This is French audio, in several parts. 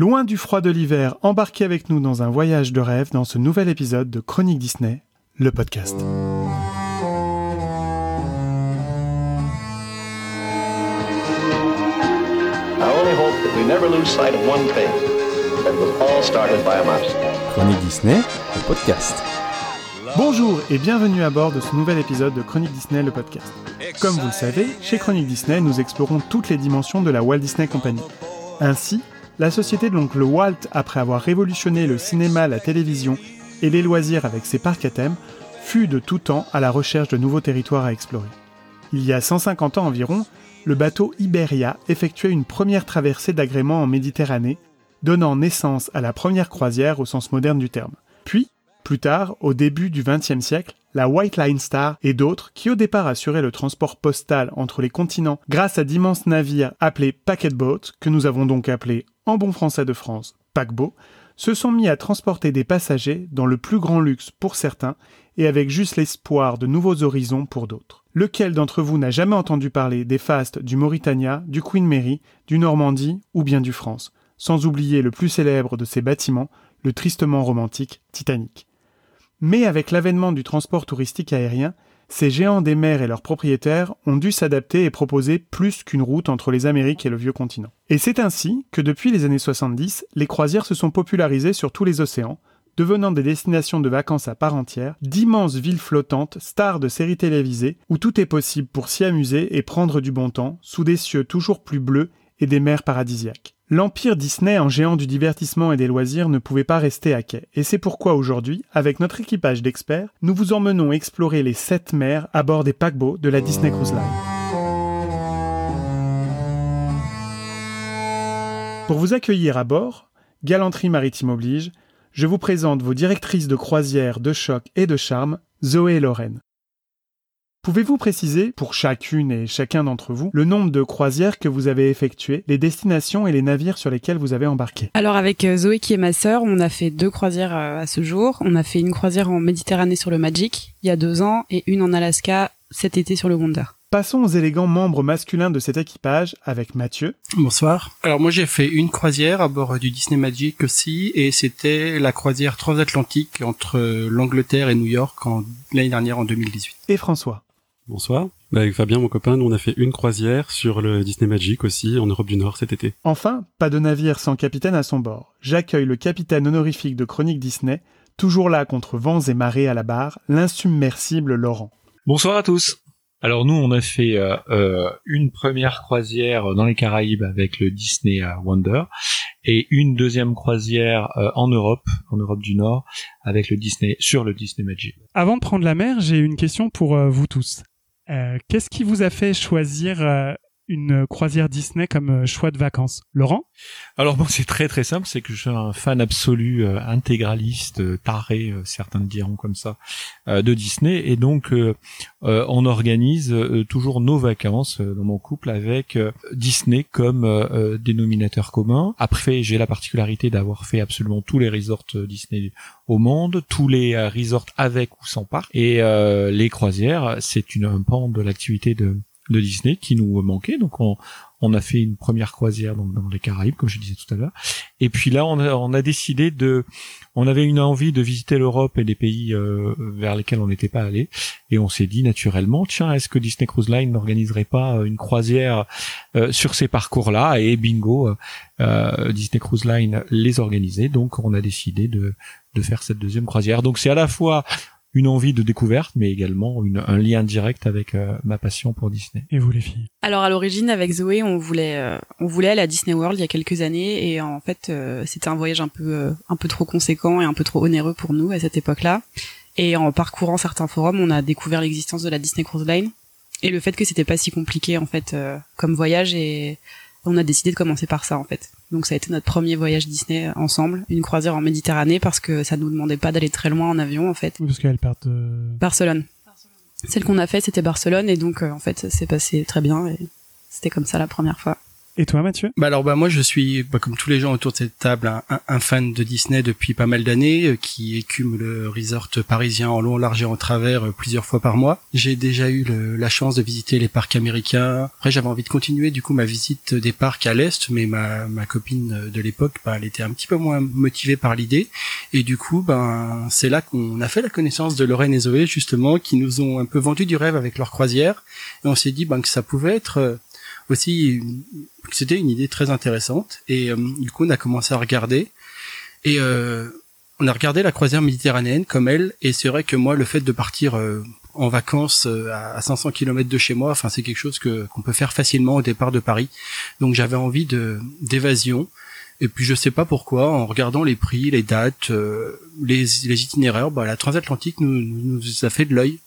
Loin du froid de l'hiver, embarquez avec nous dans un voyage de rêve dans ce nouvel épisode de Chronique Disney, le podcast. I only hope that we never lose sight of one thing that was all started by a mouse. Chronique Disney, le podcast. Bonjour et bienvenue à bord de ce nouvel épisode de Chronique Disney, le podcast. Comme vous le savez, chez Chronique Disney, nous explorons toutes les dimensions de la Walt Disney Company. Ainsi, la société de l'oncle Walt, après avoir révolutionné le cinéma, la télévision et les loisirs avec ses parcs à thème, fut de tout temps à la recherche de nouveaux territoires à explorer. Il y a 150 ans environ, le bateau Iberia effectuait une première traversée d'agrément en Méditerranée, donnant naissance à la première croisière au sens moderne du terme. Puis, plus tard, au début du XXe siècle, la White Line Star et d'autres, qui au départ assuraient le transport postal entre les continents grâce à d'immenses navires appelés packet boats, que nous avons donc appelés en bon français de France paquebots, se sont mis à transporter des passagers dans le plus grand luxe pour certains et avec juste l'espoir de nouveaux horizons pour d'autres. Lequel d'entre vous n'a jamais entendu parler des fastes du Mauritania, du Queen Mary, du Normandie ou bien du France, sans oublier le plus célèbre de ces bâtiments, le tristement romantique Titanic? Mais avec l'avènement du transport touristique aérien, ces géants des mers et leurs propriétaires ont dû s'adapter et proposer plus qu'une route entre les Amériques et le vieux continent. Et c'est ainsi que depuis les années 70, les croisières se sont popularisées sur tous les océans, devenant des destinations de vacances à part entière, d'immenses villes flottantes, stars de séries télévisées, où tout est possible pour s'y amuser et prendre du bon temps, sous des cieux toujours plus bleus et des mers paradisiaques. L'empire Disney en géant du divertissement et des loisirs ne pouvait pas rester à quai, et c'est pourquoi aujourd'hui, avec notre équipage d'experts, nous vous emmenons explorer les sept mers à bord des paquebots de la Disney Cruise Line. Pour vous accueillir à bord, galanterie maritime oblige, je vous présente vos directrices de croisière, de choc et de charme, Zoé et Lorraine. Pouvez-vous préciser, pour chacune et chacun d'entre vous, le nombre de croisières que vous avez effectuées, les destinations et les navires sur lesquels vous avez embarqué? Alors avec euh, Zoé qui est ma sœur, on a fait deux croisières euh, à ce jour. On a fait une croisière en Méditerranée sur le Magic il y a deux ans et une en Alaska cet été sur le Wonder. Passons aux élégants membres masculins de cet équipage avec Mathieu. Bonsoir. Alors moi j'ai fait une croisière à bord du Disney Magic aussi et c'était la croisière transatlantique entre l'Angleterre et New York l'année dernière en 2018. Et François. Bonsoir. Bah, avec Fabien, mon copain, nous on a fait une croisière sur le Disney Magic aussi en Europe du Nord cet été. Enfin, pas de navire sans capitaine à son bord. J'accueille le capitaine honorifique de Chronique Disney, toujours là contre vents et marées à la barre, l'insubmersible Laurent. Bonsoir à tous. Alors nous, on a fait euh, euh, une première croisière dans les Caraïbes avec le Disney Wonder et une deuxième croisière euh, en Europe, en Europe du Nord, avec le Disney sur le Disney Magic. Avant de prendre la mer, j'ai une question pour euh, vous tous. Euh, Qu'est-ce qui vous a fait choisir euh, une croisière Disney comme euh, choix de vacances. Laurent? Alors bon, c'est très très simple, c'est que je suis un fan absolu, euh, intégraliste, euh, taré, certains diront comme ça, de Disney, et donc on organise toujours nos vacances dans mon couple avec Disney comme dénominateur commun. Après, j'ai la particularité d'avoir fait absolument tous les resorts Disney au monde, tous les resorts avec ou sans parc, et les croisières, c'est une un pan de l'activité de de Disney qui nous manquait. Donc on, on a fait une première croisière dans, les Caraïbes, comme je disais tout à l'heure. Et puis là, on a, on a décidé de, on avait une envie de visiter l'Europe et des pays euh, vers lesquels on n'était pas allé. Et on s'est dit naturellement, tiens, est-ce que Disney Cruise Line n'organiserait pas euh, une croisière euh, sur ces parcours-là? Et bingo, euh, euh, Disney Cruise Line les organisait. Donc on a décidé de, de faire cette deuxième croisière. Donc c'est à la fois une envie de découverte, mais également une, un lien direct avec euh, ma passion pour Disney. Et vous les filles? Alors à l'origine avec Zoé, on voulait euh, on voulait aller à Disney World il y a quelques années et en fait euh, c'était un voyage un peu euh, un peu trop conséquent et un peu trop onéreux pour nous à cette époque-là. Et en parcourant certains forums, on a découvert l'existence de la Disney Cruise Line et le fait que c'était pas si compliqué en fait euh, comme voyage et on a décidé de commencer par ça en fait. Donc ça a été notre premier voyage Disney ensemble, une croisière en Méditerranée parce que ça nous demandait pas d'aller très loin en avion en fait. Oui, parce qu'elles perdent. euh, Barcelone. Celle qu'on a fait c'était Barcelone et donc euh, en fait ça s'est passé très bien et c'était comme ça la première fois. Et toi, Mathieu? Bah alors bah moi je suis bah, comme tous les gens autour de cette table un, fan de Disney depuis pas mal d'années euh, qui écume le resort parisien en long, large et en travers euh, plusieurs fois par mois. J'ai déjà eu la chance de visiter les parcs américains. Après j'avais envie de continuer du coup ma visite des parcs à l'est, mais ma, ma copine de l'époque bah, elle était un petit peu moins motivée par l'idée et du coup ben c'est là qu'on a fait la connaissance de Lorraine et Zoé justement qui nous ont un peu vendu du rêve avec leur croisière et on s'est dit ben que ça pouvait être euh, aussi c'était une idée très intéressante. Et euh, du coup on a commencé à regarder. Et euh, on a regardé la croisière méditerranéenne comme elle. Et c'est vrai que moi le fait de partir euh, en vacances à 500 km de chez moi enfin c'est quelque chose que qu'on peut faire facilement au départ de Paris. Donc j'avais envie de d'évasion. Et puis je sais pas pourquoi en regardant les prix les dates les, itinéraires bah, la transatlantique nous, nous a fait de l'œil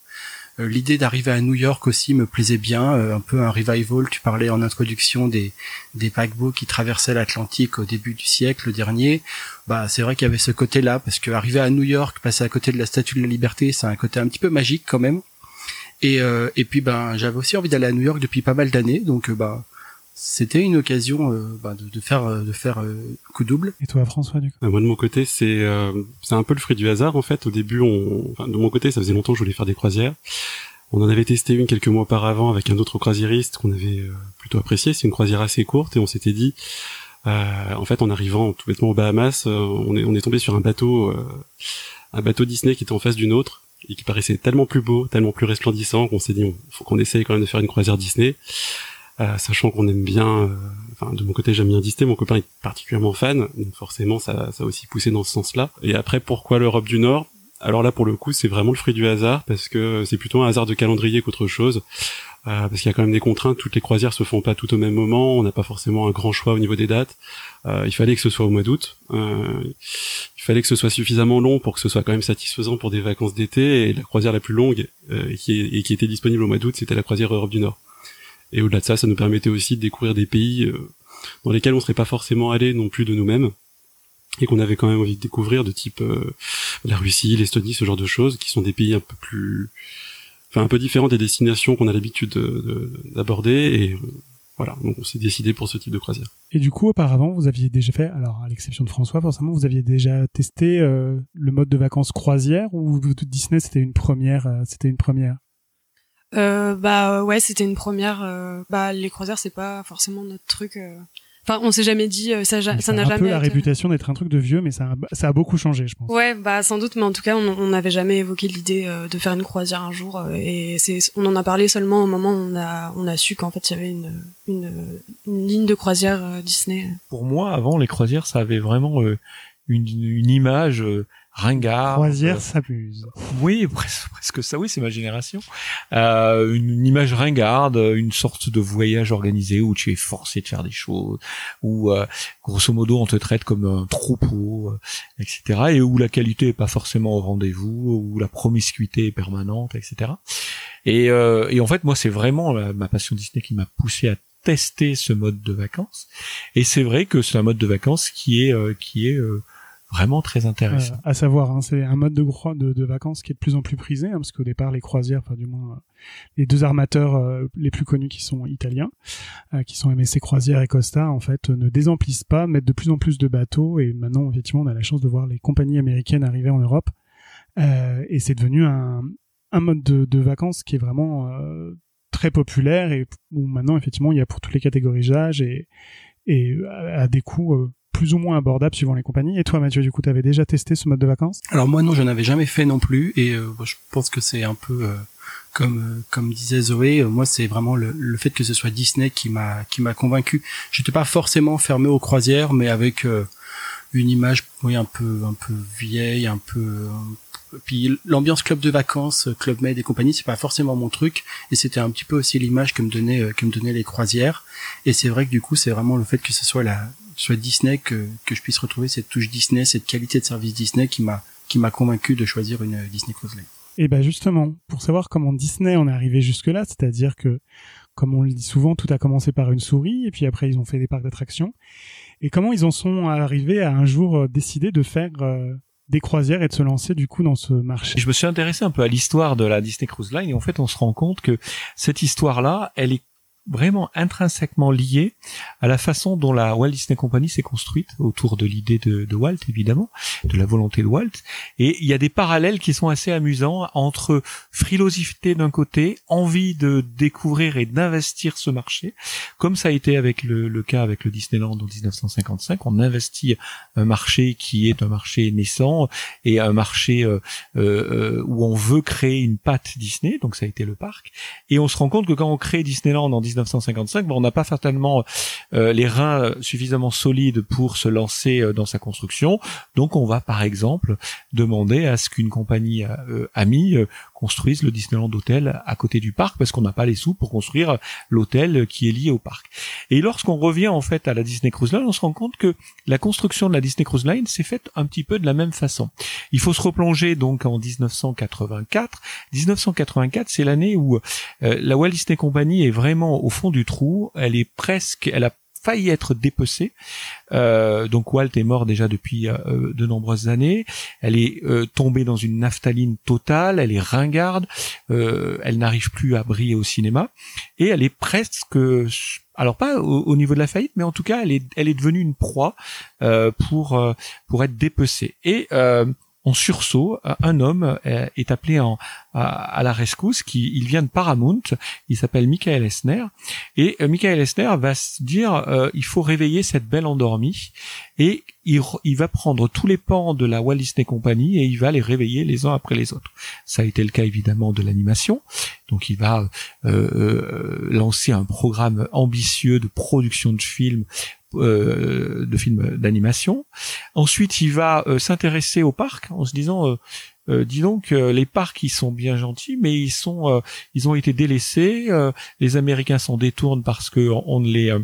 l'idée d'arriver à New York aussi me plaisait bien, euh, un peu un revival. Tu parlais en introduction des des paquebots qui traversaient l'Atlantique au début du siècle dernier. Bah c'est vrai qu'il y avait ce côté-là parce que arriver à New York, passer à côté de la Statue de la Liberté, c'est un côté un petit peu magique quand même. Et euh, et puis ben j'avais aussi envie d'aller à New York depuis pas mal d'années, donc bah c'était une occasion euh, bah, de, de, faire de faire euh, coup double. Et toi, François, du coup Moi, de mon côté, c'est euh, c'est un peu le fruit du hasard en fait. Au début, on, enfin, de mon côté, ça faisait longtemps que je voulais faire des croisières. On en avait testé une quelques mois auparavant avec un autre croisiériste qu'on avait plutôt apprécié. C'est une croisière assez courte et on s'était dit, en fait, en arrivant tout bêtement aux Bahamas, on est on est tombé sur un bateau, un bateau Disney qui était en face d'une autre et qui paraissait tellement plus beau, tellement plus resplendissant qu'on s'est dit, faut qu'on essaye quand même de faire une croisière Disney. Euh, sachant qu'on aime bien, euh, enfin de mon côté j'aime bien Disney, mon copain est particulièrement fan, donc forcément ça, ça a aussi poussé dans ce sens-là. Et après pourquoi l'Europe du Nord? Alors là pour le coup c'est vraiment le fruit du hasard parce que c'est plutôt un hasard de calendrier qu'autre chose. Euh, parce qu'il y a quand même des contraintes, toutes les croisières se font pas tout au même moment, on n'a pas forcément un grand choix au niveau des dates. Il fallait que ce soit au mois d'août, il fallait que ce soit suffisamment long pour que ce soit quand même satisfaisant pour des vacances d'été. Et la croisière la plus longue qui, est, et qui était disponible au mois d'août, c'était la croisière Europe du Nord. Et au-delà de ça, ça nous permettait aussi de découvrir des pays euh, dans lesquels on serait pas forcément allé non plus de nous-mêmes. Et qu'on avait quand même envie de découvrir de type euh, la Russie, l'Estonie, ce genre de choses, qui sont des pays un peu plus, enfin un peu différents des destinations qu'on a l'habitude d'aborder. Et euh, voilà, donc on s'est décidé pour ce type de croisière. Et du coup, auparavant, vous aviez déjà fait, alors à l'exception de François, forcément, vous aviez déjà testé le mode de vacances croisière ou Disney c'était une première, c'était une première? Euh, bah ouais, c'était une première. Euh, bah les croisières, c'est pas forcément notre truc. Euh. Enfin, on s'est jamais dit ça. Ça n'a jamais. un peu la réputation d'être un truc de vieux, mais ça a, ça a beaucoup changé, je pense. Ouais, bah sans doute, mais en tout cas, on n'avait jamais évoqué l'idée de faire une croisière un jour, et c'est, on en a parlé seulement au moment où on a, on a su qu'en fait il y avait une, une, une ligne de croisière Disney. Pour moi, avant les croisières, ça avait vraiment une, une image ringard. Croisière euh. Oui, presque, presque, ça. Oui, c'est ma génération. Euh, une, image ringarde, une sorte de voyage organisé où tu es forcé de faire des choses, où euh, grosso modo on te traite comme un troupeau, euh, etc. Et où la qualité est pas forcément au rendez-vous, où la promiscuité est permanente, etc. Et, et en fait, moi, c'est vraiment ma passion Disney qui m'a poussé à tester ce mode de vacances. Et c'est vrai que c'est un mode de vacances qui est qui est vraiment très intéressant. à savoir, hein, c'est un mode de, de, de, vacances qui est de plus en plus prisé, hein, parce qu'au départ, les croisières, enfin du moins les deux armateurs euh, les plus connus qui sont italiens, euh, qui sont MSC Croisière et Costa, en fait, ne désemplissent pas, mettent de plus en plus de bateaux, et maintenant, effectivement, on a la chance de voir les compagnies américaines arriver en Europe, euh, et c'est devenu un, mode de, vacances qui est vraiment très populaire et où maintenant, effectivement, il y a pour toutes les catégories d'âge et à des coûts plus ou moins abordable suivant les compagnies. Et toi, Mathieu, du coup, tu avais déjà testé ce mode de vacances? Alors moi, non, je n'avais jamais fait non plus. Et euh, je pense que c'est un peu euh, comme euh, comme disait Zoé. moi, c'est vraiment le, le, fait que ce soit Disney qui m'a qui m'a convaincu. J'étais pas forcément fermé aux croisières, mais avec une image, oui, un peu un peu vieille, un peu puis l'ambiance club de vacances, club med et compagnie, c'est pas forcément mon truc, et c'était un petit peu aussi l'image que me donnait que me donnaient les croisières. Et c'est vrai que du coup, c'est vraiment le fait que ce soit la soit Disney que, que je puisse retrouver cette touche Disney, cette qualité de service Disney qui m'a qui m'a convaincu de choisir une Disney Cruise. Et ben justement, pour savoir comment Disney en est arrivé jusque-là, c'est-à-dire que, comme on le dit souvent, tout a commencé par une souris, et puis après ils ont fait des parcs d'attractions, et comment ils en sont arrivés à un jour euh, décider de faire euh, des croisières et de se lancer du coup dans ce marché. Je me suis intéressé un peu à l'histoire de la Disney Cruise Line, et en fait on se rend compte que cette histoire-là, elle est vraiment intrinsèquement lié à la façon dont la Walt Disney Company s'est construite autour de l'idée de, Walt évidemment, de la volonté de Walt. Et il y a des parallèles qui sont assez amusants entre frilosité d'un côté, envie de découvrir et d'investir ce marché, comme ça a été avec le, cas avec le Disneyland en 1955. On investit un marché qui est un marché naissant et un marché euh, euh, où on veut créer une patte Disney, donc ça a été le parc. Et on se rend compte que quand on crée Disneyland en 1955, on n'a pas certainement euh, les reins suffisamment solides pour se lancer euh, dans sa construction. Donc on va par exemple demander à ce qu'une compagnie euh, amie construise le Disneyland Hotel à côté du parc parce qu'on n'a pas les sous pour construire l'hôtel qui est lié au parc. Et lorsqu'on revient en fait à la Disney Cruise Line, on se rend compte que la construction de la Disney Cruise Line s'est faite un petit peu de la même façon. Il faut se replonger donc en 1984. 1984, c'est l'année où la Walt Disney Company est vraiment au fond du trou. Elle est presque, elle a failli être dépecée. Euh, donc Walt est mort déjà depuis euh, de nombreuses années. Elle est euh, tombée dans une naphtaline totale. Elle est ringarde. elle n'arrive plus à briller au cinéma. Et elle est presque alors pas au, niveau de la faillite, mais en tout cas, elle est, elle est devenue une proie pour pour être dépecée. Et en sursaut, un homme euh, est appelé en, à, la rescousse. Qui, il vient de Paramount. Il s'appelle Michael Esner. Et euh, Michael Esner va se dire euh, il faut réveiller cette belle endormie. Et il, va prendre tous les pans de la Walt Disney Company et il va les réveiller les uns après les autres. Ça a été le cas évidemment de l'animation. Donc il va lancer un programme ambitieux de production de films euh, de films d'animation. Ensuite, il va euh, s'intéresser au parc en se disant euh, dis donc, les parcs ils sont bien gentils, mais ils sont, ils ont été délaissés. les Américains s'en détournent parce que on ne les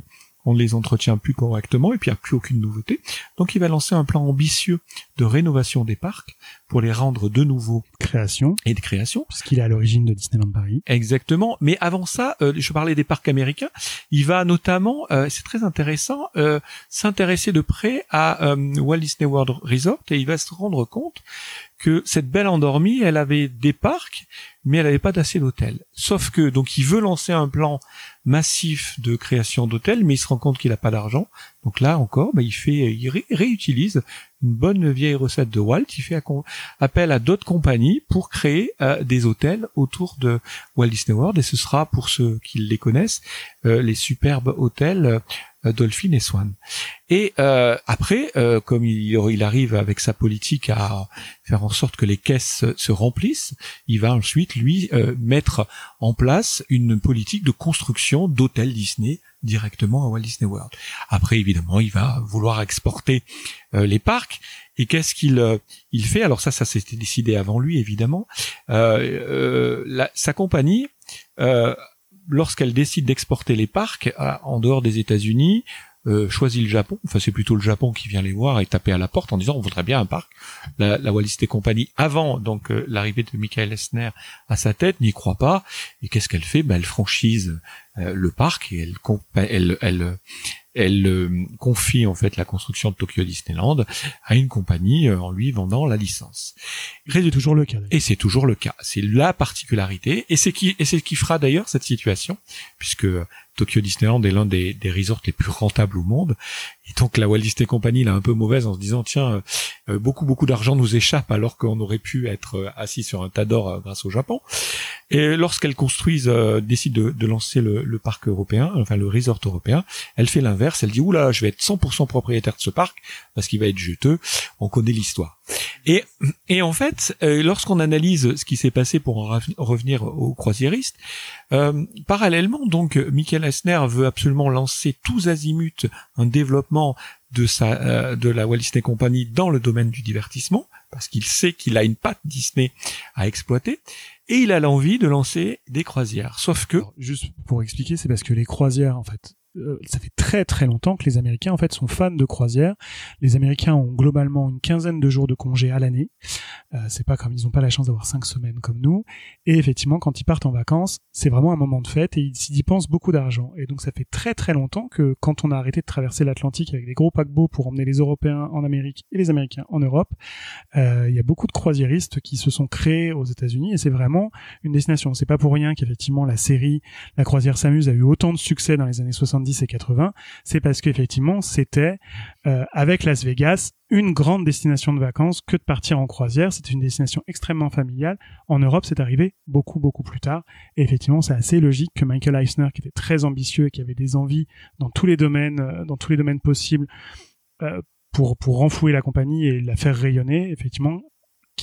on ne les entretient plus correctement et puis il n'y a plus aucune nouveauté. Donc il va lancer un plan ambitieux de rénovation des parcs pour les rendre de nouveau création et de création puisqu'il est à l'origine de Disneyland Paris. Exactement, mais avant ça, euh, je parlais des parcs américains, il va notamment euh, c'est très intéressant euh, s'intéresser de près à Walt Disney World Resort et il va se rendre compte que cette belle endormie, elle avait des parcs, mais elle n'avait pas d'assez d'hôtels. Sauf que donc il veut lancer un plan massif de création d'hôtels, mais il se rend compte qu'il n'a pas d'argent. Donc là encore, bah, il fait, il réutilise une bonne vieille recette de Walt. Il fait appel à d'autres compagnies pour créer euh, des hôtels autour de Walt Disney World, et ce sera pour ceux qui les connaissent les superbes hôtels euh, Dolphin et Swan. Et euh, après, euh, comme il, arrive avec sa politique à faire en sorte que les caisses se remplissent, il va ensuite lui mettre en place une politique de construction d'hôtels Disney directement à Walt Disney World. Après, évidemment, il va vouloir exporter les parcs. Et qu'est-ce qu'il il fait? Alors ça, ça s'était décidé avant lui, évidemment. La, sa compagnie lorsqu'elle décide d'exporter les parcs en dehors des États-Unis, euh, choisit le Japon. Enfin, c'est plutôt le Japon qui vient les voir et taper à la porte en disant on voudrait bien un parc. La, la Wallis et compagnie, avant donc euh, l'arrivée de Michael Esner à sa tête, n'y croit pas. Et qu'est-ce qu'elle fait? Ben, Elle franchise euh, le parc et elle, elle, elle, elle euh, confie en fait la construction de Tokyo Disneyland à une compagnie en lui vendant la licence. C'est toujours le cas. Et c'est toujours le cas. C'est la particularité et c'est qui et c'est ce qui fera d'ailleurs cette situation puisque Tokyo Disneyland est l'un des, des resorts les plus rentables au monde. Et donc la Walt Disney Company l'a un peu mauvaise en se disant tiens euh, beaucoup beaucoup d'argent nous échappe alors qu'on aurait pu être euh, assis sur un tas d'or euh, grâce au Japon. Et lorsqu'elle construise décide de, de lancer le, le, parc européen, enfin le resort européen, elle fait l'inverse. Elle dit oula je vais être 100% propriétaire de ce parc parce qu'il va être juteux. On connaît l'histoire. Et, et en fait, euh, lorsqu'on analyse ce qui s'est passé pour en revenir aux croisiéristes, euh, parallèlement, donc, Michael Esner veut absolument lancer tous azimuts un développement de sa euh, de la Walt Disney Company dans le domaine du divertissement parce qu'il sait qu'il a une patte Disney à exploiter et il a l'envie de lancer des croisières. Sauf que juste pour expliquer, c'est parce que les croisières en fait euh, ça fait très très longtemps que les Américains en fait sont fans de croisière. Les Américains ont globalement une quinzaine de jours de congé à l'année. Euh, c'est pas comme ils n'ont pas la chance d'avoir cinq semaines comme nous. Et effectivement, quand ils partent en vacances, c'est vraiment un moment de fête et ils y dépensent beaucoup d'argent. Et donc ça fait très très longtemps que quand on a arrêté de traverser l'Atlantique avec des gros paquebots pour emmener les Européens en Amérique et les Américains en Europe, euh, il y a beaucoup de croisiéristes qui se sont créés aux États-Unis et c'est vraiment une destination. C'est pas pour rien qu'effectivement la série La croisière s'amuse a eu autant de succès dans les années 70 et 80. C'est parce qu'effectivement c'était euh, avec Las Vegas une grande destination de vacances que de partir en croisière. C'était une destination extrêmement familiale. En Europe, c'est arrivé beaucoup, beaucoup plus tard. Et effectivement, c'est assez logique que Michael Eisner, qui était très ambitieux et qui avait des envies dans tous les domaines, euh, dans tous les domaines possibles, euh, pour, pour renflouer la compagnie et la faire rayonner, effectivement,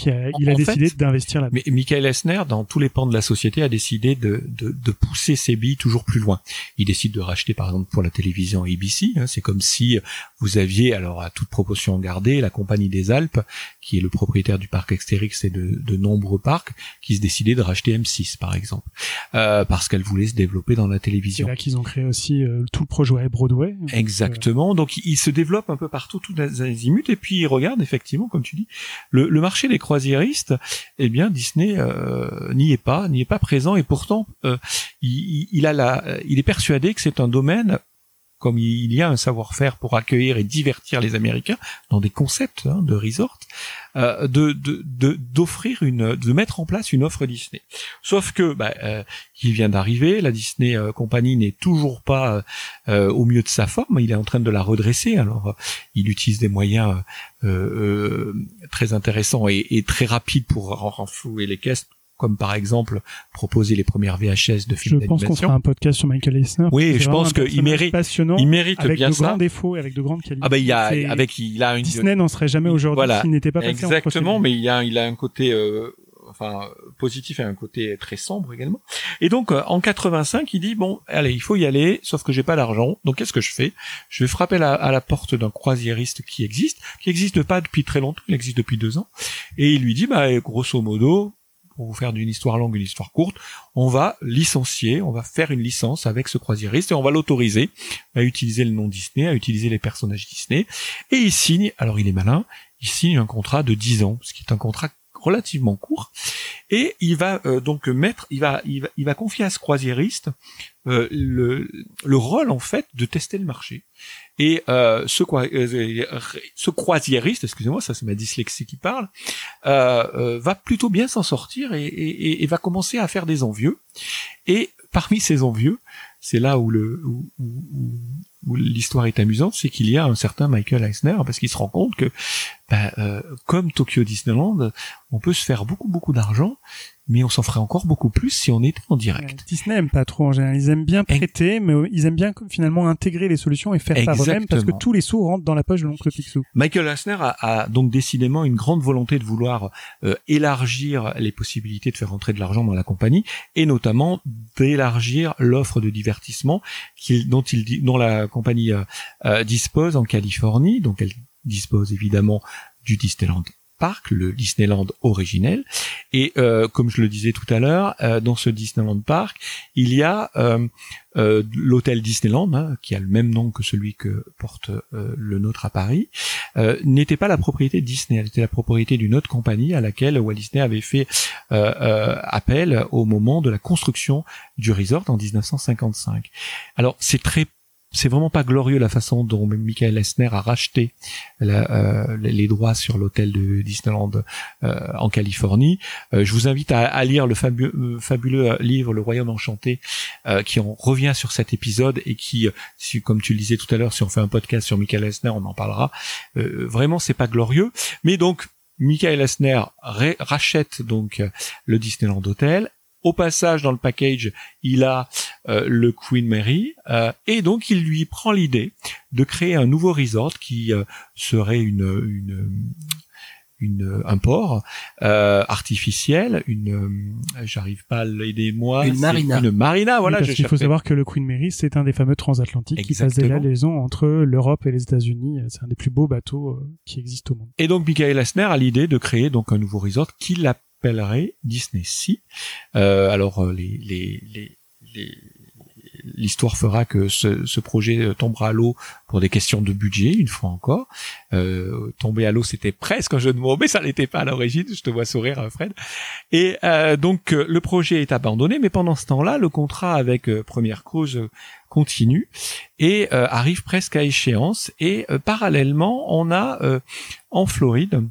il a décidé d'investir là. Mais Michael Esner, dans tous les pans de la société, a décidé de, de, de, pousser ses billes toujours plus loin. Il décide de racheter, par exemple, pour la télévision ABC. Hein, c'est comme si vous aviez, alors à toute proportion gardée, la Compagnie des Alpes, qui est le propriétaire du parc Extérix et de, de nombreux parcs, qui se décidait de racheter M6, par exemple, euh, parce qu'elle voulait se développer dans la télévision. C'est là qu'ils ont créé aussi euh, tout le projet Broadway. Exactement. Donc, il se développe un peu partout, tout les azimuts, et puis il regarde effectivement, comme tu dis, le, le marché des croisiériste, eh bien Disney euh, n'y est pas, n'y est pas présent. Et pourtant euh, il est persuadé que c'est un domaine comme il y a un savoir-faire pour accueillir et divertir les Américains dans des concepts hein, de resort, euh, de d'offrir une, de mettre en place une offre Disney. Sauf que bah, euh, il vient d'arriver, la Disney euh, Company n'est toujours pas au mieux de sa forme, il est en train de la redresser. Alors il utilise des moyens très intéressants et, très rapides pour renflouer les caisses comme par exemple proposer les premières VHS de films d'animation. Je pense qu'on fera un podcast sur Michael Eisner. Oui, je pense qu'il mérite, passionnant, il mérite avec bien de grands défauts et avec de grandes qualités. Ah ben il y a, avec il a une Disney n'en serait jamais aujourd'hui voilà, s'il n'était pas passé exactement, mais il y a il a un côté euh, enfin positif et un côté très sombre également. Et donc euh, en 85, il dit bon, allez, il faut y aller, sauf que j'ai pas d'argent. Donc qu'est-ce que je fais? Je vais frapper à la porte d'un croisiériste qui existe, qui existe pas depuis très longtemps, il existe depuis deux ans, et il lui dit bah grosso modo, pour vous faire d'une histoire longue une histoire courte, on va licencier, on va faire une licence avec ce croisiériste et on va l'autoriser à utiliser le nom Disney, à utiliser les personnages Disney. Et il signe, alors il est malin, il signe un contrat de 10 ans, ce qui est un contrat relativement court, et il va euh, donc mettre, il va, il va, il va confier à ce croisiériste euh, le, le rôle en fait de tester le marché. Et euh, ce, croisiériste, excusez-moi, ça c'est ma dyslexie qui parle, va plutôt bien s'en sortir et, va commencer à faire des envieux. Et parmi ces envieux, c'est là où le l'histoire est amusante, c'est qu'il y a un certain Michael Eisner parce qu'il se rend compte que, bah, comme Tokyo Disneyland, on peut se faire beaucoup beaucoup d'argent mais on s'en ferait encore beaucoup plus si on était en direct. Disney aime pas trop en général. Ils aiment bien prêter, mais ils aiment bien finalement intégrer les solutions et faire par eux-mêmes parce que tous les sous rentrent dans la poche de l'oncle Picsou. Michael Eisner a, donc décidément une grande volonté de vouloir euh, élargir les possibilités de faire rentrer de l'argent dans la compagnie et notamment d'élargir l'offre de divertissement dont, il, dont la compagnie euh, euh, dispose en Californie. Donc elle dispose évidemment du Disneyland parc, le Disneyland originel. Et euh, comme je le disais tout à l'heure, euh, dans ce Disneyland Park, il y a euh, l'hôtel Disneyland, hein, qui a le même nom que celui que porte le nôtre à Paris, n'était pas la propriété de Disney, elle était la propriété d'une autre compagnie à laquelle Walt Disney avait fait appel au moment de la construction du resort en 1955. Alors c'est très c'est vraiment pas glorieux la façon dont Michael Esner a racheté euh, les droits sur l'hôtel de Disneyland euh, en Californie. Euh, je vous invite à, lire le fabuleux livre Le Royaume Enchanté qui en revient sur cet épisode et qui, comme tu le disais tout à l'heure, si on fait un podcast sur Michael Esner, on en parlera. vraiment, c'est pas glorieux, mais donc Michael Esner rachète donc le Disneyland Hotel au passage, dans le package, il a euh, le Queen Mary, euh, et donc il lui prend l'idée de créer un nouveau resort qui euh, serait une, une, une, un port artificiel, une, j'arrive pas à l'aider moi, une marina, une marina, voilà. parce qu'il faut savoir que le Queen Mary, c'est un des fameux transatlantiques qui faisait la liaison entre l'Europe et les États-Unis. C'est un des plus beaux bateaux qui existent au monde. Et donc Michael Asner a l'idée de créer donc un nouveau resort qui Disney Sea. Euh, alors euh, les, les, les, l'histoire fera que ce, ce projet tombera à l'eau pour des questions de budget, une fois encore. Euh, tomber à l'eau, c'était presque un jeu de mots, mais ça l'était pas à l'origine. Je te vois sourire, Fred. Et euh, donc le projet est abandonné, mais pendant ce temps-là, le contrat avec Première Cruise continue et arrive presque à échéance. Et parallèlement, on a en Floride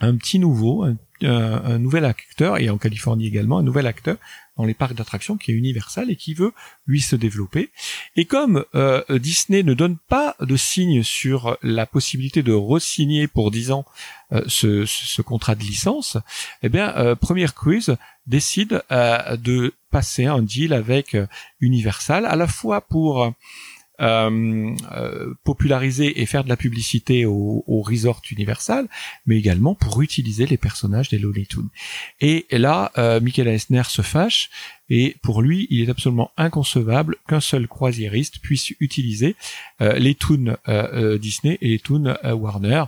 un petit nouveau, un, nouvel acteur, et en Californie également, un nouvel acteur dans les parcs d'attractions qui est Universal et qui veut lui se développer. Et comme euh, Disney ne donne pas de signe sur la possibilité de re-signer pour 10 ans euh, ce, ce, contrat de licence, eh bien euh, Première Cruise décide de passer un deal avec Universal à la fois pour euh, euh, populariser et faire de la publicité au, resort Universal, mais également pour utiliser les personnages des Looney Tunes. Et là, euh, Michael Eisner se fâche et pour lui, il est absolument inconcevable qu'un seul croisiériste puisse utiliser les Toons Disney et les Toons Warner.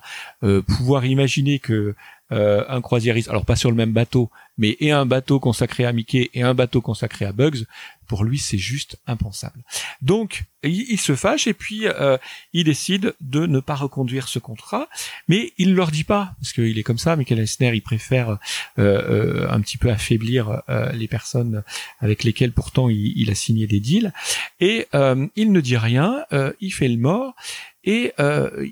pouvoir imaginer que un croisiériste, alors pas sur le même bateau, mais et un bateau consacré à Mickey et un bateau consacré à Bugs, pour lui c'est juste impensable. Donc il, se fâche et puis euh, il décide de ne pas reconduire ce contrat, mais il ne leur dit pas parce qu'il est comme ça. Michael Eisner il préfère euh, euh, un petit peu affaiblir les personnes avec lesquelles pourtant il, a signé des deals et il ne dit rien, il fait le mort et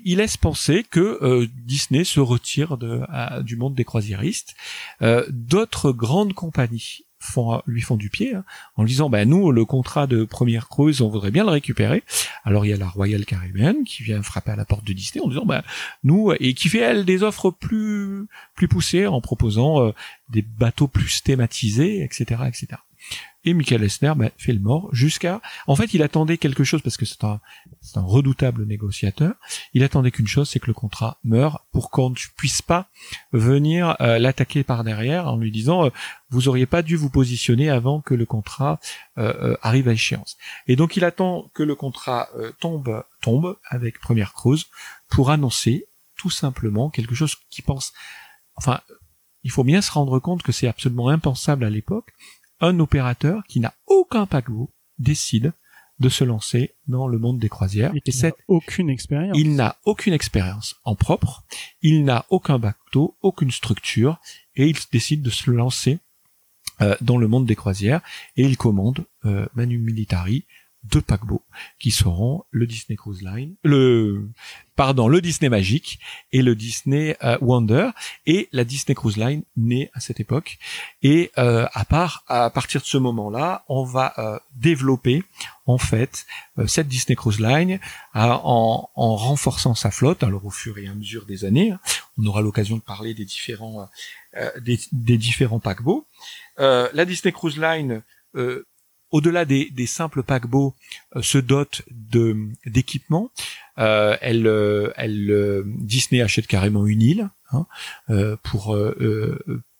il laisse penser que Disney se retire du monde des croisiéristes. D'autres grandes compagnies font, lui font du pied hein, en lui disant bah nous le contrat de première cruise on voudrait bien le récupérer. Alors il y a la Royal Caribbean qui vient frapper à la porte de Disney en disant bah nous et qui fait elle des offres plus plus poussées en proposant des bateaux plus thématisés etc etc et Michael Esner bah, fait le mort jusqu'à. En fait, il attendait quelque chose parce que c'est un, redoutable négociateur. Il attendait qu'une chose, c'est que le contrat meure pour qu'on ne puisse pas venir euh, l'attaquer par derrière en lui disant euh, vous auriez pas dû vous positionner avant que le contrat euh, arrive à échéance. Et donc il attend que le contrat tombe tombe avec Première Cruise pour annoncer tout simplement quelque chose qui pense. Enfin, il faut bien se rendre compte que c'est absolument impensable à l'époque un opérateur qui n'a aucun paquebot décide de se lancer dans le monde des croisières. Et, et aucune expérience. Il n'a aucune expérience en propre, il n'a aucun bateau, aucune structure, et il décide de se lancer euh, dans le monde des croisières, et il commande euh, Manu Militari deux paquebots qui seront le Disney Cruise Line, le pardon, le Disney Magic et le Disney euh, Wonder et la Disney Cruise Line née à cette époque et euh, à part à partir de ce moment-là, on va euh, développer en fait cette Disney Cruise Line en, en, renforçant sa flotte alors au fur et à mesure des années, hein. on aura l'occasion de parler des différents des, des, différents paquebots. la Disney Cruise Line au-delà des, des, simples paquebots, euh, se dote de d'équipements. Euh, elle, euh, Disney achète carrément une île hein, pour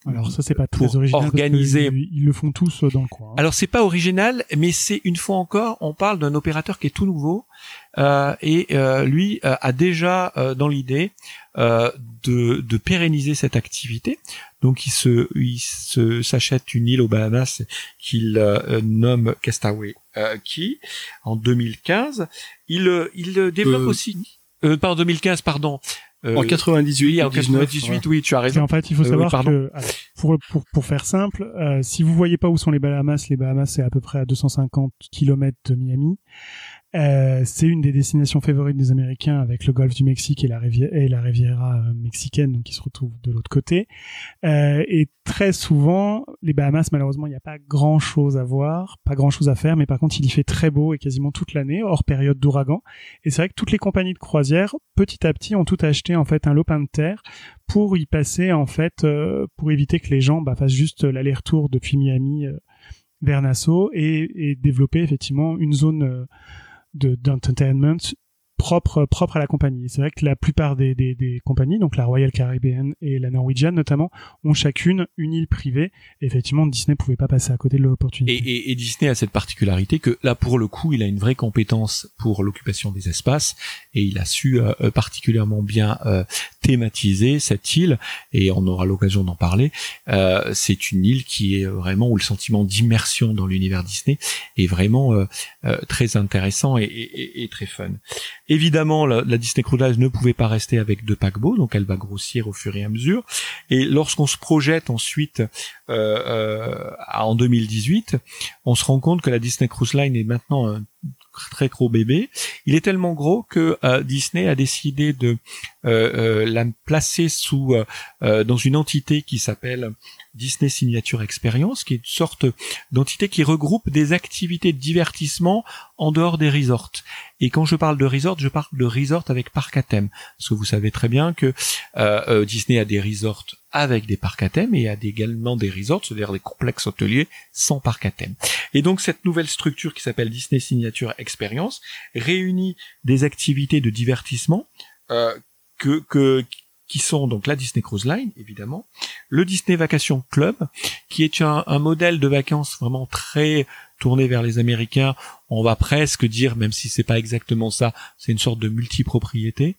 alors ça c'est pas très original organiser. Ils, le font tous dans le coin. Hein. Alors c'est pas original, mais c'est une fois encore, on parle d'un opérateur qui est tout nouveau euh, et euh, lui euh, a déjà dans l'idée de, de, pérenniser cette activité. Donc il se, il se s'achète une île aux Bahamas qu'il nomme Castaway Key en 2015. Il, il développe aussi. Euh, pas en 2015, pardon. Euh, en 98, en 98, oui, tu as raison. en fait, il faut euh, savoir que, pour, pour, pour faire simple, euh, si vous voyez pas où sont les Bahamas, les Bahamas c'est à peu près à 250 km de Miami. Euh, c'est une des destinations favorites des Américains avec le golfe du Mexique et la, rivière, et la Riviera euh, mexicaine, donc qui se retrouvent de l'autre côté. Euh, et très souvent, les Bahamas, malheureusement, il n'y a pas grand-chose à voir, pas grand-chose à faire, mais par contre, il y fait très beau et quasiment toute l'année, hors période d'ouragan. Et c'est vrai que toutes les compagnies de croisière, petit à petit, ont tout acheté en fait un lopin de terre pour y passer en fait, euh, pour éviter que les gens bah, fassent juste l'aller-retour depuis Miami vers Nassau et, et, développer effectivement une zone d'entertainment propre propre à la compagnie. C'est vrai que la plupart des, des, des, compagnies, donc la Royal Caribbean et la Norwegian notamment, ont chacune une île privée. Et effectivement, Disney pouvait pas passer à côté de l'opportunité. Et, et, et, Disney a cette particularité que là, pour le coup, il a une vraie compétence pour l'occupation des espaces et il a su euh, particulièrement bien euh, thématiser cette île et on aura l'occasion d'en parler. Euh, c'est une île qui est vraiment où le sentiment d'immersion dans l'univers Disney est vraiment euh, euh, très intéressant et, et, et, très fun. Évidemment, la, la Disney Cruise Line ne pouvait pas rester avec deux paquebots, donc elle va grossir au fur et à mesure. Et lorsqu'on se projette ensuite en 2018, on se rend compte que la Disney Cruise Line est maintenant un très gros bébé. Il est tellement gros que euh, Disney a décidé de euh, euh, la placer sous dans une entité qui s'appelle Disney Signature Experience, qui est une sorte d'entité qui regroupe des activités de divertissement en dehors des resorts. Et quand je parle de resort, je parle de resort avec parc à thème. Parce que vous savez très bien que euh, euh, Disney a des resorts avec des parcs à thème et a également des resorts, c'est-à-dire des complexes hôteliers sans parc à thème. Et donc cette nouvelle structure qui s'appelle Disney Signature Experience réunit des activités de divertissement euh, que, que, qui sont donc la Disney Cruise Line, évidemment, le Disney Vacation Club, qui est un, modèle de vacances vraiment très tourné vers les Américains. On va presque dire, même si c'est pas exactement ça, c'est une sorte de multipropriété.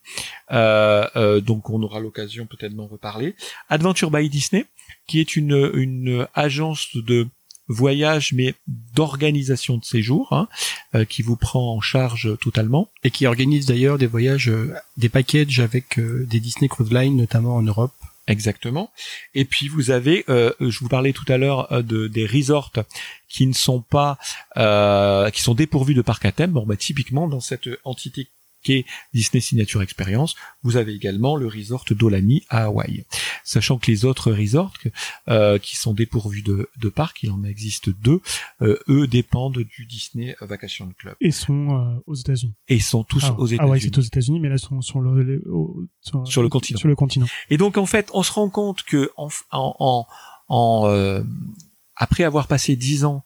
Euh, euh, donc on aura l'occasion peut-être d'en reparler. Adventure by Disney, qui est une, une agence de voyage mais d'organisation de séjour hein, euh, qui vous prend en charge totalement et qui organise d'ailleurs des voyages euh, des packages avec euh, des Disney Cruise Line notamment en Europe Exactement. Et puis vous avez, je vous parlais tout à l'heure de des resorts qui ne sont pas, qui sont dépourvus de parcs à thème. Bon, bah typiquement dans cette entité qu'est Disney Signature Experience, vous avez également le resort d'Olani à Hawaï. Sachant que les autres resorts euh, qui sont dépourvus de, de parcs, il en existe deux, euh, eux dépendent du Disney Vacation Club. Et sont euh, aux États-Unis. Et sont tous ah, aux États-Unis. Ouais, c'est aux États-Unis, mais là sont sur le, sur, sur, le continent. Sur le continent. Et donc en fait, on se rend compte que en, en, en euh, après avoir passé dix ans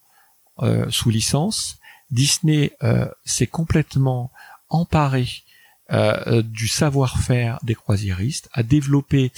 euh, sous licence, Disney s'est complètement emparé euh, du savoir-faire des croisiéristes, à développer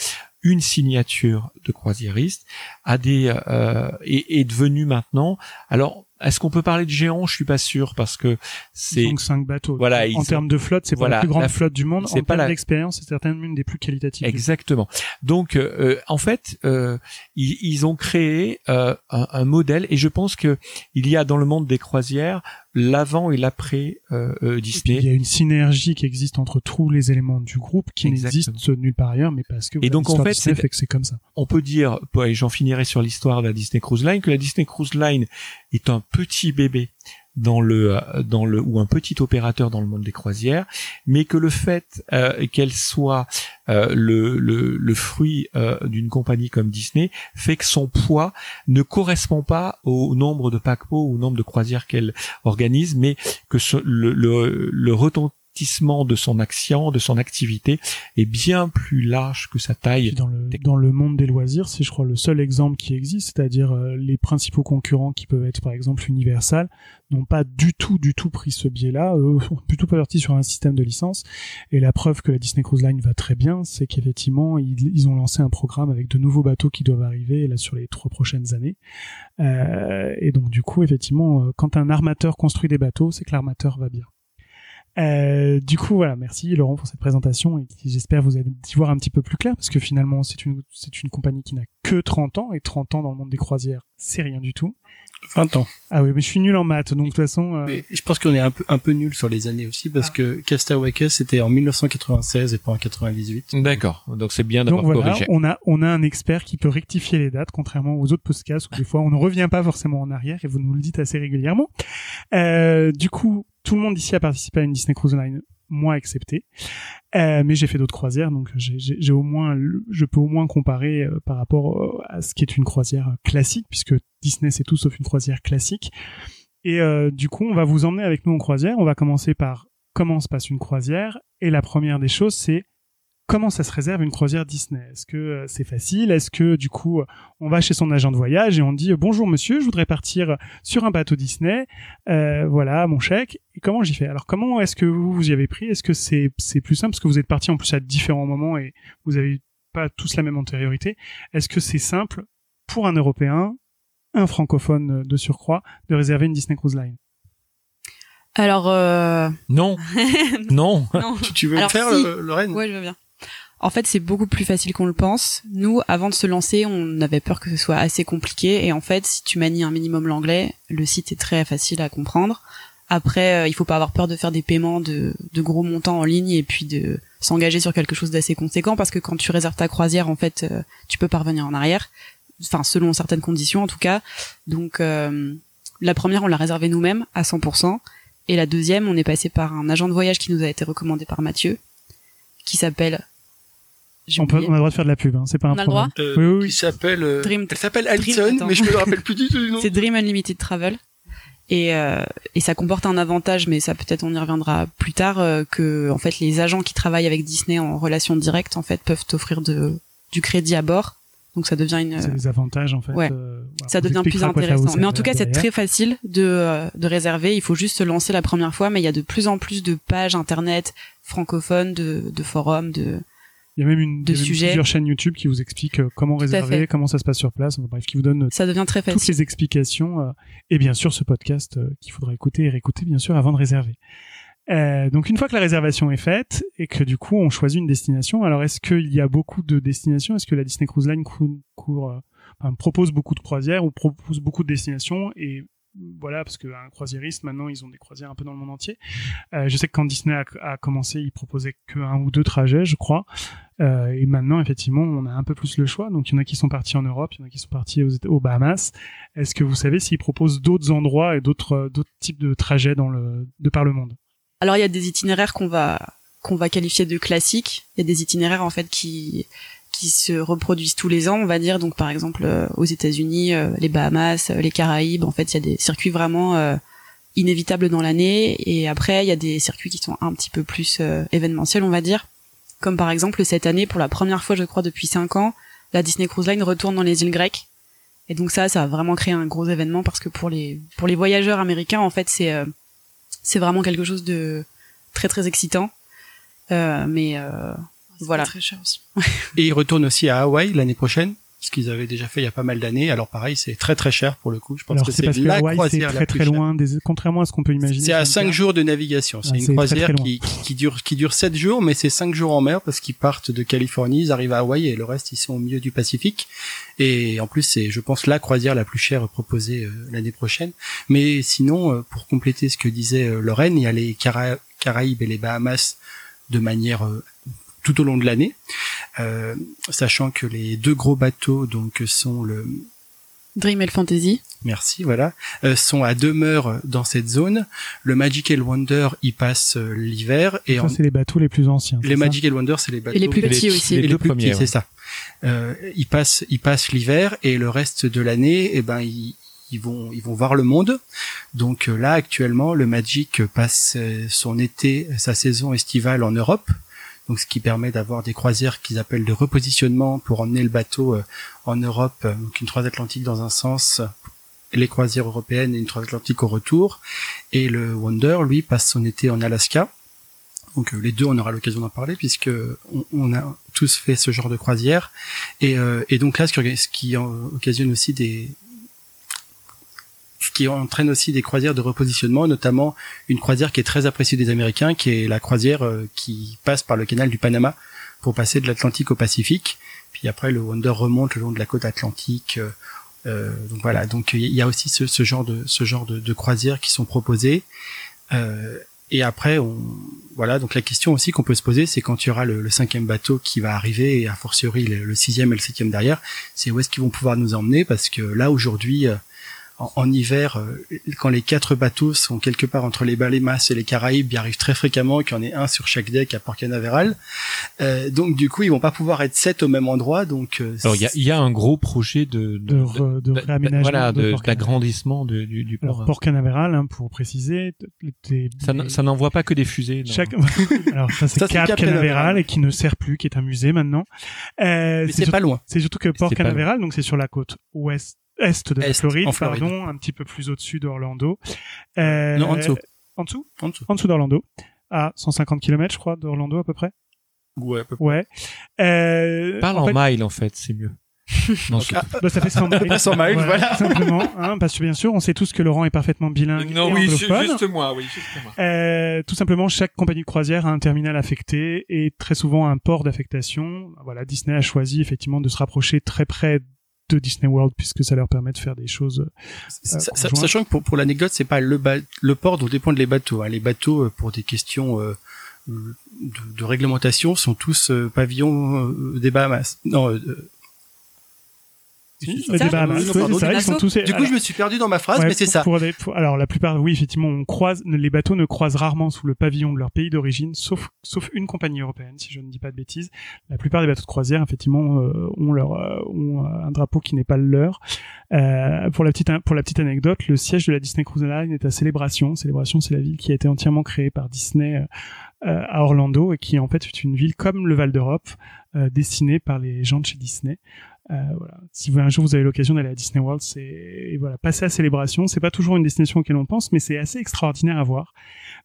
une signature de croisiériste, à des euh, et est devenu maintenant. Alors est-ce qu'on peut parler de géant Je suis pas sûr parce que c'est donc cinq bateaux. Voilà, en termes de flotte, c'est pas la plus grande flotte du monde. C'est pas la d'expérience, c'est certainement une des plus qualitatives. Exactement. Donc, euh, en fait, euh, ils, ils, ont créé euh, un, un, modèle et je pense que il y a dans le monde des croisières l'avant et l'après euh, euh, Disney. il y a une synergie qui existe entre tous les éléments du groupe qui n'existe nulle part ailleurs, mais parce que et donc en fait, c'est fait que c'est comme ça. On peut dire, et j'en finirai sur l'histoire de la Disney Cruise Line, que la Disney Cruise Line est un petit bébé dans le euh, dans le ou un petit opérateur dans le monde des croisières, mais que le fait euh, qu'elle soit euh, le, le, le, fruit d'une compagnie comme Disney fait que son poids ne correspond pas au nombre de paquebots ou au nombre de croisières qu'elle organise, mais que le, le, le de son action, de son activité est bien plus large que sa taille. Dans le, dans le monde des loisirs, c'est je crois le seul exemple qui existe, c'est-à-dire euh, les principaux concurrents qui peuvent être par exemple Universal n'ont pas du tout du tout pris ce biais-là, eux sont plutôt partis sur un système de licence. Et la preuve que la Disney Cruise Line va très bien, c'est qu'effectivement ils, ils, ont lancé un programme avec de nouveaux bateaux qui doivent arriver là sur les trois prochaines années. Euh, et donc du coup effectivement, euh, quand un armateur construit des bateaux, c'est que l'armateur va bien. Euh, du coup, voilà, merci Laurent pour cette présentation et j'espère vous y voir un petit peu plus clair parce que finalement, c'est une, c'est une compagnie qui n'a que 30 ans et 30 ans dans le monde des croisières, c'est rien du tout. 20 ans. Ah oui, mais je suis nul en maths, donc de toute façon. Euh... je pense qu'on est un peu un peu nul sur les années aussi parce ah. que Castaway c'était en 1996 et pas en 98. D'accord, donc c'est bien d'avoir voilà, corrigé. On a on a un expert qui peut rectifier les dates, contrairement aux autres podcasts où des fois on ne revient pas forcément en arrière et vous nous le dites assez régulièrement. Euh, du coup, tout le monde ici a participé à une Disney Cruise Line, moi accepté. Euh, mais j'ai fait d'autres croisières, donc j'ai au moins, je peux au moins comparer euh, par rapport euh, à ce qui est une croisière classique, puisque Disney c'est tout sauf une croisière classique. Et du coup, on va vous emmener avec nous en croisière. On va commencer par comment se passe une croisière. Et la première des choses, c'est comment ça se réserve une croisière Disney? Est-ce que euh, c'est facile? Est-ce que du coup on va chez son agent de voyage et on dit bonjour monsieur, je voudrais partir sur un bateau Disney, euh, voilà mon chèque. Et comment j'y fais? Alors comment est-ce que vous vous y avez pris? Est-ce que c'est c'est plus simple? Parce que vous êtes parti en plus à différents moments et vous avez pas tous la même antériorité. Est-ce que c'est simple pour un Européen, un francophone de surcroît, de réserver une Disney Cruise Line? Alors euh... non. non, Tu, veux le faire, si. Lorraine Ouais, je veux bien. En fait, c'est beaucoup plus facile qu'on le pense. Nous, avant de se lancer, on avait peur que ce soit assez compliqué. Et en fait, si tu manies un minimum l'anglais, le site est très facile à comprendre. Après, euh, il faut pas avoir peur de faire des paiements de, gros montants en ligne et puis de s'engager sur quelque chose d'assez conséquent parce que quand tu réserves ta croisière, en fait, euh, tu peux pas revenir en arrière. Enfin, selon certaines conditions, en tout cas. Donc, euh, la première, on l'a réservée nous-mêmes à 100%. Et la deuxième, on est passé par un agent de voyage qui nous a été recommandé par Mathieu, qui s'appelle On, peut, on a le droit de faire de la pub, hein, c'est pas un On a le droit problème. Euh, Oui, oui, oui. Qui s'appelle. euh, Dream- Elle s'appelle Alison, mais je me rappelle plus du tout du nom. C'est Dream Unlimited Travel. Et, euh, et ça comporte un avantage, mais ça peut-être on y reviendra plus tard, euh, que en fait les agents qui travaillent avec Disney en relation directe en fait peuvent offrir de, du crédit à bord. Donc ça devient une, C'est des avantages en fait. ouais. euh, voilà, ça devient plus intéressant. Mais en tout cas, c'est très facile de, euh, de réserver. Il faut juste se lancer la première fois, mais il y a de plus en plus de pages internet francophones, de, de forums, de Il y a même une de sujets. plusieurs chaînes YouTube qui vous expliquent euh, comment réserver, comment ça se passe sur place. Bref, qui vous donnent euh, ça devient très toutes les explications euh, et bien sûr ce podcast qu'il faudra écouter et réécouter bien sûr avant de réserver. Euh, donc une fois que la réservation est faite et que du coup on choisit une destination, alors est-ce qu'il y a beaucoup de destinations? Est-ce que la Disney Cruise Line cou- court, euh, enfin, propose beaucoup de croisières ou propose beaucoup de destinations? Et voilà parce qu'un croisiériste maintenant ils ont des croisières un peu dans le monde entier. Euh, je sais que quand Disney a, a commencé ils proposaient que un ou deux trajets je crois euh, et maintenant effectivement on a un peu plus le choix donc il y en a qui sont partis en Europe, il y en a qui sont partis aux, aux Bahamas. Est-ce que vous savez s'ils proposent d'autres endroits et d'autres euh, types de trajets dans le de par le monde? Alors il y a des itinéraires qu'on va qu'on va qualifier de classiques. Il y a des itinéraires en fait qui qui se reproduisent tous les ans, on va dire. Donc par exemple euh, aux États-Unis, euh, les Bahamas, les Caraïbes. En fait, il y a des circuits vraiment euh, inévitables dans l'année. Et après, il y a des circuits qui sont un petit peu plus euh, événementiels, on va dire. Comme par exemple cette année, pour la première fois, je crois depuis cinq ans, la Disney Cruise Line retourne dans les îles grecques. Et donc ça, ça a vraiment créé un gros événement parce que pour les pour les voyageurs américains, en fait, c'est euh, c'est vraiment quelque chose de très très excitant. Euh, mais euh, voilà. Très cher aussi. Et ils retournent aussi à Hawaï l'année prochaine, ce qu'ils avaient déjà fait il y a pas mal d'années. Alors pareil, c'est très très cher pour le coup. Je pense Alors que c'est la c'est croisière très la plus très loin des contrairement à ce qu'on peut imaginer. C'est à sur 5 une jours de navigation. C'est Ah, une très, croisière très qui, dure qui dure 7 jours, mais c'est 5 jours en mer parce qu'ils partent de Californie, ils arrivent à Hawaï et le reste ils sont au milieu du Pacifique. Et en plus c'est, je pense, la croisière la plus chère proposée euh, l'année prochaine. Mais sinon, euh, pour compléter ce que disait euh, Lorraine, il y a les Cara- Caraïbes et les Bahamas de manière tout au long de l'année, Euh, sachant que les deux gros bateaux donc sont le Dream and Fantasy. Merci, voilà, euh, sont à demeure dans cette zone. Le Magical Wonder y passe euh, l'hiver et Ça en- c'est les bateaux les plus anciens. les ça Magical Wonder, c'est les bateaux Et les plus les- petits aussi. les et deux le plus premiers, petit, ouais. c'est ça. Euh, ils passent, ils passent l'hiver et le reste de l'année, eh ben ils, ils vont, ils vont voir le monde. Donc euh, là, actuellement, le Magic passe euh, son été, sa saison estivale en Europe. Donc ce qui permet d'avoir des croisières qu'ils appellent de repositionnement pour emmener le bateau euh, en Europe, euh, donc une transatlantique dans un sens, les croisières européennes et une transatlantique au retour. Et le Wonder, lui, passe son été en Alaska. Donc euh, les deux, on aura l'occasion d'en parler puisque on, on a tous fait ce genre de croisière. Et, donc là, ce qui, ce qui occasionne aussi des qui entraîne aussi des croisières de repositionnement, notamment une croisière qui est très appréciée des Américains, qui est la croisière euh, qui passe par le canal du Panama pour passer de l'Atlantique au Pacifique. Puis après, le Wonder remonte le long de la côte atlantique. euh, euh, donc voilà, donc il y a aussi ce, genre de ce genre de, croisières qui sont proposées. Et après, on, voilà, donc la question aussi qu'on peut se poser, c'est quand il y aura le, cinquième bateau qui va arriver, et a fortiori le, le sixième et le septième derrière, c'est où est-ce qu'ils vont pouvoir nous emmener, parce que là aujourd'hui, en, en hiver, euh, quand les quatre bateaux sont quelque part entre les Balémas et les Caraïbes, il arrive très fréquemment qu'il y en ait un sur chaque deck à Port Canaveral. Euh, donc du coup, ils vont pas pouvoir être sept au même endroit. Donc euh, Alors il y a, il y a un gros projet de, De re- de réaménagement voilà, de de- Port d'agrandissement de- du, du Alors port. Port Canaveral, hein, pour préciser, ça, n- ça n'envoie pas que des fusées. non. Chaque... Alors ça c'est Ça, c'est Cap, Cap Canaveral, Canaveral. et qui ne sert plus, qui est un musée maintenant. Euh, mais c'est pas loin. c'est surtout que Port Canaveral, donc c'est sur la côte ouest est de la Est, Floride, en Floride. pardon, un petit peu plus au-dessus d'Orlando. Euh, Non, en dessous. En dessous? En dessous. D'Orlando. À 150 km, je crois, d'Orlando à peu près. Ouais, à peu près. Ouais. Euh, Parle en en, fait, mile en fait, c'est mieux. Non, c'est- Bah, ça fait 100 miles. 100 miles, voilà. Simplement, hein, parce que bien sûr, on sait tous que Laurent est parfaitement bilingue non, et oui, juste moi, oui, juste moi. Euh, tout simplement, chaque compagnie de croisière a un terminal affecté et très souvent un port d'affectation. Voilà, Disney a choisi effectivement de se rapprocher très près de Disney World puisque ça leur permet de faire des choses. Conjoint. Sachant que pour, pour l'anecdote, c'est pas le, le port dont dépendent les bateaux. hein. Les bateaux, euh, pour des questions euh, de, de réglementation, sont tous euh, pavillons euh, des Bahamas. Non, euh, euh, Si, ça, oui, oui, ils sont tous. du coup, alors, je me suis perdu dans ma phrase, ouais, mais c'est ça. pour des- pour- alors la plupart, oui, effectivement, on croise. Les bateaux ne croisent rarement sous le pavillon de leur pays d'origine, sauf sauf une compagnie européenne, si je ne dis pas de bêtises. La plupart des bateaux de croisière, effectivement, euh, ont leur euh, ont euh, un drapeau qui n'est pas le leur. Euh, pour la petite pour la petite anecdote, le siège de la Disney Cruise Line est à Célébration. Célébration, c'est la ville qui a été entièrement créée par Disney à Orlando et qui en fait est une ville comme le Val d'Europe, euh, destinée par les gens de chez Disney. Euh, voilà. Si vous, un jour vous avez l'occasion d'aller à Disney World, c'est voilà, passer à Célébration. C'est pas toujours une destination auquel on pense, mais c'est assez extraordinaire à voir.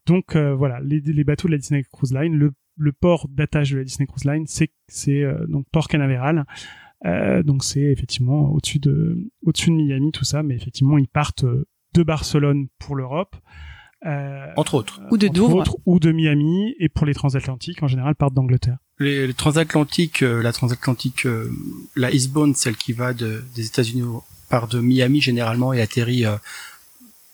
Donc euh, voilà, les, les bateaux de la Disney Cruise Line, le, le port d'attache de la Disney Cruise Line, c'est c'est euh, donc Port Canaveral. Euh, donc c'est effectivement au-dessus de au-dessus de Miami tout ça, mais effectivement ils partent euh, de Barcelone pour l'Europe. Euh, Entre autres. Ou de entre Douvres. autres, ou de Miami et pour les transatlantiques en général partent d'Angleterre. Les, les transatlantiques, euh, la transatlantique, euh, la Eastbound, celle qui va de, des États-Unis part de Miami généralement et atterrit euh,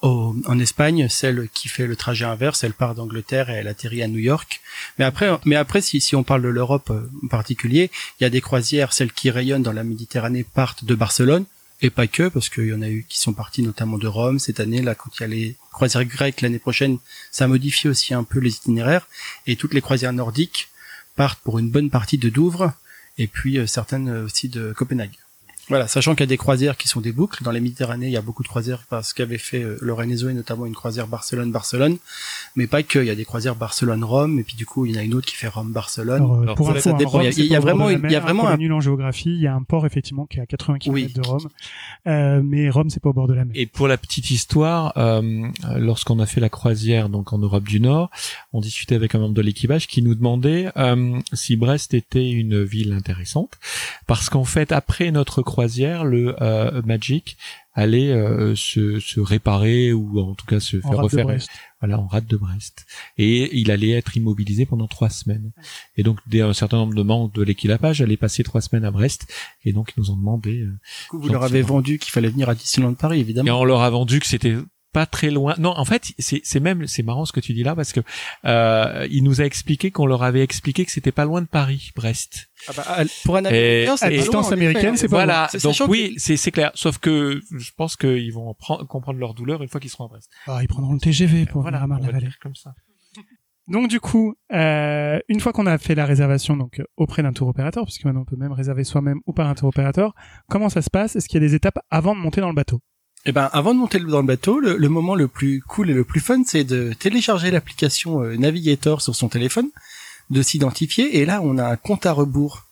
au- en Espagne. Celle qui fait le trajet inverse, elle part d'Angleterre et elle atterrit à New York. Mais après, mais après, si, si on parle de l'Europe euh, en particulier, il y a des croisières, celles qui rayonnent dans la Méditerranée partent de Barcelone. Et pas que, parce qu'il y en a eu qui sont partis notamment de Rome cette année. Là, quand il y a les croisières grecques l'année prochaine, ça modifie aussi un peu les itinéraires. Et toutes les croisières nordiques partent pour une bonne partie de Douvres et puis euh, certaines euh, aussi de Copenhague. Voilà, sachant qu'il y a des croisières qui sont des boucles. Dans la Méditerranée, il y a beaucoup de croisières parce qu'avait fait euh, Lorenzo et notamment une croisière Barcelone-Barcelone. Mais pas que, il y a des croisières Barcelone-Rome et puis du coup, il y en a une autre qui fait Rome-Barcelone. Alors, euh, pour ça- info, ça hein, dépend. Rome, Il y a- vraiment il y a vraiment un- les nuls en géographie. Il y a un port effectivement qui est à 80 km Oui. de Rome, euh, mais Rome c'est pas au bord de la mer. Et pour la petite histoire, euh, lorsqu'on a fait la croisière donc en Europe du Nord, on discutait avec un membre de l'équipage qui nous demandait euh, si Brest était une ville intéressante, parce qu'en fait après notre croisière, le euh, Magic allait euh, se, se réparer ou en tout cas se En faire refaire voilà en rade de Brest. Et il allait être immobilisé pendant trois semaines. Et donc des, un certain nombre de membres de l'équipage allaient passer trois semaines à Brest. Et donc ils nous ont demandé euh, Du coup, vous leur avez vendu qu'il fallait venir à Disneyland Paris, et évidemment. on leur a vendu que c'était pas très loin. Non, en fait, c'est c'est même c'est marrant ce que tu dis là parce que euh, il nous a expliqué qu'on leur avait expliqué que c'était pas loin de Paris, Brest. Ah bah, pour un Américain, c'est distance américaine, c'est pas voilà. Donc oui, que- c'est c'est clair. Sauf que je pense qu'ils vont comprendre leur douleur une fois qu'ils seront à Brest. Ah, ils prendront le TGV pour voilà, venir à on va Marne-la-Vallée. dire comme ça. Donc du coup, euh, une fois qu'on a fait la réservation donc euh, auprès d'un tour opérateur, puisque maintenant on peut même réserver soi-même ou par un tour opérateur, comment ça se passe? Est-ce qu'il y a des étapes avant de monter dans le bateau? Eh ben, avant de monter dans le bateau, le, le moment le plus cool et le plus fun, c'est de télécharger l'application euh, Navigator sur son téléphone, de s'identifier, et là, on a un compte à rebours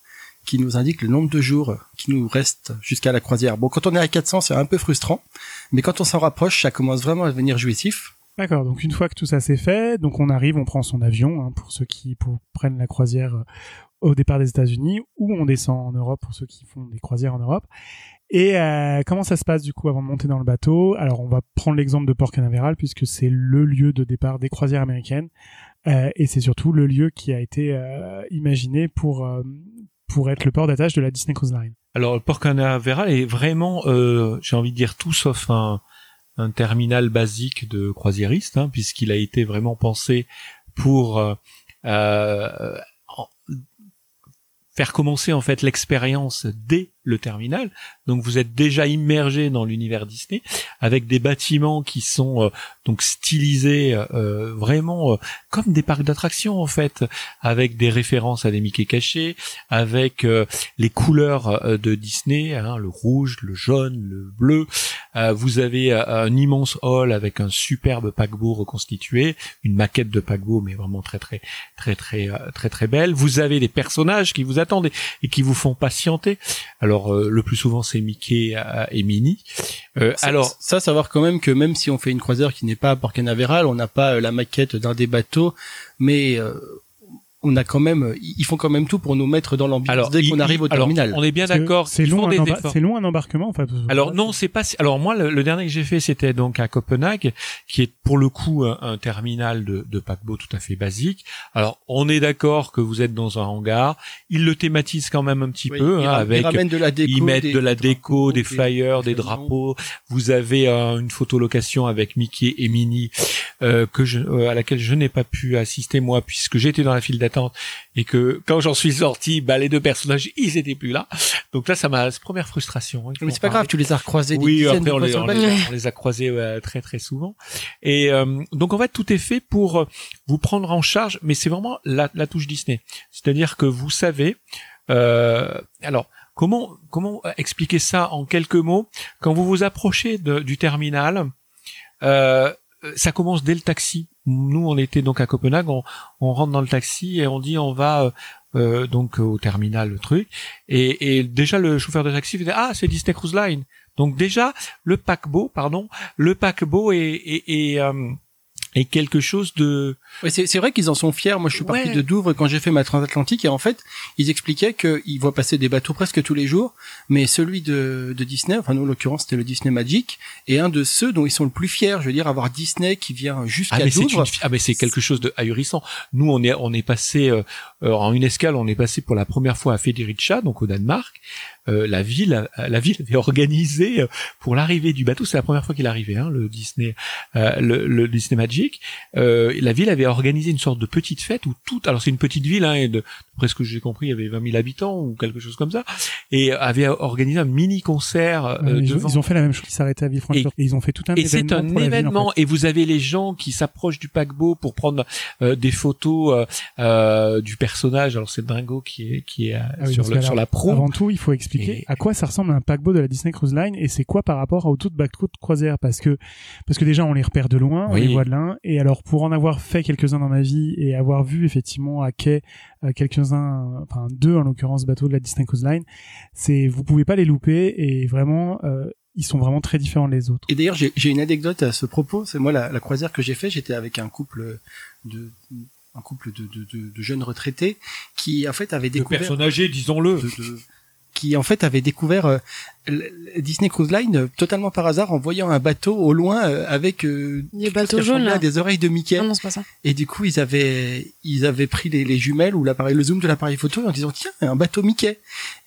qui nous indique le nombre de jours qui nous reste jusqu'à la croisière. Bon, quand on est à 400, c'est un peu frustrant, mais quand on s'en rapproche, ça commence vraiment à devenir jouissif. D'accord. Donc une fois que tout ça c'est fait, donc on arrive, on prend son avion hein, pour ceux qui prennent la croisière euh, au départ des États-Unis, ou on descend en Europe pour ceux qui font des croisières en Europe. Et euh, comment ça se passe du coup avant de monter dans le bateau? Alors on va prendre l'exemple de Port Canaveral puisque c'est le lieu de départ des croisières américaines euh, et c'est surtout le lieu qui a été euh, imaginé pour euh, pour être le port d'attache de la Disney Cruise Line. Alors Port Canaveral est vraiment, euh, j'ai envie de dire tout sauf un, un terminal basique de croisiériste, hein, puisqu'il a été vraiment pensé pour euh, faire commencer en fait l'expérience dès le terminal. Donc vous êtes déjà immergé dans l'univers Disney avec des bâtiments qui sont euh, donc stylisés euh, vraiment euh, comme des parcs d'attractions en fait, avec des références à des Mickey cachés, avec euh, les couleurs euh, de Disney, hein, le rouge, le jaune, le bleu. Euh, vous avez euh, un immense hall avec un superbe paquebot reconstitué, une maquette de paquebot mais vraiment très très très très euh, très très belle. Vous avez des personnages qui vous attendent et, et qui vous font patienter. Alors euh, le plus souvent c'est Mickey euh, et Minnie. Euh, Ça- alors ça, savoir quand même que même si on fait une croisière qui n'est pas à Port Canaveral, on n'a pas euh, la maquette d'un des bateaux, mais euh, on a quand même, ils font quand même tout pour nous mettre dans l'ambiance dès qu'on arrive au terminal. on est bien d'accord. C'est long, c'est long un embarquement. Enfin, alors non, c'est pas. Alors moi, le, dernier que j'ai fait, c'était donc à Copenhague, qui est pour le coup un, terminal de, de, paquebot tout à fait basique. Alors on est d'accord que vous êtes dans un hangar. Ils le thématisent quand même un petit peu hein, avec. Ils de la déco, ils mettent de la déco, des flyers, des, drapeaux. Vous avez euh, une photolocation avec Mickey et Minnie euh, que je, euh, à laquelle je n'ai pas pu assister moi puisque j'étais dans la file d'attente et que quand j'en suis sorti, bah les deux personnages ils étaient plus là. Donc là ça m'a première frustration. Hein, mais c'est pas grave, tu les as recroisés. Oui, après on les, on, les, a croisés très très souvent. Et euh, donc en fait tout est fait pour vous prendre en charge, mais c'est vraiment la, la touche Disney. C'est-à-dire que vous savez. Euh, alors comment comment expliquer ça en quelques mots? Quand vous vous approchez de, du terminal, euh, ça commence dès le taxi nous on était donc à Copenhague, on, on, rentre dans le taxi et on dit on va euh, euh donc au terminal le truc. Et, et, déjà le chauffeur de taxi fait ah c'est Disney Cruise Line. Donc déjà le paquebot pardon le paquebot est, est, est euh, et quelque chose de. Ouais, c'est vrai qu'ils en sont fiers. Moi, je suis parti de Douvres quand j'ai fait ma transatlantique et en fait, ils expliquaient qu'ils voient passer des bateaux presque tous les jours, mais celui de, de Disney, enfin nous en l'occurrence c'était le Disney Magic, et un de ceux dont ils sont le plus fiers. Je veux dire, avoir Disney qui vient jusqu'à ah, Douvres. Ah mais c'est quelque chose de ahurissant. Nous, on est on est passé euh, en une escale, on est passé pour la première fois à Federica, donc au Danemark. Euh, la ville, la ville avait organisé euh, pour l'arrivée du bateau. C'est la première fois qu'il arrivait, hein, le Disney, euh, le, Disney Magic. la ville avait organisé une sorte de petite fête où tout, alors c'est une petite ville, hein, et de, d'après ce que j'ai compris, il y avait 20 000 habitants ou quelque chose comme ça, et avait organisé un mini concert. ils, ils, ont fait la même chose. Ils s'arrêtaient à Villefranche et, ils ont fait tout un et c'est un événement. Et vous avez les gens qui s'approchent du paquebot pour prendre des photos du personnage. Alors c'est Dingo qui est qui est ah sur, le, sur la proue. Avant tout, il faut expliquer à quoi ça ressemble un paquebot de la Disney Cruise Line et c'est quoi par rapport à bateaux de croisière? Parce que parce que déjà on les repère de loin, on les voit de loin et alors pour en avoir fait quelques-uns dans ma vie et avoir vu effectivement à quai euh, quelques-uns enfin deux en l'occurrence bateaux de la Disney Cruise Line, c'est vous pouvez pas les louper et vraiment euh, ils sont vraiment très différents des autres. Et d'ailleurs, j'ai une anecdote à ce propos. C'est moi la, la, croisière que j'ai fait. J'étais avec un couple de un couple de, de, de, de, jeunes retraités qui en fait avaient découvert. De personnes âgées, disons-le qui en fait avait découvert euh, Disney Cruise Line euh, totalement par hasard en voyant un bateau au loin euh, avec des bateaux jaunes là. des oreilles de Mickey. Non, non pas ça. Et du coup ils avaient ils avaient pris les, les jumelles ou l'appareil le zoom de l'appareil photo en disant tiens un bateau Mickey.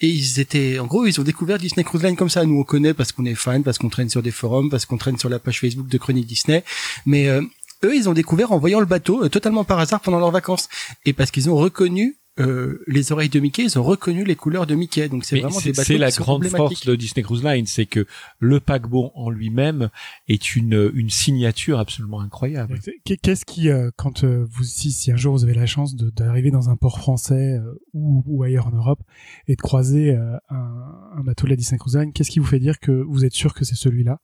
Et ils étaient en gros ils ont découvert Disney Cruise Line comme ça. Nous on connaît parce qu'on est fan, parce qu'on traîne sur des forums, parce qu'on traîne sur la page Facebook de Chronique Disney. Mais eux, ils ont découvert en voyant le bateau totalement par hasard pendant leurs vacances et parce qu'ils ont reconnu euh, les oreilles de Mickey, ils ont reconnu les couleurs de Mickey. Donc c'est vraiment des bateaux C'est la grande force de Disney Cruise Line, c'est que le paquebot en lui-même est une une signature absolument incroyable. Qu'est-ce qui, euh, quand euh, vous si, si un jour vous avez la chance d'arriver dans un port français ou, ou, ailleurs en Europe et de croiser un, un bateau de la Disney Cruise Line, qu'est-ce qui vous fait dire que vous êtes sûr que c'est celui-là?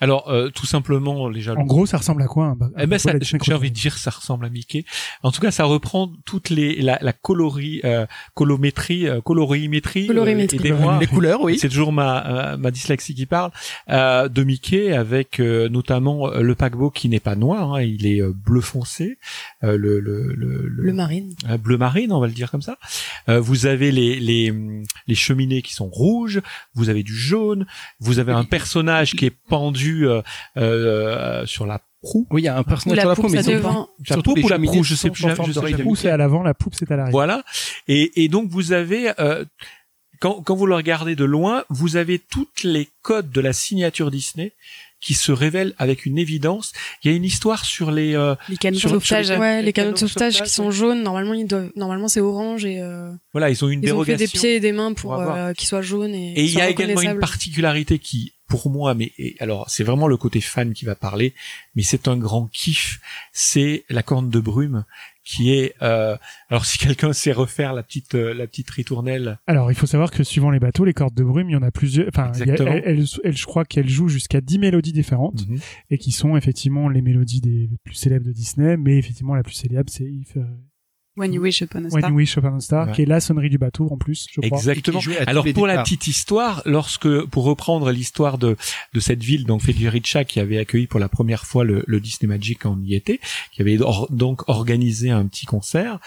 Alors, euh, tout simplement, les En gros, ça ressemble à quoi eh ben, j'ai envie de dire, ça ressemble à Mickey. En tout cas, ça reprend toutes les la, la colorie, euh, colométrie, euh, colorimétrie, colorimétrie. les couleurs, oui. C'est toujours ma ma dyslexie qui parle de Mickey, avec notamment le paquebot qui n'est pas noir, hein, il est bleu foncé, le, le, le, le bleu marine, bleu marine, on va le dire comme ça. vous avez les les les cheminées qui sont rouges, vous avez du jaune, vous avez un personnage qui est pendu euh, euh, sur la proue. Oui, il y a un personnage sur la proue, mais devant. La poupe ou la proue, je sais plus. La proue c'est à l'avant, la poupe c'est à l'arrière. Voilà. Et, et donc vous avez euh, quand, quand vous le regardez de loin, vous avez toutes les codes de la signature Disney qui se révèle avec une évidence. Il y a une histoire sur les euh, les canaux de sauvetage, ouais, les, canaux, de sauvetage, qui sont jaunes. Normalement, ils doivent, normalement c'est orange et euh, voilà, ils ont une ils Ont fait des pieds et des mains pour, euh, qu'ils soient jaunes et. Et il y a également une particularité qui, pour moi, mais alors c'est vraiment le côté fan qui va parler, mais c'est un grand kiff. C'est la corne de brume qui est euh, alors si quelqu'un sait refaire la petite euh, la petite ritournelle. Alors il faut savoir que suivant les bateaux, les cordes de brume, il y en a plusieurs. Enfin, elle, je crois qu'elle joue jusqu'à 10 mélodies différentes mhm. et qui sont effectivement les mélodies des plus célèbres de Disney, mais effectivement la plus célèbre c'est If, When You Wish Upon a When Star. You Wish Upon a Star, Ouais. qui est la sonnerie du bateau en plus, je crois. Exactement. Alors pour la petite histoire, lorsque pour reprendre l'histoire de de cette ville, donc Federica, qui avait accueilli pour la première fois le, le Disney Magic quand on y était, qui avait or- donc organisé un petit concert,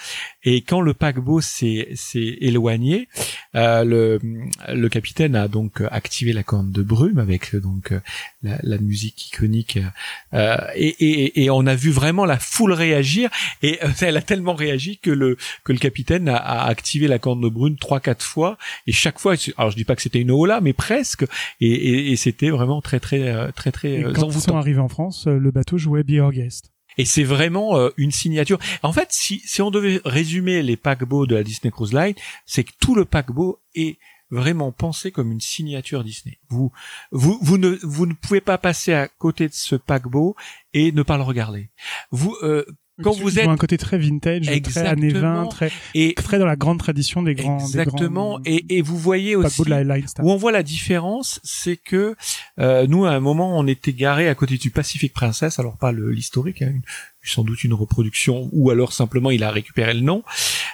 et quand le paquebot s'est s'est éloigné, euh, le le capitaine a donc activé la corne de brume avec euh, donc euh, la, la musique iconique, euh, et, et et on a vu vraiment la foule réagir, et euh, elle a tellement réagi que le que le capitaine a, a activé la corne de brune trois quatre fois et chaque fois alors je dis pas que c'était une hola mais presque et, et, et c'était vraiment très très euh, très très Et euh, quand ils sont arrivés en France, euh, le bateau jouait Be Our Guest. et c'est vraiment euh, une signature en fait si si on devait résumer les paquebots de la Disney Cruise Line c'est que tout le paquebot est vraiment pensé comme une signature Disney. Vous, vous, vous ne, vous ne pouvez pas passer à côté de ce paquebot et ne pas le regarder. Vous, euh, quand vous êtes un côté très vintage, très années 20, Exactement. très, et très dans la grande tradition des grands, exactement des grands et, et vous voyez aussi la où on voit la différence, c'est que euh, nous à un moment on était garé à côté du Pacific Princess, alors pas l'historique, hein, sans doute une reproduction, ou alors simplement il a récupéré le nom.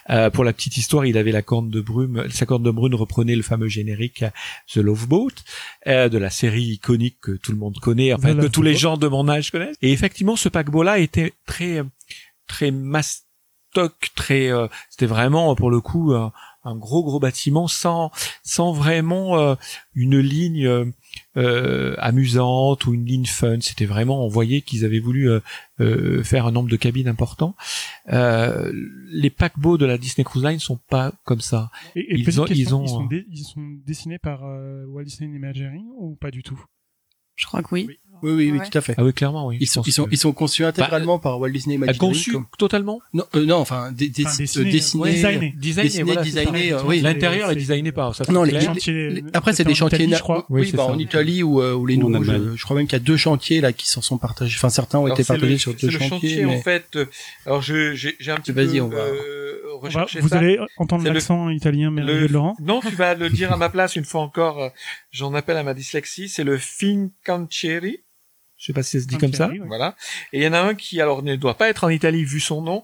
Euh, pour la petite histoire, il avait la corne de brume, sa corne de brume reprenait le fameux générique euh, The Love Boat euh, de la série iconique que tout le monde connaît, enfin The que tous les gens de mon âge connaissent. Et effectivement, ce paquebot-là était très très mastoc, très euh, c'était vraiment pour le coup un, un gros gros bâtiment sans sans vraiment euh, une ligne euh, euh, amusante ou une ligne fun. C'était vraiment, on voyait qu'ils avaient voulu euh, euh, faire un nombre de cabines important. Euh, les paquebots de la Disney Cruise Line sont pas comme ça. Et, et ils ont- question, ils ont, ils, sont euh, dé- ils sont dessinés par euh, Walt Disney Imagineering ou pas du tout? Je crois que oui. Oui, oui, oui, Ouais. tout à fait. Ah oui, clairement, oui. Ils sont, ils sont, que- ils sont conçus intégralement par Walt Disney Ah, Imagineering. conçus comme- totalement. Non, euh, non, enfin, dé- dé- Enfin, euh, dessinés, dessinés, ouais, designés. Designé, Dessiné, voilà, c'est designé, ça. euh, oui. L'intérieur est C'est- designé par. Ça, c'est Non, les, chantiers- les- après c'est des chantiers, Italie, je crois. Oui, Oui, c'est bah, ça. en Italie ou euh, où les nouveaux, je, je crois même qu'il y a deux chantiers là qui s'en sont partagés. Enfin, certains ont Alors, été c'est partagés le- sur c'est deux le chantiers. chantier mais- en fait. euh, Alors je j'ai j'ai un petit Vas-y, peu on va- euh, On va- recherché vous allez entendre C'est le- l'accent italien merveilleux Le- de Laurent Non, tu vas le dire à ma place une fois encore. euh, J'en appelle à ma dyslexie. C'est le Fincantieri. Je sais pas si ça se dit comme ça. Ouais. Voilà. Et il y en a un qui alors ne doit pas être en Italie vu son nom.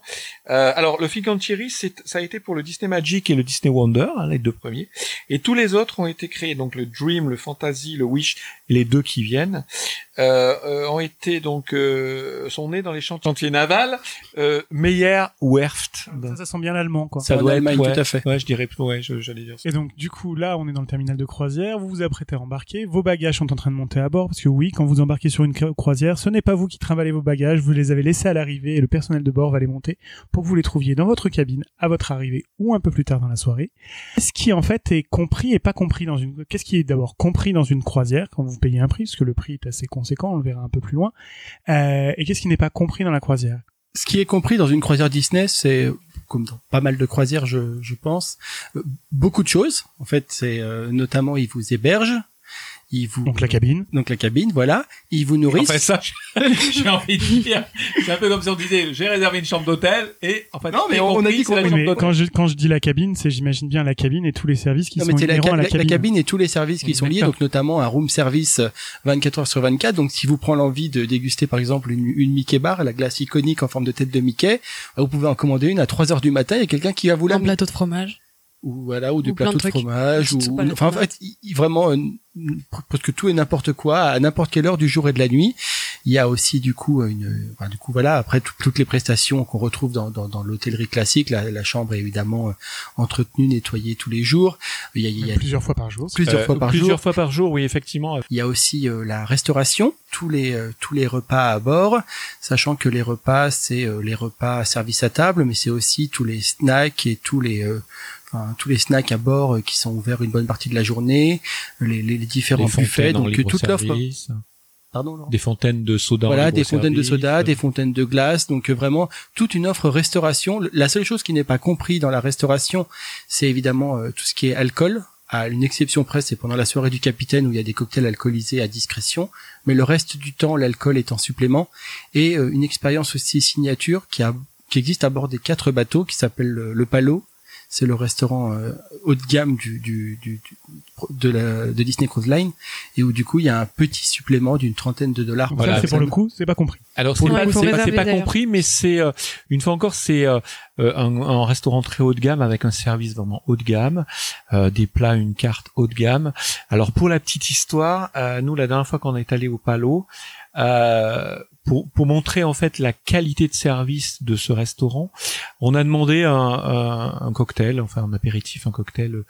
Euh, alors le Fincantieri, c'est ça a été pour le Disney Magic et le Disney Wonder, hein, les deux premiers. Et tous les autres ont été créés. Donc le Dream, le Fantasy, le Wish et les deux qui viennent euh, euh, ont été donc euh, sont nés dans les chantiers navals euh, Meyer Werft. ça, ça sent bien l'allemand quoi Ça- en Allemagne, ouais, tout à fait. Ouais, je dirais ouais, je- j'allais dire ça. Et donc, du coup, là, on est dans le terminal de croisière, vous vous apprêtez à embarquer, vos bagages sont en train de monter à bord, parce que oui, quand vous embarquez sur une cro- croisière, ce n'est pas vous qui trimballez vos bagages, vous les avez laissés à l'arrivée et le personnel de bord va les monter pour que vous les trouviez dans votre cabine à votre arrivée ou un peu plus tard dans la soirée. Qu'est-ce qui, en fait, est compris et pas compris dans une, qu'est-ce qui est d'abord compris dans une croisière quand vous payez un prix, parce que le prix est assez conséquent, on le verra un peu plus loin, euh, et qu'est-ce qui n'est pas compris dans la croisière? Ce qui est compris dans une croisière Disney, c'est comme dans pas mal de croisières, je, pense, euh, beaucoup de choses. En fait, c'est euh, notamment ils vous hébergent, ils vous Donc la cabine. donc la cabine, voilà, ils vous nourrissent. En fait, ça, j'ai envie de dire, c'est un peu comme si on disait, j'ai réservé une chambre d'hôtel et en fait, Non, mais on- on a dit qu'on- la Oui, chambre mais d'hôtel. quand je, quand je dis la cabine, c'est, j'imagine bien la cabine et tous les services qui Non, sont mais c'est la, la la- cabine. la et tous les services qui sont liés, donc notamment un room service euh, 24 heures sur 24. Donc, si vous prenez l'envie de déguster, par exemple, une, une Mickey bar, la glace iconique en forme de tête de Mickey, vous pouvez en commander une à 3 heures du matin. Il y a quelqu'un qui va vous Un l'amener. plateau de fromage. Ou voilà, ou du Ou plein plateau de fromage, ou, enfin, en fait, vraiment, euh, presque tout et n'importe quoi, à n'importe quelle heure du jour et de la nuit. Il y a aussi, du coup, une, enfin, du coup, voilà, après tout- toutes les prestations qu'on retrouve dans, dans, dans l'hôtellerie classique, la, la chambre est évidemment euh, entretenue, nettoyée tous les jours. Il y a, il y a plusieurs fois par jour. plusieurs Euh, fois par plusieurs jour. fois par jour, oui, effectivement. Il y a aussi euh, la restauration, tous les euh, tous les repas à bord, sachant que les repas c'est euh, les repas service à table, mais c'est aussi tous les snacks et tous les euh, enfin, tous les snacks à bord euh, qui sont ouverts une bonne partie de la journée, les, les, les différents Des buffets, en donc euh, toute l'offre. Pardon. Des fontaines de soda. voilà, des fontaines de soda, des fontaines de glace, donc euh, vraiment toute une offre restauration. La seule chose qui n'est pas compris dans la restauration, c'est évidemment euh, tout ce qui est alcool. À une exception près, c'est pendant la soirée du capitaine où il y a des cocktails alcoolisés à discrétion, mais le reste du temps, l'alcool est en supplément et euh, une expérience aussi signature qui a qui existe à bord des quatre bateaux qui s'appelle le, le Palo. C'est le restaurant euh, haut de gamme du, du, du, de, la, de Disney Cruise Line et où du coup il y a un petit supplément d'une trentaine de dollars. Voilà, c'est pour le coup, c'est pas compris. Alors c'est pas, pas compris, mais c'est euh, une fois encore c'est euh, un, un, restaurant très haut de gamme avec un service vraiment haut de gamme, des plats, une carte haut de gamme. Alors pour la petite histoire, nous la dernière fois qu'on est allé au Palo, euh, pour, pour, montrer en fait la qualité de service de ce restaurant, on a demandé un, un, un cocktail, enfin un apéritif, un cocktail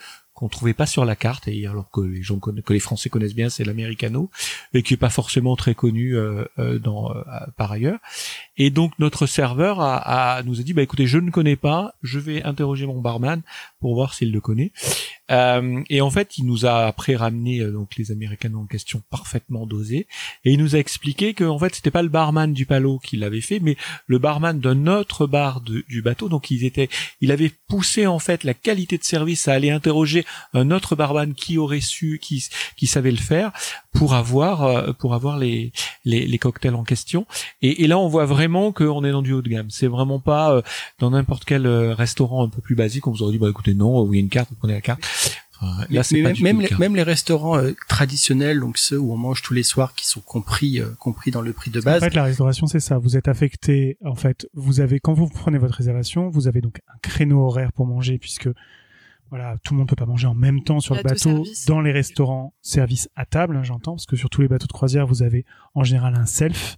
qu'on trouvait pas sur la carte et alors que les gens que les Français connaissent bien c'est l'americano et qui est pas forcément très connu euh, euh dans euh, par ailleurs. Et donc notre serveur a, a, nous a dit bah écoutez je ne connais pas je vais interroger mon barman pour voir s'il le connaît. Euh, et en fait il nous a après ramené euh, donc les américanos en question parfaitement dosés et il nous a expliqué que en fait c'était pas le barman du Palo qui l'avait fait mais le barman d'un autre bar de, du bateau. Donc ils étaient il avait poussé en fait la qualité de service à aller interroger un autre barman qui aurait su, qui, qui savait le faire pour avoir, euh, pour avoir les, les, les cocktails en question. Et, et, là, on voit vraiment qu'on est dans du haut de gamme. C'est vraiment pas euh, dans n'importe quel euh, restaurant un peu plus basique. On vous aurait dit, bah écoutez, non, vous y a une carte, vous prenez la carte. là, mais, même, même, les, même, les, restaurants traditionnels, donc ceux où on mange tous les soirs, qui sont compris, compris dans le prix de base. En fait, la restauration, c'est ça. Vous êtes affecté. En fait, vous avez quand vous prenez votre réservation, vous avez donc un créneau horaire pour manger, puisque voilà, tout le monde peut pas manger en même temps sur le bateau, dans les restaurants, service à table, hein, j'entends, parce que sur tous les bateaux de croisière, vous avez en général un self.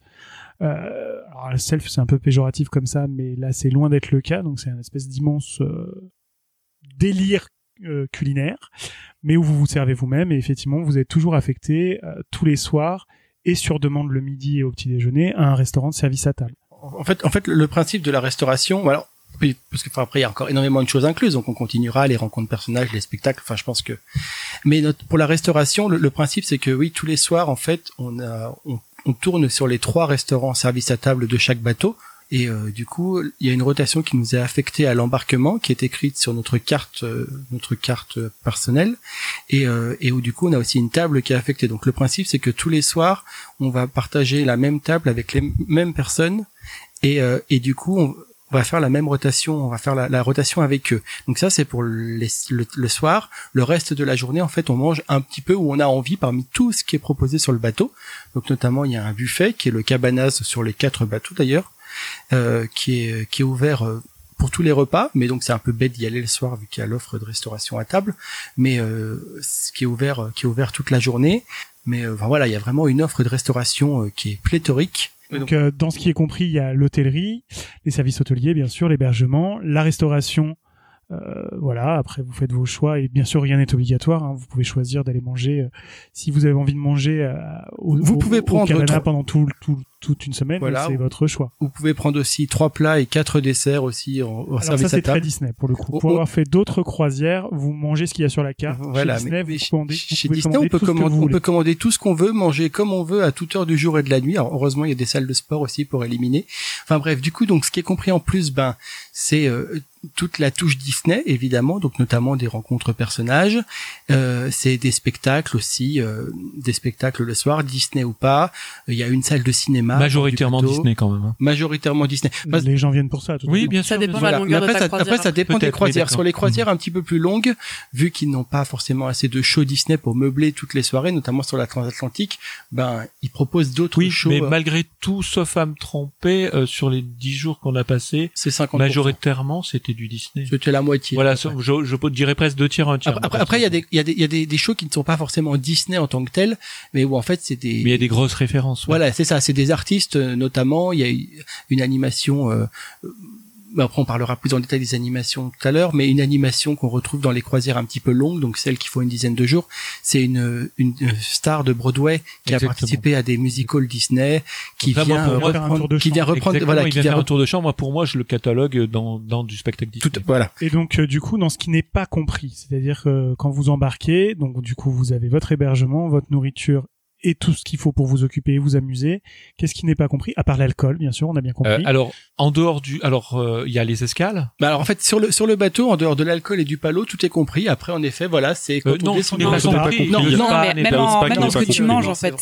Euh, alors le self, c'est un peu péjoratif comme ça, mais là, c'est loin d'être le cas, donc c'est une espèce d'immense euh, délire euh, culinaire, mais où vous vous servez vous-même, et effectivement, vous êtes toujours affecté euh, tous les soirs et sur demande le midi et au petit déjeuner à un restaurant de service à table. En fait, en fait, le principe de la restauration, alors parce que après il y a encore énormément de choses incluses, donc on continuera les rencontres personnages, les spectacles. Enfin, je pense que. Mais notre, pour la restauration, le, principe c'est que oui, tous les soirs en fait, on a, on, on, tourne sur les trois restaurants service à table de chaque bateau. Et euh, du coup, il y a une rotation qui nous est affectée à l'embarquement, qui est écrite sur notre carte, euh, notre carte personnelle, et, euh, et où du coup on a aussi une table qui est affectée. Donc le principe, c'est que tous les soirs, on va partager la même table avec les mêmes personnes, et, et du coup, on, on va faire la même rotation, on va faire la, rotation avec eux. Donc ça c'est pour le, soir. Le reste de la journée en fait on mange un petit peu où on a envie parmi tout ce qui est proposé sur le bateau. Donc notamment il y a un buffet qui est le cabanas sur les quatre bateaux d'ailleurs, euh, qui est qui est ouvert euh, pour tous les repas, mais donc c'est un peu bête d'y aller le soir vu qu'il y a l'offre de restauration à table, mais euh, ce qui est ouvert qui est ouvert toute la journée. Mais voilà, il y a vraiment une offre de restauration qui est pléthorique donc, euh, dans ce qui est compris, il y a l'hôtellerie, les services hôteliers, bien sûr, l'hébergement, la restauration. Euh, voilà, après vous faites vos choix et bien sûr rien n'est obligatoire. Hein. vous pouvez choisir d'aller manger euh, si vous avez envie de manger au, vous pouvez prendre pendant tout, tout, toute une semaine, voilà, c'est votre choix. Vous pouvez prendre aussi trois plats et quatre desserts aussi en, en Alors ça c'est très Disney pour le coup. pour avoir fait d'autres croisières, vous mangez ce qu'il y a sur la carte. Voilà, chez Disney, vous chez, Disney on peut commander, on peut commander tout ce qu'on veut, manger comme on veut à toute heure du jour et de la nuit. Alors heureusement il y a des salles de sport aussi pour éliminer. Enfin bref, du coup donc ce qui est compris en plus, ben c'est euh, toute la touche Disney évidemment, donc notamment des rencontres personnages. Euh, c'est des spectacles aussi, euh, des spectacles le soir, Disney ou pas. Il y a une salle de cinéma Majoritairement Disney quand même. Hein. Majoritairement Disney. les gens viennent pour ça. Tout oui, bien sûr. Ça dépend de la longueur après, de ça, après, ça dépend des croisières. Sur les croisières un petit peu plus longues, vu qu'ils n'ont pas forcément assez de shows Disney pour meubler toutes les soirées, notamment sur la transatlantique, ben ils proposent d'autres oui, shows. mais euh, malgré tout, sauf à me tromper, euh, sur les dix jours qu'on a passés, c'est 50%. Majoritairement, c'était du Disney. C'était la moitié. Voilà, je, je dirais presque deux tiers, un tiers. Après, après, il y a des, il y a des, il y a des, des, shows qui ne sont pas forcément Disney en tant que tels, mais où en fait c'est des. Mais il y a des grosses références. Voilà, c'est ça, c'est des artistes notamment il y a une animation euh, après on parlera plus en détail des animations tout à l'heure, mais une animation qu'on retrouve dans les croisières un petit peu longues, donc celle qui font une dizaine de jours, c'est une, une star de Broadway qui a participé à des musicals Disney, qui vient reprendre, qui vient reprendre, voilà, qui vient faire un tour de champ. Moi, pour moi, je le catalogue dans, dans du spectacle Disney. Tout, voilà. Et donc, euh, du coup, dans ce qui n'est pas compris, c'est-à-dire que quand vous embarquez, donc du coup, vous avez votre hébergement, votre nourriture et tout ce qu'il faut pour vous occuper et vous amuser. Qu'est-ce qui n'est pas compris À part l'alcool, bien sûr, on a bien compris. Euh, alors, en dehors du, alors euh, il y a les escales? Bah alors en fait sur le sur le bateau, en dehors de l'alcool et du palot, tout est compris. Après, en effet, voilà, c'est quand euh, on non, descend non, non, mais même, en, même dans ce que tu manges en fait.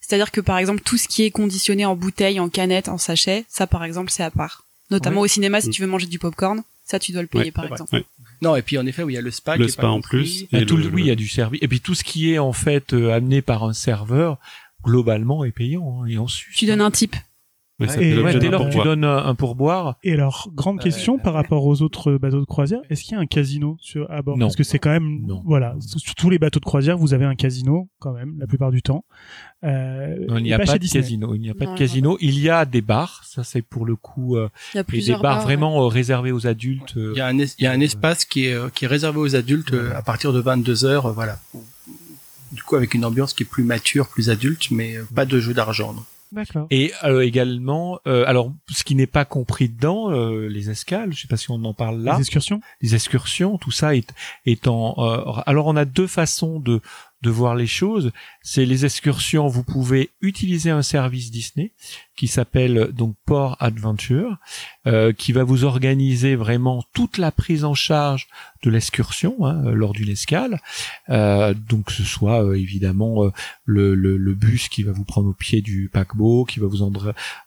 C'est-à-dire que par exemple tout ce qui est conditionné en bouteille, en canette, en sachet, ça par exemple c'est à part. Notamment au cinéma, si tu veux manger du popcorn, ça tu dois le payer par exemple. Non, et puis en effet, oui, il y a le spa. Le qui est spa pas en plus. Ah, Et tout le- le- oui, il y a du service. Et puis tout ce qui est en fait euh, amené par un serveur, globalement, est payant hein, et en sus. Tu donnes un type. Ça Et- Ouais, dès lors que tu donnes un, pourboire, Et alors, grande question par rapport aux autres bateaux de croisière, est-ce qu'il y a un casino sur, à bord? Non. Parce que c'est quand même, Non. voilà, sur tous les bateaux de croisière, vous avez un casino quand même, la plupart du temps. Euh, non, il n'y a pas, de casino. Il n'y a pas Non, de casino. Il y a des bars. Ça, c'est pour le coup euh, Il y a des bars bars, vraiment euh, réservés aux adultes. euh, Il y a un, es- il y a un espace qui est, euh, qui est réservé aux adultes euh, à partir de 22 heures, euh, voilà. Du coup, avec une ambiance qui est plus mature, plus adulte, mais euh, pas de jeu d'argent. D'accord. Et euh, également, euh, alors ce qui n'est pas compris dedans, euh, les escales. Je sais pas si on en parle là. Les excursions les excursions, tout ça est, est en. euh, alors on a deux façons de de voir les choses. C'est les excursions. Vous pouvez utiliser un service Disney qui s'appelle donc Port Adventure, euh, qui va vous organiser vraiment toute la prise en charge de l'excursion hein, lors d'une escale. Euh, donc ce soit euh, évidemment euh, le, bus qui va vous prendre au pied du paquebot, qui va vous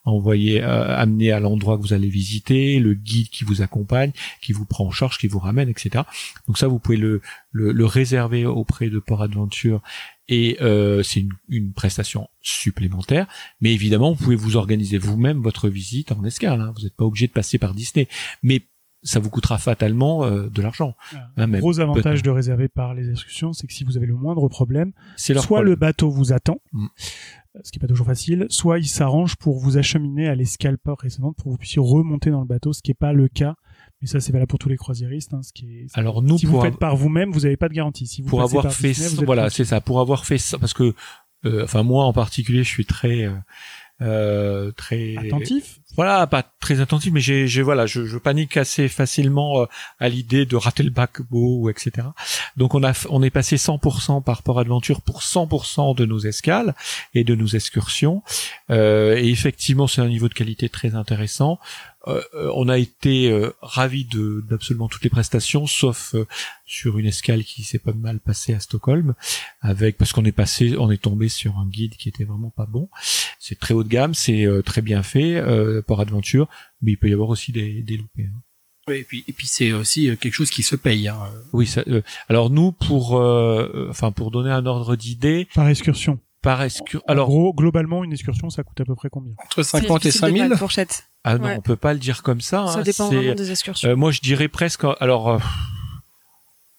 envoyer euh, amener à l'endroit que vous allez visiter, le guide qui vous accompagne, qui vous prend en charge, qui vous ramène, etc. Donc ça, vous pouvez le, le réserver auprès de Port Adventure et euh, c'est une, une prestation supplémentaire. Mais évidemment, vous pouvez vous organiser vous-même votre visite en escale. hein. Vous n'êtes pas obligé de passer par Disney, mais ça vous coûtera fatalement euh, de l'argent. Un même gros avantage de réserver par les excursions, c'est que si vous avez le moindre problème, soit problème. le bateau vous attend, Mm. ce qui est pas toujours facile, soit il s'arrange pour vous acheminer à l'escale précédente pour que vous puissiez remonter dans le bateau, ce qui est pas le cas. Mais ça, c'est valable pour tous les croisiéristes. Hein, ce qui est... Alors nous, si vous faites par vous-même, vous n'avez pas de garantie. Si vous pour avoir par fait Disney, ça, voilà, c'est ça, pour avoir fait ça, parce que, euh, enfin moi en particulier, je suis très, euh, euh, très attentif. Voilà, pas très attentif, mais j'ai, j'ai voilà, je, je panique assez facilement euh, à l'idée de rater le paquebot ou etc. Donc on a, on est passé 100% par Port Aventure pour 100% de nos escales et de nos excursions. Euh, et effectivement, c'est un niveau de qualité très intéressant. Euh, euh, on a été euh, ravis de d'absolument toutes les prestations, sauf euh, sur une escale qui s'est pas mal passée à Stockholm, avec parce qu'on est passé, on est tombé sur un guide qui était vraiment pas bon. C'est très haut de gamme, c'est euh, très bien fait, euh, Port Adventure, mais il peut y avoir aussi des, des loupés. hein. Oui, et puis, et puis c'est aussi euh, quelque chose qui se paye. Hein. Oui, ça, euh, alors nous pour, enfin pour donner un ordre d'idée, Par excursion. par excur- Alors, gros, globalement, une excursion, ça coûte à peu près combien? Entre C'est 50 et difficile de mettre 5000 une fourchette. Ah non, ouais. on peut pas le dire comme ça. Ça hein, dépend vraiment des excursions. Euh, moi, je dirais presque. Alors, euh,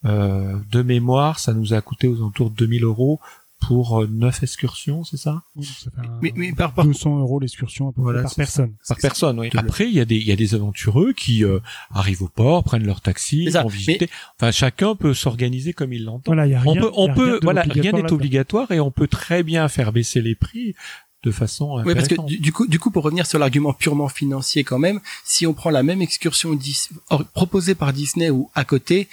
euh, de mémoire, ça nous a coûté aux alentours de 2000 euros pour euh, neuf excursions, c'est ça? Oui, ça fait un- mais, mais par, par 200 euros l'excursion à peu près Voilà, par personne. Par personne, oui. Après, il y a des il y a des aventureux qui euh, arrivent au port, prennent leur taxi, vont visiter. Enfin, chacun peut s'organiser comme il l'entend. Voilà, il y a rien. on peut, on peut, voilà, rien n'est obligatoire et on peut très bien faire baisser les prix de façon Oui, parce que du, coup, du coup, pour revenir sur l'argument purement financier, quand même, si on prend la même excursion Dis- or- proposée par Disney ou à côté,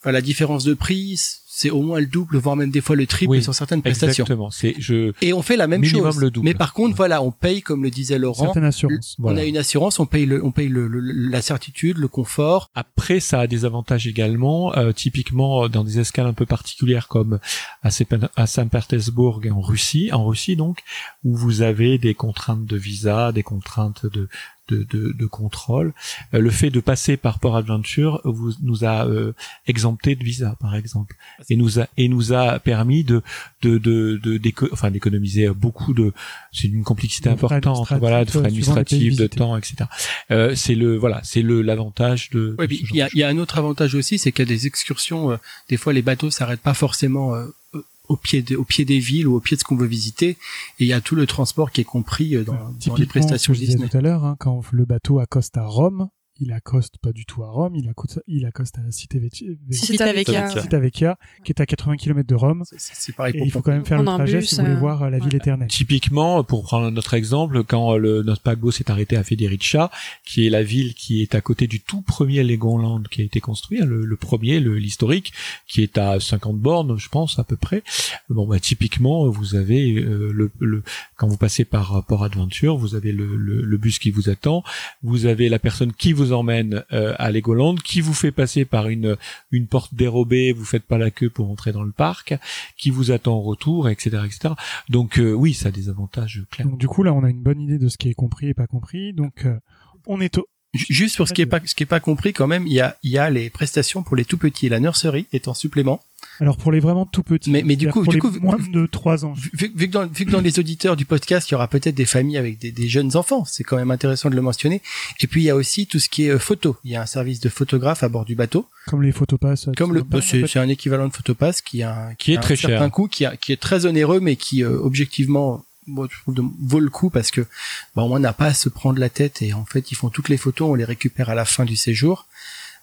enfin, la différence de prix, c'est au moins le double, voire même des fois le triple Oui, sur certaines prestations. Exactement. C'est je Et on fait la même Minimum chose. le double. Mais par contre, voilà, on paye, comme le disait Laurent, Certaines assurances. voilà. on a une assurance, on paye le, on paye le, le- la certitude, le confort. Après, ça a des avantages également. euh, typiquement, euh, dans des escales un peu particulières comme à Saint-Pétersbourg en Russie, en Russie donc, où vous avez des contraintes de visa, des contraintes de de, de, de contrôle. Euh, le fait de passer par Port Adventure vous, nous a euh, exempté de visa, par exemple, et nous a et nous a permis de de de, de enfin d'économiser beaucoup de c'est une complexité importante, voilà, de frais administratifs, de temps, etc. Euh, c'est le voilà, c'est le l'avantage de. Ce il y a, y a un autre avantage aussi, c'est qu'il y a des excursions. euh, des fois, les bateaux s'arrêtent pas forcément euh, au pied de- au pied des villes ou au pied de ce qu'on veut visiter. Et il y a tout le transport qui est compris euh, dans, dans les prestations Disney. tout à l'heure, hein, quand le bateau accoste à Rome, il accoste pas du tout à Rome, il accoste, il accoste à Civitavecchia, Civitavecchia. Qui est à 80 km de Rome. C'est- C'est pareil Et pour il faut quand même faire le trajet bus, si vous voulez euh, voir euh, la ville éternelle. Typiquement, pour prendre notre exemple, quand le, notre paquebot s'est arrêté à Federica, qui est la ville qui est à côté du tout premier Legoland qui a été construit, hein, le, le premier, le- l'historique, qui est à 50 bornes, je pense à peu près. Bon, bah typiquement, vous avez euh, le, le quand vous passez par Port Adventure, vous avez le, le, le bus qui vous attend, vous avez la personne qui vous emmène euh, à Legoland, qui vous fait passer par une une porte dérobée, vous faites pas la queue pour entrer dans le parc, qui vous attend au retour, etc., etc. Donc euh, oui, ça a des avantages clairs. Donc du coup là, on a une bonne idée de ce qui est compris et pas compris. Donc euh, on est au... Juste pour ce qui est pas ce qui est pas compris quand même, il y a il y a les prestations pour les tout petits. La nursery est en supplément. Alors pour les vraiment tout petits. Mais mais du coup pour du les coup moins de 3 ans. Vu, vu que dans, vu que dans les auditeurs du podcast, il y aura peut-être des familles avec des, des jeunes enfants, c'est quand même intéressant de le mentionner. Et puis il y a aussi tout ce qui est euh, photo. Il y a un service de photographe à bord du bateau, Comme les photopass. comme le c'est un équivalent de photopass qui a Qui est a très un certain cher. coût, qui a, qui est très onéreux, mais qui euh, objectivement moi, je trouve de- vaut le coup parce que bah, on n'a pas à se prendre la tête et en fait ils font toutes les photos, on les récupère à la fin du séjour.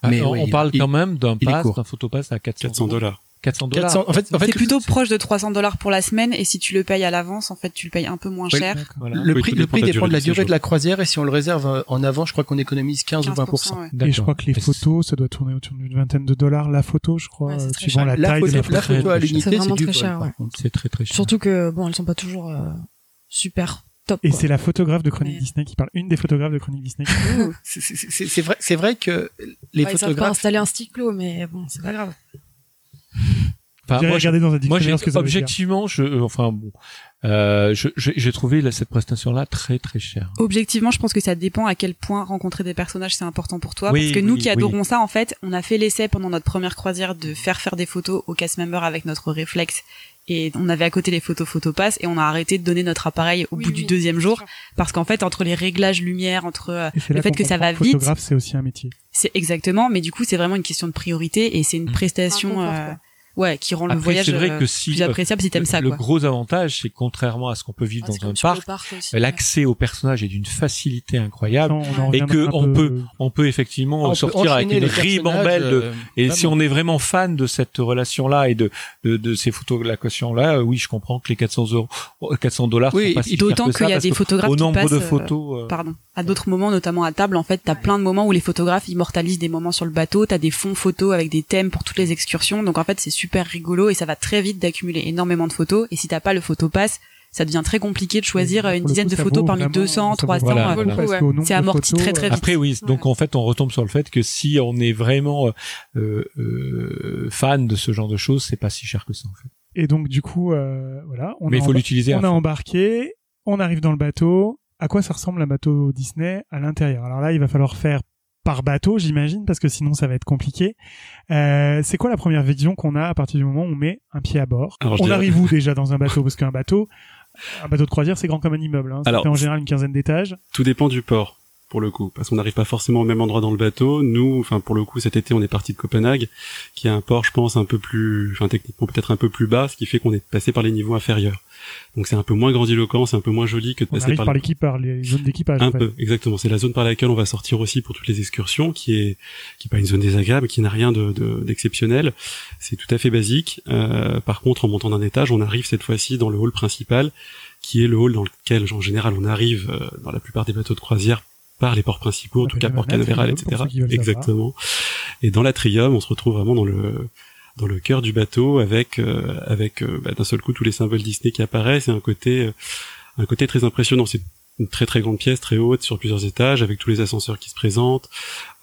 Mais Ah, on, oui, on parle il- quand même d'un pass, d'un photopass à 400, 400 dollars. 400 dollars. 400 en fait, en fait C'est plutôt proche de 300 dollars pour la semaine et si tu le payes à l'avance, en fait, tu le payes un peu moins Oui. cher. Voilà. le Oui, prix, le dépend prix de la dépend de la durée du durée de la croisière et si on le réserve euh, en avant, je crois qu'on économise 15, ou 20 15%, ouais. Et je crois que les photos, ça doit tourner autour d'une vingtaine de dollars la photo, je crois, Ouais, euh, suivant la La taille photo, de la la photo. à C'est l'unité, vraiment c'est très vol, cher, par ouais. contre. C'est très très cher. Surtout que bon, elles sont pas toujours euh, super top. Et c'est la photographe de Chronique Mais- Disney qui parle, une des photographes de Chronique Disney. C'est- vrai, c'est vrai que les Ouais, ils savent pas photographes. installer un stylo, mais bon, c'est pas grave. Enfin, J'ai moi, regardé dans un Moi, j'ai, dictionnaire ce que ça veut dire. objectivement, je, euh, enfin bon, euh, j'ai trouvé là, cette prestation-là très très chère. Objectivement, je pense que ça dépend à quel point rencontrer des personnages c'est important pour toi. Oui, parce que nous qui oui. adorons ça, en fait, on a fait l'essai pendant notre première croisière de faire faire des photos aux cast members avec notre réflexe. Et on avait à côté les photos photopass et on a arrêté de donner notre appareil au Oui, bout oui, du deuxième jour sûr. parce qu'en fait entre les réglages lumière, entre euh, le fait que ça va vite. Photographe, c'est aussi un métier. c'est exactement, mais du coup c'est vraiment une question de priorité et c'est une prestation, Un confort, euh. Ouais, qui rend le Après, voyage vrai euh, que si plus euh, appréciable si t'aimes le, ça. le quoi. gros avantage, c'est contrairement à ce qu'on peut vivre Ah, dans un parc, ouais. l'accès au personnage est d'une facilité incroyable. Non, on en Et que on peu- peut- On peut effectivement on peut sortir avec une personnages, ribambelle de, euh, Et vraiment. si on est vraiment fan de cette relation-là et de, de, de ces photographies-là, euh, oui, je comprends que les 400 euros, 400 dollars Oui, D'autant qu'il y a des photographes au qui nombre passent, de photos. euh, Pardon. À d'autres moments, notamment à table, en fait, t'as plein de moments où les photographes immortalisent des moments sur le bateau, t'as des fonds photos avec des thèmes pour toutes les excursions, donc en fait c'est super rigolo et ça va très vite d'accumuler énormément de photos, et si t'as pas le photopass, ça devient très compliqué de choisir une dizaine coup, de photos parmi vraiment- 200, ça vaut 300, Voilà, vraiment le coup, voilà. parce qu'au nombre C'est amorti photos, très, très euh, vite. Après oui, donc en fait on retombe sur le fait que si on est vraiment euh, euh, fan de ce genre de choses, c'est pas si cher que ça en fait. Et donc du coup, euh, voilà, on Mais a faut l'utiliser. à on a embarqué, on arrive dans le bateau. À quoi ça ressemble un bateau Disney à l'intérieur Alors là, il va falloir faire par bateau, j'imagine, parce que sinon ça va être compliqué. Euh, c'est quoi la première vision qu'on a à partir du moment où on met un pied à bord Alors, On dirais- arrive où déjà dans un bateau Parce qu'un bateau, un bateau de croisière, c'est grand comme un immeuble. Hein. Ça Alors, fait en général une quinzaine d'étages. Tout dépend du port pour le coup, parce qu'on n'arrive pas forcément au même endroit dans le bateau. Nous, enfin pour le coup, cet été, on est parti de Copenhague, qui est un port, je pense, un peu plus, enfin techniquement peut-être un peu plus bas, ce qui fait qu'on est passé par les niveaux inférieurs. Donc c'est un peu moins grandiloquent, c'est un peu moins joli que de On passer arrive par, par le- l'équipage, les zones d'équipage. un en fait. peu, exactement. C'est la zone par laquelle on va sortir aussi pour toutes les excursions, qui est qui est pas une zone désagréable, qui n'a rien de de- d'exceptionnel. C'est tout à fait basique. Euh, par contre, en montant d'un étage, on arrive cette fois-ci dans le hall principal, qui est le hall dans lequel, en général, on arrive euh, dans la plupart des bateaux de croisière par les ports principaux, en tout cas port Canaveral, etc. Exactement. Et dans l'atrium, on se retrouve vraiment dans le dans le cœur du bateau avec euh, avec euh, bah, d'un seul coup tous les symboles Disney qui apparaissent et un côté euh, un côté très impressionnant. C'est une très très grande pièce, très haute, sur plusieurs étages, avec tous les ascenseurs qui se présentent.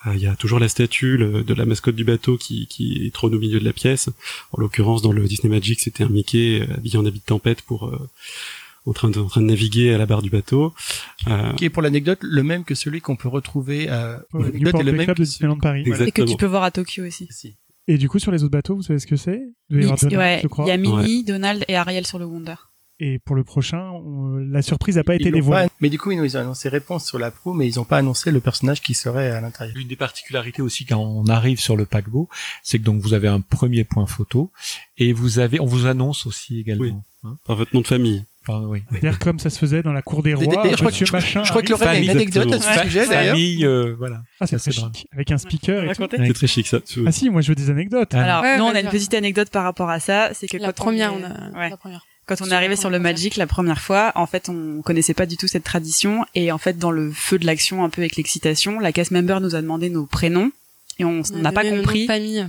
Euh, Il y a toujours la statue le- de la mascotte du bateau qui, qui trône au milieu de la pièce. En l'occurrence, dans le Disney Magic, c'était un Mickey habillé en habit de tempête pour euh, en train de en train de naviguer à la barre du bateau. Euh, qui est pour l'anecdote le même que celui qu'on peut retrouver à Newport est le même Club que de Disneyland Paris. Exact. Et que tu Exactement. peux voir à Tokyo aussi. Si. Et du coup, sur les autres bateaux, vous savez ce que c'est? Il y ouais, a Minnie, Donald et Ariel sur le Wonder. Et pour le prochain, on- la surprise n'a pas Ils été dévoilée. pas- mais du coup, ils ont annoncé réponse sur la proue, mais ils n'ont pas annoncé le personnage qui serait à l'intérieur. L'une des particularités aussi quand on arrive sur le paquebot, c'est que donc vous avez un premier point photo et vous avez, on vous annonce aussi également. Oui. hein. par votre nom de famille. Enfin, oui. C'est-à-dire comme ça se faisait dans la cour des rois. Je crois que- je- machin je crois que. Lorraine a une anecdote à ce sujet d'ailleurs. Famille, euh, voilà. Ah, c'est très chic. Avec un speaker et tout. C'est très chic ça. Ah si, moi je veux des anecdotes. Ah. Alors, Ouais, nous, on a une petite anecdote par rapport à ça, c'est que La quand première, on, on est- a ouais. la première. Quand on est arrivé sur le Magic la première fois, en fait, on connaissait pas du tout cette tradition et en fait, dans le feu de l'action, un peu avec l'excitation, la cast member nous a demandé nos prénoms et on On n'a pas le compris. famille.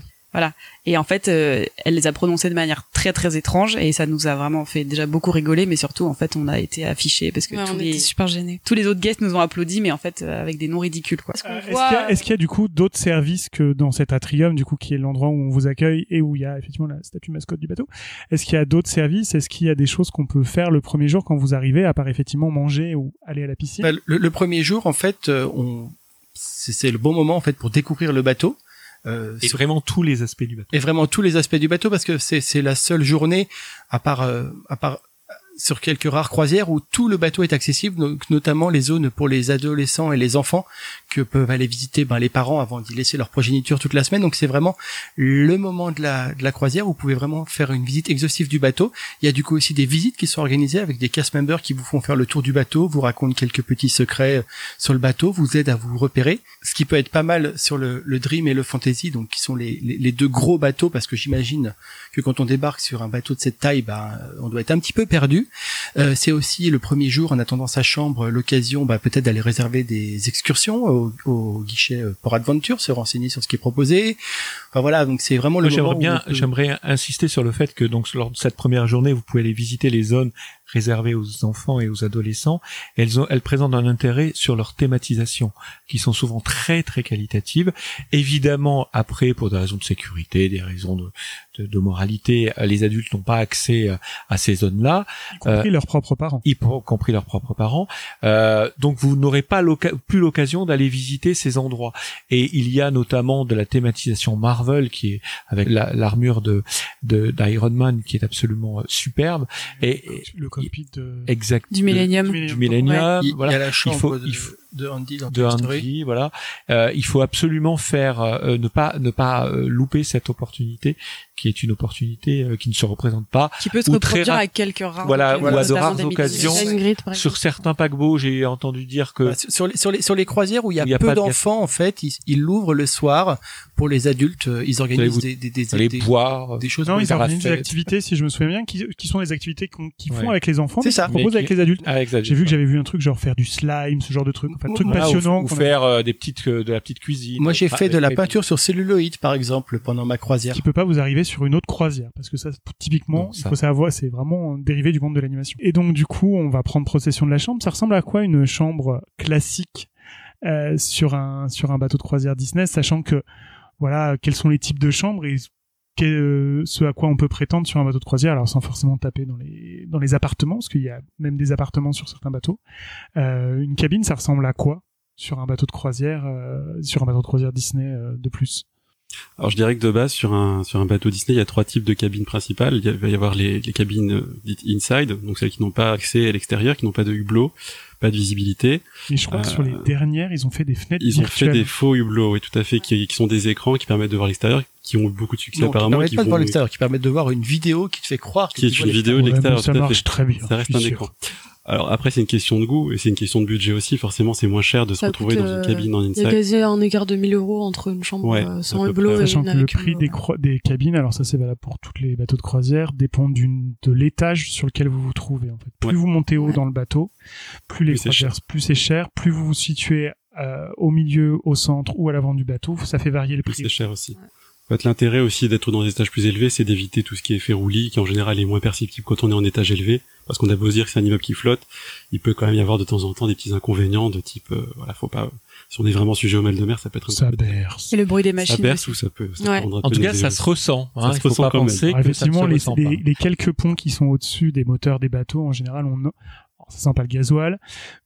Et en fait, euh, elle les a prononcés de manière très très étrange et ça nous a vraiment fait déjà beaucoup rigoler, mais surtout en fait, on a été affichés parce que Ouais, tous on les était super gênés. tous les autres guests nous ont applaudi, mais en fait euh, avec des noms ridicules quoi. Euh, Est-ce qu'il y, a- est-ce qu'il y a du coup d'autres services que dans cet atrium, du coup, qui est l'endroit où on vous accueille et où il y a effectivement la statue mascotte du bateau? Est-ce qu'il y a d'autres services? Est-ce qu'il y a des choses qu'on peut faire le premier jour quand vous arrivez, à part effectivement manger ou aller à la piscine? Bah, le, le premier jour, en fait, euh, on, c'est c'est le bon moment en fait pour découvrir le bateau. Euh, Et vraiment tous les aspects du bateau. et vraiment tous les aspects du bateau parce que c'est c'est la seule journée à part euh, à part euh, sur quelques rares croisières où tout le bateau est accessible, donc notamment les zones pour les adolescents et les enfants que peuvent aller visiter ben, les parents avant d'y laisser leur progéniture toute la semaine. Donc c'est vraiment le moment de la, de la croisière vous pouvez vraiment faire une visite exhaustive du bateau. Il y a du coup aussi des visites qui sont organisées avec des cast members qui vous font faire le tour du bateau, vous racontent quelques petits secrets euh, sur le bateau, vous aident à vous repérer. Ce qui peut être pas mal sur le, le Dream et le Fantasy, donc qui sont les, les, deux gros bateaux, parce que j'imagine que quand on débarque sur un bateau de cette taille, ben, on doit être un petit peu perdu. Euh, c'est aussi le premier jour, en attendant sa chambre, l'occasion bah, peut-être d'aller réserver des excursions au, au guichet euh, Port Adventure, se renseigner sur ce qui est proposé. Enfin voilà, donc c'est vraiment le j'aimerais bien, peut- j'aimerais insister sur le fait que donc lors de cette première journée, vous pouvez aller visiter les zones réservées aux enfants et aux adolescents. Elles ont, elles présentent un intérêt sur leur thématisation, qui sont souvent très très qualitatives. Évidemment, après, pour des raisons de sécurité, des raisons de, de, de moralité, les adultes n'ont pas accès euh, à ces zones-là. y compris leurs propres parents. y compris leurs propres parents. Euh, donc vous n'aurez pas plus l'occasion d'aller visiter ces endroits. Et il y a notamment de la thématisation Marvel qui est avec la- l'armure de de- d'Iron Man qui est absolument euh, superbe. Et, et- le de... exact Du Millennium. Du du Millennium, il, il y a la chambre faut- de, il faut- de Andy dans de. Andy, voilà. Euh, il faut absolument faire euh, ne pas ne pas euh, louper cette opportunité qui est une opportunité euh, qui ne se représente pas Qui peut se reproduire à quelques rares Voilà, occasions, ou à de rares occasions. Sur certains paquebots. J'ai entendu dire que Bah, sur, les, sur, les, sur les croisières où il y a, Il y a peu de- d'enfants, en fait, ils ils l'ouvrent le soir pour les adultes. euh, Ils organisent vous- des, des, des, allez des- boire. des choses Non, ils les organisent des activités, si je me souviens bien, qui, qui sont des activités qu'on- qu'ils font Ouais. avec les enfants, C'est mais ça. qu'ils proposent Mais avec les adultes. avec les J'ai vu que j'avais vu un truc genre faire du slime, ce genre de truc, enfin, truc Voilà, passionnant. ou, faire euh, des petites euh, de la petite cuisine. Moi, j'ai Ah, fait de la peinture sur celluloïd, par exemple, pendant ma croisière. qui peut pas vous arriver sur une autre croisière. Parce que ça typiquement Non, il faut savoir c'est vraiment dérivé du monde de l'animation. Et donc du coup on va prendre possession de la chambre. Ça ressemble à quoi une chambre classique euh, sur un sur un bateau de croisière Disney sachant que voilà quels sont les types de chambres et que- euh, ce à quoi on peut prétendre sur un bateau de croisière alors sans forcément taper dans les dans les appartements parce qu'il y a même des appartements sur certains bateaux. Euh, une cabine ça ressemble à quoi sur un bateau de croisière euh, sur un bateau de croisière Disney de plus? Alors je dirais que de base sur un sur un bateau Disney, il y a trois types de cabines principales. Il va y avoir les, les cabines dites inside, donc celles qui n'ont pas accès à l'extérieur, qui n'ont pas de hublot, pas de visibilité. Et je crois que Euh, sur les dernières, ils ont fait des fenêtres Ils ont fait virtuelles. des faux hublots, oui, tout à fait, qui, qui sont des écrans qui permettent de voir l'extérieur, qui ont eu beaucoup de succès Non, qui apparemment. permettent qui pas de voir vont- l'extérieur, qui permettent de voir une vidéo qui te fait croire que qui est tu vois une vidéo de Ouais, l'extérieur. mais ça marche fait. très bien. Ça reste un écran. Alors après, c'est une question de goût et c'est une question de budget aussi. Forcément, c'est moins cher de se Ça retrouver coûte, dans une euh, cabine en Il y a quasi un écart de 1000 euros entre une chambre Ouais, euh, sans hublot et Sachant une que le prix une- des, cro- des cabines, alors ça c'est valable pour toutes les bateaux de croisière, dépend d'une de l'étage sur lequel vous vous trouvez. En fait. Plus Ouais. vous montez haut Ouais. Dans le bateau, plus les Plus c'est croisières, plus c'est cher. Plus vous vous situez euh, au milieu, au centre ou à l'avant du bateau, ça fait varier le Plus prix. c'est cher aussi. En fait, l'intérêt aussi d'être dans des étages plus élevés, c'est d'éviter tout ce qui est fait roulis, qui en général est moins perceptible quand on est en étage élevé, parce qu'on a beau se dire que c'est un immeuble qui flotte, il peut quand même y avoir de temps en temps des petits inconvénients de type, euh, voilà, faut pas, si on est vraiment sujet au mal de mer, ça peut être un Ça peu, berce. Et le bruit des ça machines. berce aussi. ou ça peut, ça Ouais. En peu tout cas, ça se ressent. Hein. Ça se ressent pas quand même. Alors, ça effectivement, se les, les- pas. les quelques ponts qui sont au-dessus des moteurs des bateaux, en général, on, ça sent pas le gasoil,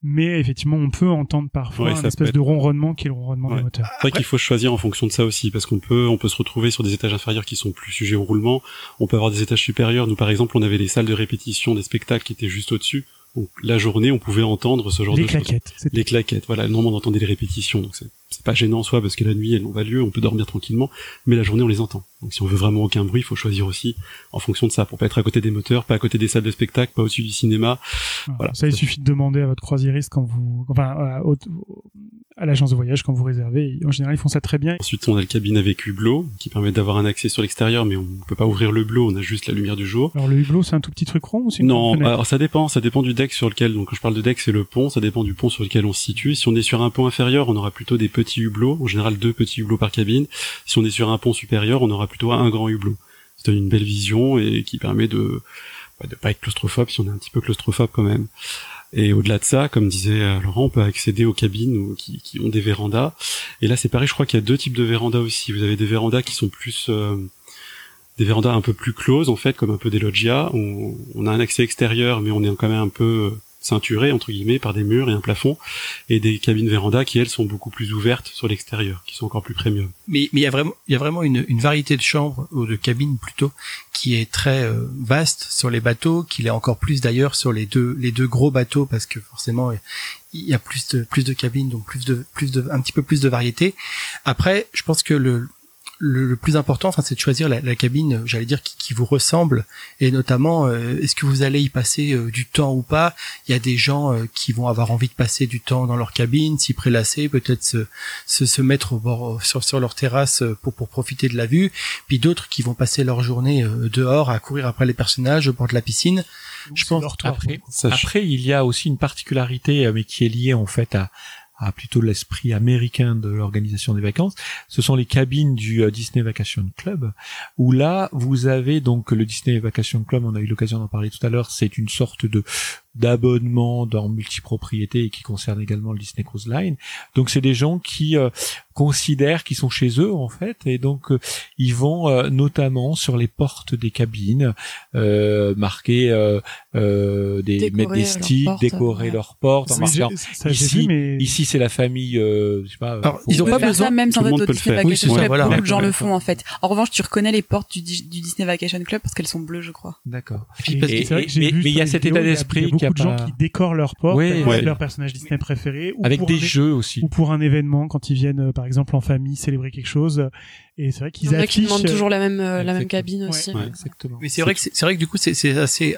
mais effectivement, on peut entendre parfois Ouais, un espèce de ronronnement qui est le ronronnement Ouais. des moteurs. C'est vrai qu'il faut choisir en fonction de ça aussi, parce qu'on peut, on peut se retrouver sur des étages inférieurs qui sont plus sujets au roulement. On peut avoir des étages supérieurs. Nous, par exemple, on avait les salles de répétition des spectacles qui étaient juste au-dessus. Donc, la journée, on pouvait entendre ce genre Les de choses. claquettes. Les claquettes, voilà. Normalement, on entendait les répétitions, donc c'est c'est pas gênant en soi parce que la nuit, elles n'ont pas lieu, on peut dormir tranquillement, mais la journée, on les entend. Donc, si on veut vraiment aucun bruit, il faut choisir aussi en fonction de ça, pour pas être à côté des moteurs, pas à côté des salles de spectacle, pas au-dessus du cinéma. Voilà. Ça, il suffit de demander à votre croisiériste quand vous, enfin, à, l'agence de voyage quand vous réservez. En général, ils font ça très bien. Ensuite, on a le cabine avec hublot, qui permet d'avoir un accès sur l'extérieur, mais on peut pas ouvrir le hublot, on a juste la lumière du jour. Alors, le hublot, c'est un tout petit truc rond ou c'est Non, alors ça dépend, ça dépend du deck sur lequel, donc quand je parle de deck, c'est le pont, ça dépend du pont sur lequel on se situe. Si on est sur un pont inférieur, on aura plutôt des petits hublots, en général deux petits hublots par cabine. Si on est sur un pont supérieur, on aura plutôt un grand hublot. C'est une belle vision et qui permet de bah, de pas être claustrophobe si on est un petit peu claustrophobe quand même. Et au-delà de ça, comme disait euh, Laurent, on peut accéder aux cabines qui ont des vérandas. Et là, c'est pareil, je crois qu'il y a deux types de vérandas aussi. Vous avez des vérandas qui sont plus euh, des vérandas un peu plus closes en fait, comme un peu des loggias. On, on a un accès extérieur, mais on est quand même un peu euh, ceinturées entre guillemets par des murs et un plafond, et des cabines véranda qui elles sont beaucoup plus ouvertes sur l'extérieur, qui sont encore plus premium. Mais mais il y a vraiment il y a vraiment une, une variété de chambres ou de cabines plutôt qui est très euh, vaste sur les bateaux, qu'il est encore plus d'ailleurs sur les deux les deux gros bateaux parce que forcément il y a plus de plus de cabines donc plus de plus de un petit peu plus de variété. Après, je pense que le le, le, plus important, enfin, c'est de choisir la, la cabine, j'allais dire, qui, qui, vous ressemble, et notamment, euh, est-ce que vous allez y passer euh, du temps ou pas? Il y a des gens euh, qui vont avoir envie de passer du temps dans leur cabine, s'y prélasser, peut-être se, se, se, mettre au bord, sur, sur leur terrasse pour, pour profiter de la vue, puis d'autres qui vont passer leur journée dehors à courir après les personnages au bord de la piscine. Je pense après, après, il y a aussi une particularité, mais qui est liée en fait à à plutôt l'esprit américain de l'organisation des vacances, ce sont les cabines du euh, Disney Vacation Club, où là, vous avez donc le Disney Vacation Club, on a eu l'occasion d'en parler tout à l'heure, c'est une sorte de d'abonnement dans multipropriété et qui concerne également le Disney Cruise Line. Donc c'est des gens qui euh, considèrent qu'ils sont chez eux en fait et donc euh, ils vont euh, notamment sur les portes des cabines marquer des décorer mettre des portes, décorer ouais. leurs portes. en marquant, ici, mais- ici c'est la famille, je sais pas. Alors, ils ont On pas besoin, ça même sans le Disney faire. Oui, Vacation Club. voilà. Beaucoup de gens le font en fait. En revanche, tu reconnais les portes du, Di- du Disney Vacation Club parce qu'elles sont bleues, je crois. D'accord. Mais- il y a cet état d'esprit beaucoup de gens qui décorent leur porte avec ouais. leur personnage Disney préféré ou Avec pour des un- jeux aussi. ou pour un événement quand ils viennent euh, par exemple en famille célébrer quelque chose et c'est vrai Il qu'ils y en a qui affichent demandent toujours la même, euh, la même Exactement. cabine Ouais. aussi. Ouais. Exactement. Mais c'est vrai que c'est vrai que du coup c'est c'est assez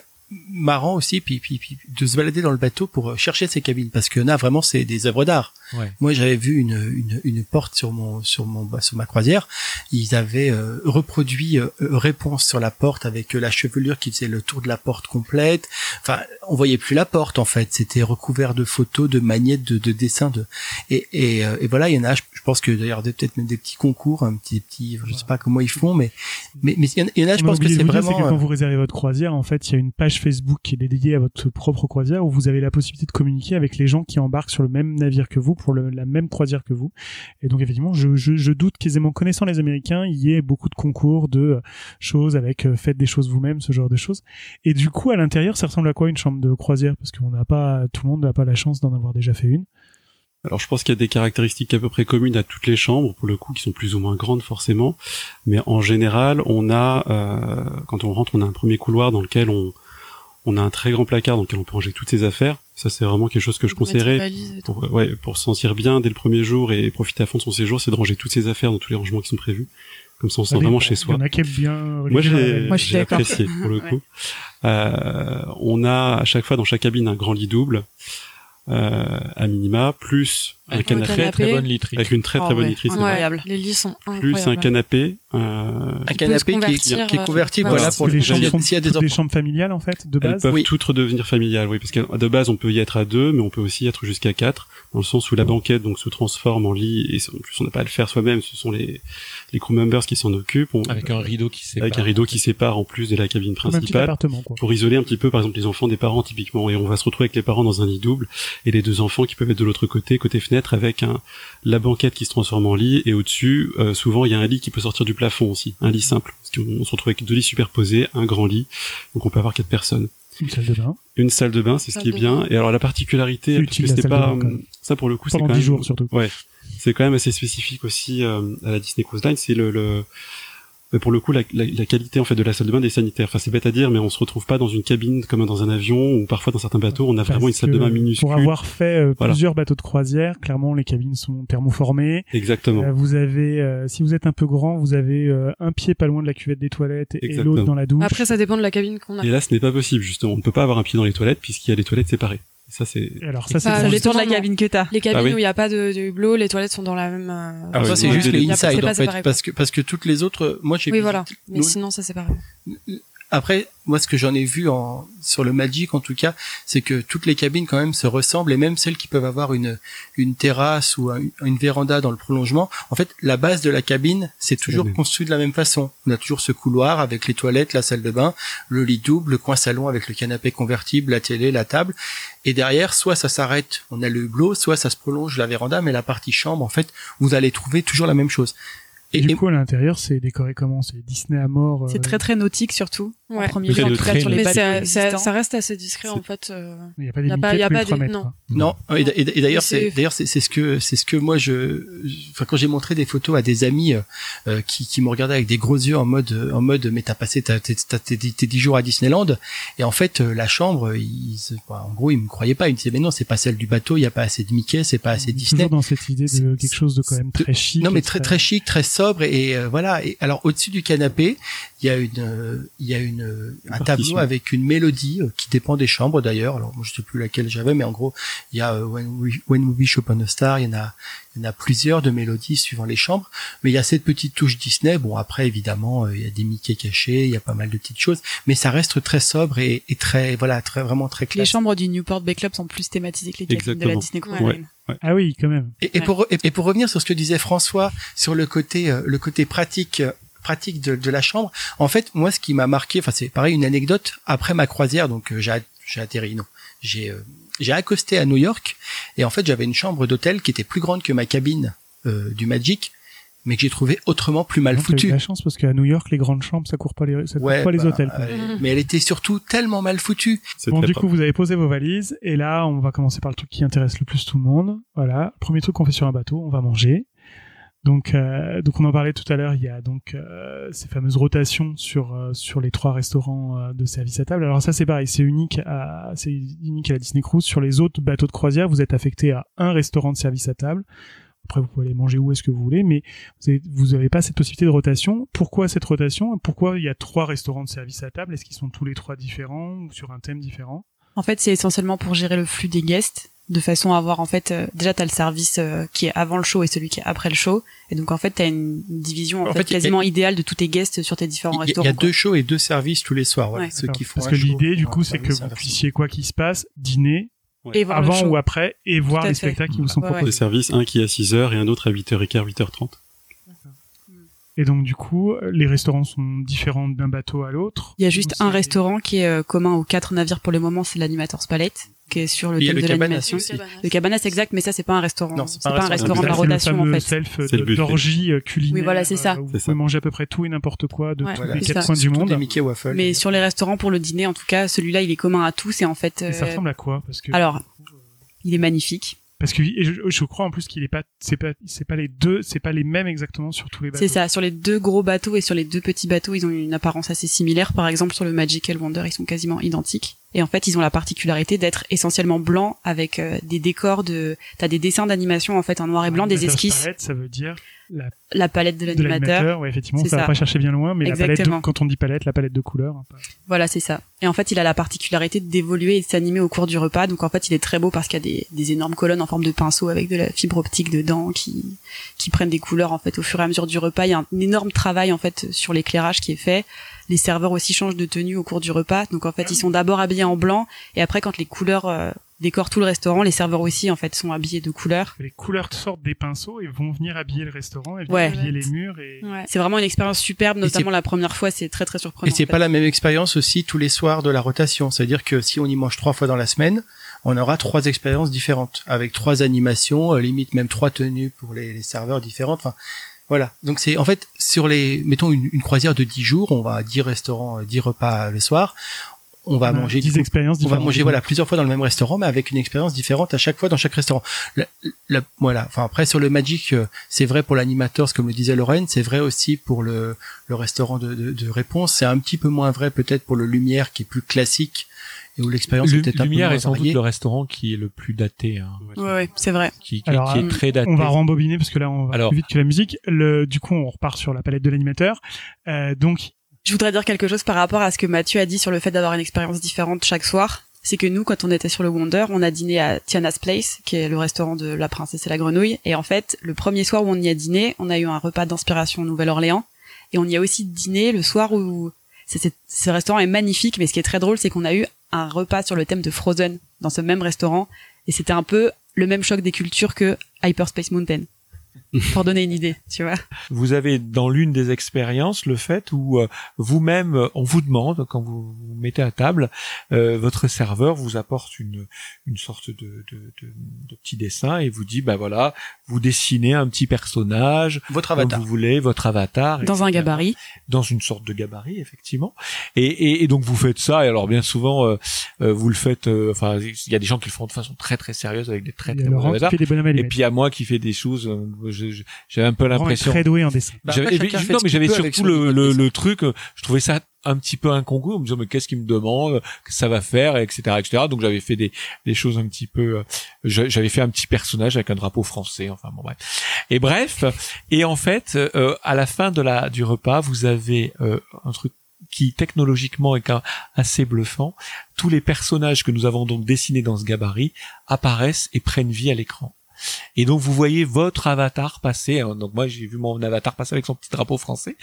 marrant aussi puis, puis, puis de se balader dans le bateau pour euh, chercher ces cabines parce que là vraiment c'est des œuvres d'art. Ouais. Moi j'avais vu une, une, une porte sur mon sur mon bah, sur ma croisière, ils avaient euh, reproduit euh, euh, réponse sur la porte avec euh, la chevelure qui faisait le tour de la porte complète. Enfin, on voyait plus la porte en fait, c'était recouvert de photos, de magnettes, de, de dessins de et et, euh, et voilà, il y en a je, je pense que d'ailleurs peut-être même des petits concours, un petit petit je sais pas comment ils font mais mais mais il y en a- je On pense que c'est vraiment que quand euh, vous réservez votre croisière, en fait, il y a une page Facebook qui est dédiée à votre propre croisière où vous avez la possibilité de communiquer avec les gens qui embarquent sur le même navire que vous pour la même croisière que vous. Et donc, effectivement, je, je, je doute qu'aisément connaissant les Américains, il y ait beaucoup de concours de euh, choses avec euh, faites des choses vous-même, ce genre de choses. Et du coup, à l'intérieur, ça ressemble à quoi une chambre de croisière? Parce qu'on n'a pas, tout le monde n'a pas la chance d'en avoir déjà fait une. Alors je pense qu'il y a des caractéristiques à peu près communes à toutes les chambres, pour le coup, qui sont plus ou moins grandes forcément. Mais en général, on a, euh, quand on rentre, on a un premier couloir dans lequel on, on a un très grand placard dans lequel on peut ranger toutes ses affaires. Ça, c'est vraiment quelque chose que je conseillerais pour, ouais, pour se sentir bien dès le premier jour et profiter à fond de son séjour, c'est de ranger toutes ses affaires dans tous les rangements qui sont prévus. Comme ça, on se sent Ah oui, vraiment bon, chez Il soi. y en a qui aiment bien. Moi, j'ai apprécié pour le Ouais. coup. Euh, on a à chaque fois dans chaque cabine un grand lit double, euh, à minima, plus un Avec canapé, une très très canapé. bonne literie. avec une très très Oh, bonne ouais. literie, c'est Ouais. Incroyable. Les lits sont plus un incroyables. canapé, euh, un canapé qui qui est euh, convertible, ouais. voilà, pour les le chambres sont des enfants. chambres familiales, en fait, de elles base. peuvent Oui. toutes redevenir familiales, oui, parce que de base on peut y être à deux, mais on peut aussi y être jusqu'à quatre, dans le sens où la banquette donc se transforme en lit, et en plus on n'a pas à le faire soi-même, ce sont les les crew members qui s'en occupent, on- Avec un rideau qui sépare. avec un rideau qui sépare en plus de la cabine Comme un petit principale. quoi. pour isoler un petit peu par exemple les enfants des parents typiquement et on va se retrouver avec les parents dans un lit double et les deux enfants qui peuvent être de l'autre côté côté fenêtre avec un la banquette qui se transforme en lit et au-dessus euh, souvent il y a un lit qui peut sortir du plafond aussi un lit simple parce qu'on se retrouve avec deux lits superposés un grand lit donc on peut avoir quatre personnes Une salle de bain. une salle de bain c'est ce qui est bien et alors la particularité de pas même. ça pour le coup c'est Pendant quand 10 même jours, surtout. ouais c'est quand même assez spécifique aussi euh, à la Disney Cruise Line c'est le, le mais pour le coup la, la, la qualité en fait de la salle de bain des sanitaires enfin c'est bête à dire mais on se retrouve pas dans une cabine comme dans un avion ou parfois dans certains bateaux on a vraiment Parce une salle de bain minuscule Pour avoir fait euh, Voilà. plusieurs bateaux de croisière, clairement les cabines sont thermoformées. exactement Euh, vous avez, euh, si vous êtes un peu grand, vous avez euh, un pied pas loin de la cuvette des toilettes et l'autre dans la douche. Après, ça dépend de la cabine qu'on a. et là ce n'est pas possible justement on ne peut pas avoir un pied dans les toilettes puisqu'il y a les toilettes séparées ça c'est alors ça, c'est Bah, Ça pour- les dépend de la cabine que t'as. Les cabines Ah oui. où il n'y a pas de, de hublot, les toilettes sont dans la même. euh, Ah ça oui, c'est non, juste les inside c'est pas en fait parce que parce que toutes les autres moi j'ai Oui, voilà. Mais sinon, ça c'est pareil. Après, moi, ce que j'en ai vu en, sur le Magic, en tout cas, c'est que toutes les cabines, quand même, se ressemblent, et même celles qui peuvent avoir une, une terrasse ou un- une véranda dans le prolongement. En fait, la base de la cabine, c'est toujours même. construit de la même façon. On a toujours ce couloir avec les toilettes, la salle de bain, le lit double, le coin salon avec le canapé convertible, la télé, la table. Et derrière, soit ça s'arrête, on a le hublot, soit ça se prolonge la véranda, mais la partie chambre, en fait, vous allez trouver toujours la même chose. Et Et, du et- coup, à l'intérieur, c'est décoré comment? C'est Disney à mort. euh, C'est très très nautique surtout. En Ouais. premier Très lieu, en tout cas sur les Mais ça, ça, ça reste assez discret en fait. euh. Il n'y a pas des Y a pas- y a pas des- mètres, non. quoi. Non, et, et et d'ailleurs, c'est c'est- d'ailleurs c'est c'est ce que c'est ce que moi je, enfin quand j'ai montré des photos à des amis euh, qui, qui me regardaient avec des gros yeux en mode en mode mais t'as passé tes dix jours à Disneyland et en fait euh, la chambre ils, se- bah, en gros ils me croyaient pas ils me disaient mais non c'est pas celle du bateau il y a pas assez de Mickey c'est pas assez Disney Toujours dans cette idée de quelque chose de quand même très chic. non mais très très chic, très sobre et, euh, voilà. Et alors au-dessus du canapé, il y a une, il y a une, euh, un tableau avec une mélodie euh, qui dépend des chambres d'ailleurs. Alors moi je sais plus laquelle j'avais, mais en gros il y a euh, When We, When We Wish Upon a Star. Il y en a, il y en a plusieurs de mélodies suivant les chambres. Mais il y a cette petite touche Disney. Bon après évidemment euh, il y a des Mickey cachés, il y a pas mal de petites choses, mais ça reste très sobre et, et très voilà très vraiment très Les classe. chambres du Newport Bay Club sont plus thématisées que les de la. Disney Cruise Ouais. Line. Ah oui, quand même. Et, et Ouais. pour et, et pour revenir sur ce que disait François sur le côté euh, le côté pratique euh, pratique de, de la chambre, en fait moi ce qui m'a marqué, enfin c'est pareil une anecdote après ma croisière donc euh, j'ai at- j'ai atterri non j'ai euh, j'ai accosté à New York et en fait j'avais une chambre d'hôtel qui était plus grande que ma cabine euh, du Magic mais que j'ai trouvé autrement plus mal foutue. la chance parce qu'à New York, les grandes chambres, ça court pas les, ça court pas les bah, hôtels. euh, mais elle était surtout tellement mal foutue. C'est Bon, du propre. coup, vous avez posé vos valises et là, on va commencer par le truc qui intéresse le plus tout le monde. Voilà, premier truc qu'on fait sur un bateau, on va manger. Donc, euh, donc on en parlait tout à l'heure. Il y a donc euh, ces fameuses rotations sur euh, les trois restaurants de service à table. Alors ça, c'est pareil, c'est unique à c'est unique à la Disney Cruise. Sur les autres bateaux de croisière, vous êtes affecté à un restaurant de service à table. Après, vous pouvez aller manger où est-ce que vous voulez, mais vous avez, vous avez pas cette possibilité de rotation. Pourquoi cette rotation? Pourquoi il y a trois restaurants de service à table? Est-ce qu'ils sont tous les trois différents ou sur un thème différent? En fait, c'est essentiellement pour gérer le flux des guests, de façon à avoir en fait euh, déjà t'as le service euh, qui est avant le show et celui qui est après le show, et donc en fait t'as une division en, En fait, a- quasiment idéale de tous tes guests sur tes différents y, a- il restaurants. y a quoi. deux shows et deux services tous les soirs. Voilà, Ouais. ceux qui font Parce que l'idée, du coup, c'est que vous puissiez, quoi qu'il se passe, dîner avant ou après et voir les fait. spectacles qui vous sont Ouais, ouais. proposés. Des services, un qui est à 6h et un autre à 8h15, 8h30. Et donc, du coup, les restaurants sont différents d'un bateau à l'autre. Il y a juste un restaurant qui est euh, commun aux quatre navires pour le moment, c'est l'animator's Palette, qui est sur le thème de Cabanas l'animation. Le cabanas exact, mais ça c'est pas un restaurant. Non, c'est pas, un restaurant de la rotation en fait. self C'est le de- buffet. d'orgie euh, culinaire. Oui, voilà, c'est ça. euh, Où vous pouvez manger à peu près tout et n'importe quoi de Ouais, tous Voilà. les quatre coins du monde. des Mickey Waffles. Mais sur les restaurants pour le dîner, en tout cas, celui-là il est commun à tous et en fait, Et ça euh, ressemble à quoi? Parce que alors il est magnifique. Parce que je, je crois en plus qu'il est pas c'est pas c'est pas les deux c'est pas les mêmes exactement sur tous les bateaux. C'est ça. Sur les deux gros bateaux et sur les deux petits bateaux, ils ont une apparence assez similaire. Par exemple, sur le Magical Wonder, ils sont quasiment identiques. Et en fait, ils ont la particularité d'être essentiellement blancs avec euh, des décors de. T'as des dessins d'animation en fait en noir et blanc, des esquisses, ça veut dire la la palette de l'animateur. Ouais, effectivement, C'est ça va ça. pas chercher bien loin, mais la palette de, Exactement. quand on dit palette, la palette de couleurs. hein, Voilà, c'est ça. Et en fait, il a la particularité d'évoluer et de s'animer au cours du repas. Donc en fait, il est très beau parce qu'il y a des, des énormes colonnes en forme de pinceau avec de la fibre optique dedans qui qui prennent des couleurs en fait au fur et à mesure du repas. Il y a un énorme travail en fait sur l'éclairage qui est fait. Les serveurs aussi changent de tenue au cours du repas. Donc en fait, ils sont d'abord habillés en blanc et après quand les couleurs euh, décorent tout le restaurant, les serveurs aussi en fait sont habillés de couleurs. Les couleurs sortent des pinceaux et vont venir habiller le restaurant et vont Ouais. habiller les murs et C'est vraiment une expérience superbe, notamment la première fois, c'est très très surprenant. Et c'est en fait. pas la même expérience aussi tous les soirs de la rotation. C'est-à-dire que si on y mange trois fois dans la semaine, on aura trois expériences différentes avec trois animations, euh, limite même trois tenues pour les, les serveurs différentes. Enfin, voilà. Donc c'est en fait sur les, mettons une, une croisière de 10 jours, on va à 10 restaurants, euh, 10 repas le soir. On va manger 10 du coup, expériences on va manger voilà plusieurs fois dans le même restaurant, mais avec une expérience différente à chaque fois dans chaque restaurant. La- la- voilà. Enfin après sur le Magic, euh, c'est vrai pour l'animateur, comme le disait Lorraine, c'est vrai aussi pour le, le restaurant de, de, de réponse. C'est un petit peu moins vrai peut-être pour le Lumière qui est plus classique et où l'expérience est Lu- peut-être un peu Lumière moins est sans doute le restaurant qui est le plus daté, hein, Ouais, ouais, c'est vrai. qui, qui- Alors, qui est euh, très daté. On va rembobiner parce que là on va Alors. plus vite que la musique. Le, du coup, on repart sur la palette de l'animateur. Euh, donc, Je voudrais dire quelque chose par rapport à ce que Mathieu a dit sur le fait d'avoir une expérience différente chaque soir. C'est que nous, quand on était sur le Wonder, on a dîné à Tiana's Place, qui est le restaurant de la princesse et la grenouille. Et en fait, le premier soir où on y a dîné, on a eu un repas d'inspiration Nouvelle-Orléans. Et on y a aussi dîné le soir où ce restaurant est magnifique. Mais ce qui est très drôle, c'est qu'on a eu un repas sur le thème de Frozen dans ce même restaurant. Et c'était un peu le même choc des cultures que Hyperspace Mountain. pour donner une idée, tu vois. Vous avez dans l'une des expériences le fait où euh, vous-même, on vous demande quand vous vous mettez à table, euh, votre serveur vous apporte une une sorte de, de, de, de petit dessin et vous dit bah voilà, vous dessinez un petit personnage, Votre comme avatar. vous voulez, votre avatar, Dans un gabarit. dans une sorte de gabarit effectivement et, et, et donc vous faites ça et alors bien souvent euh, euh, vous le faites euh, enfin il y a des gens qui le font de façon très très sérieuse avec des très très bons avatars et puis il y a moi qui fais des choses euh, j'avais un peu l'impression très doué en dessin. Bah, j'avais- non mais j'avais surtout le, le, le truc je trouvais ça un petit peu incongru en me disant mais qu'est-ce qu'il me demande que ça va faire etc etc donc j'avais fait des des choses un petit peu euh, j'avais fait un petit personnage avec un drapeau français enfin bon bref. Et bref et en fait euh, à la fin de la du repas vous avez euh, un truc qui technologiquement est quand même assez bluffant. Tous les personnages que nous avons donc dessinés dans ce gabarit apparaissent et prennent vie à l'écran et donc vous voyez votre avatar passer. hein. Donc moi j'ai vu mon avatar passer avec son petit drapeau français.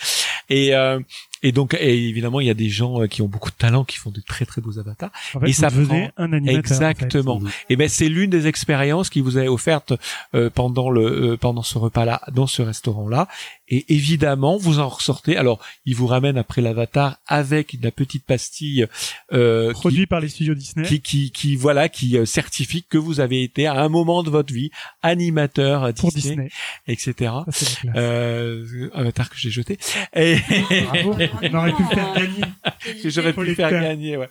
Et euh, et donc et évidemment il y a des gens euh, qui ont beaucoup de talent qui font de très très beaux avatars. En fait, et vous ça prend- un animateur. Exactement. Mhm. Et ben c'est l'une des expériences qui vous est offerte euh, pendant le euh, pendant ce repas-là dans ce restaurant-là. Et évidemment vous en ressortez. Alors il vous ramène après l'avatar avec la petite pastille euh, qui- Produit par les studios Disney. qui, qui, qui voilà, qui euh, certifie que vous avez été à un moment de votre vie animateur pour Disney, etc. Ça. Euh, avatar que j'ai jeté. Et Bravo. On aurait pu le faire gagner j'aurais pu le faire gagner, ouais.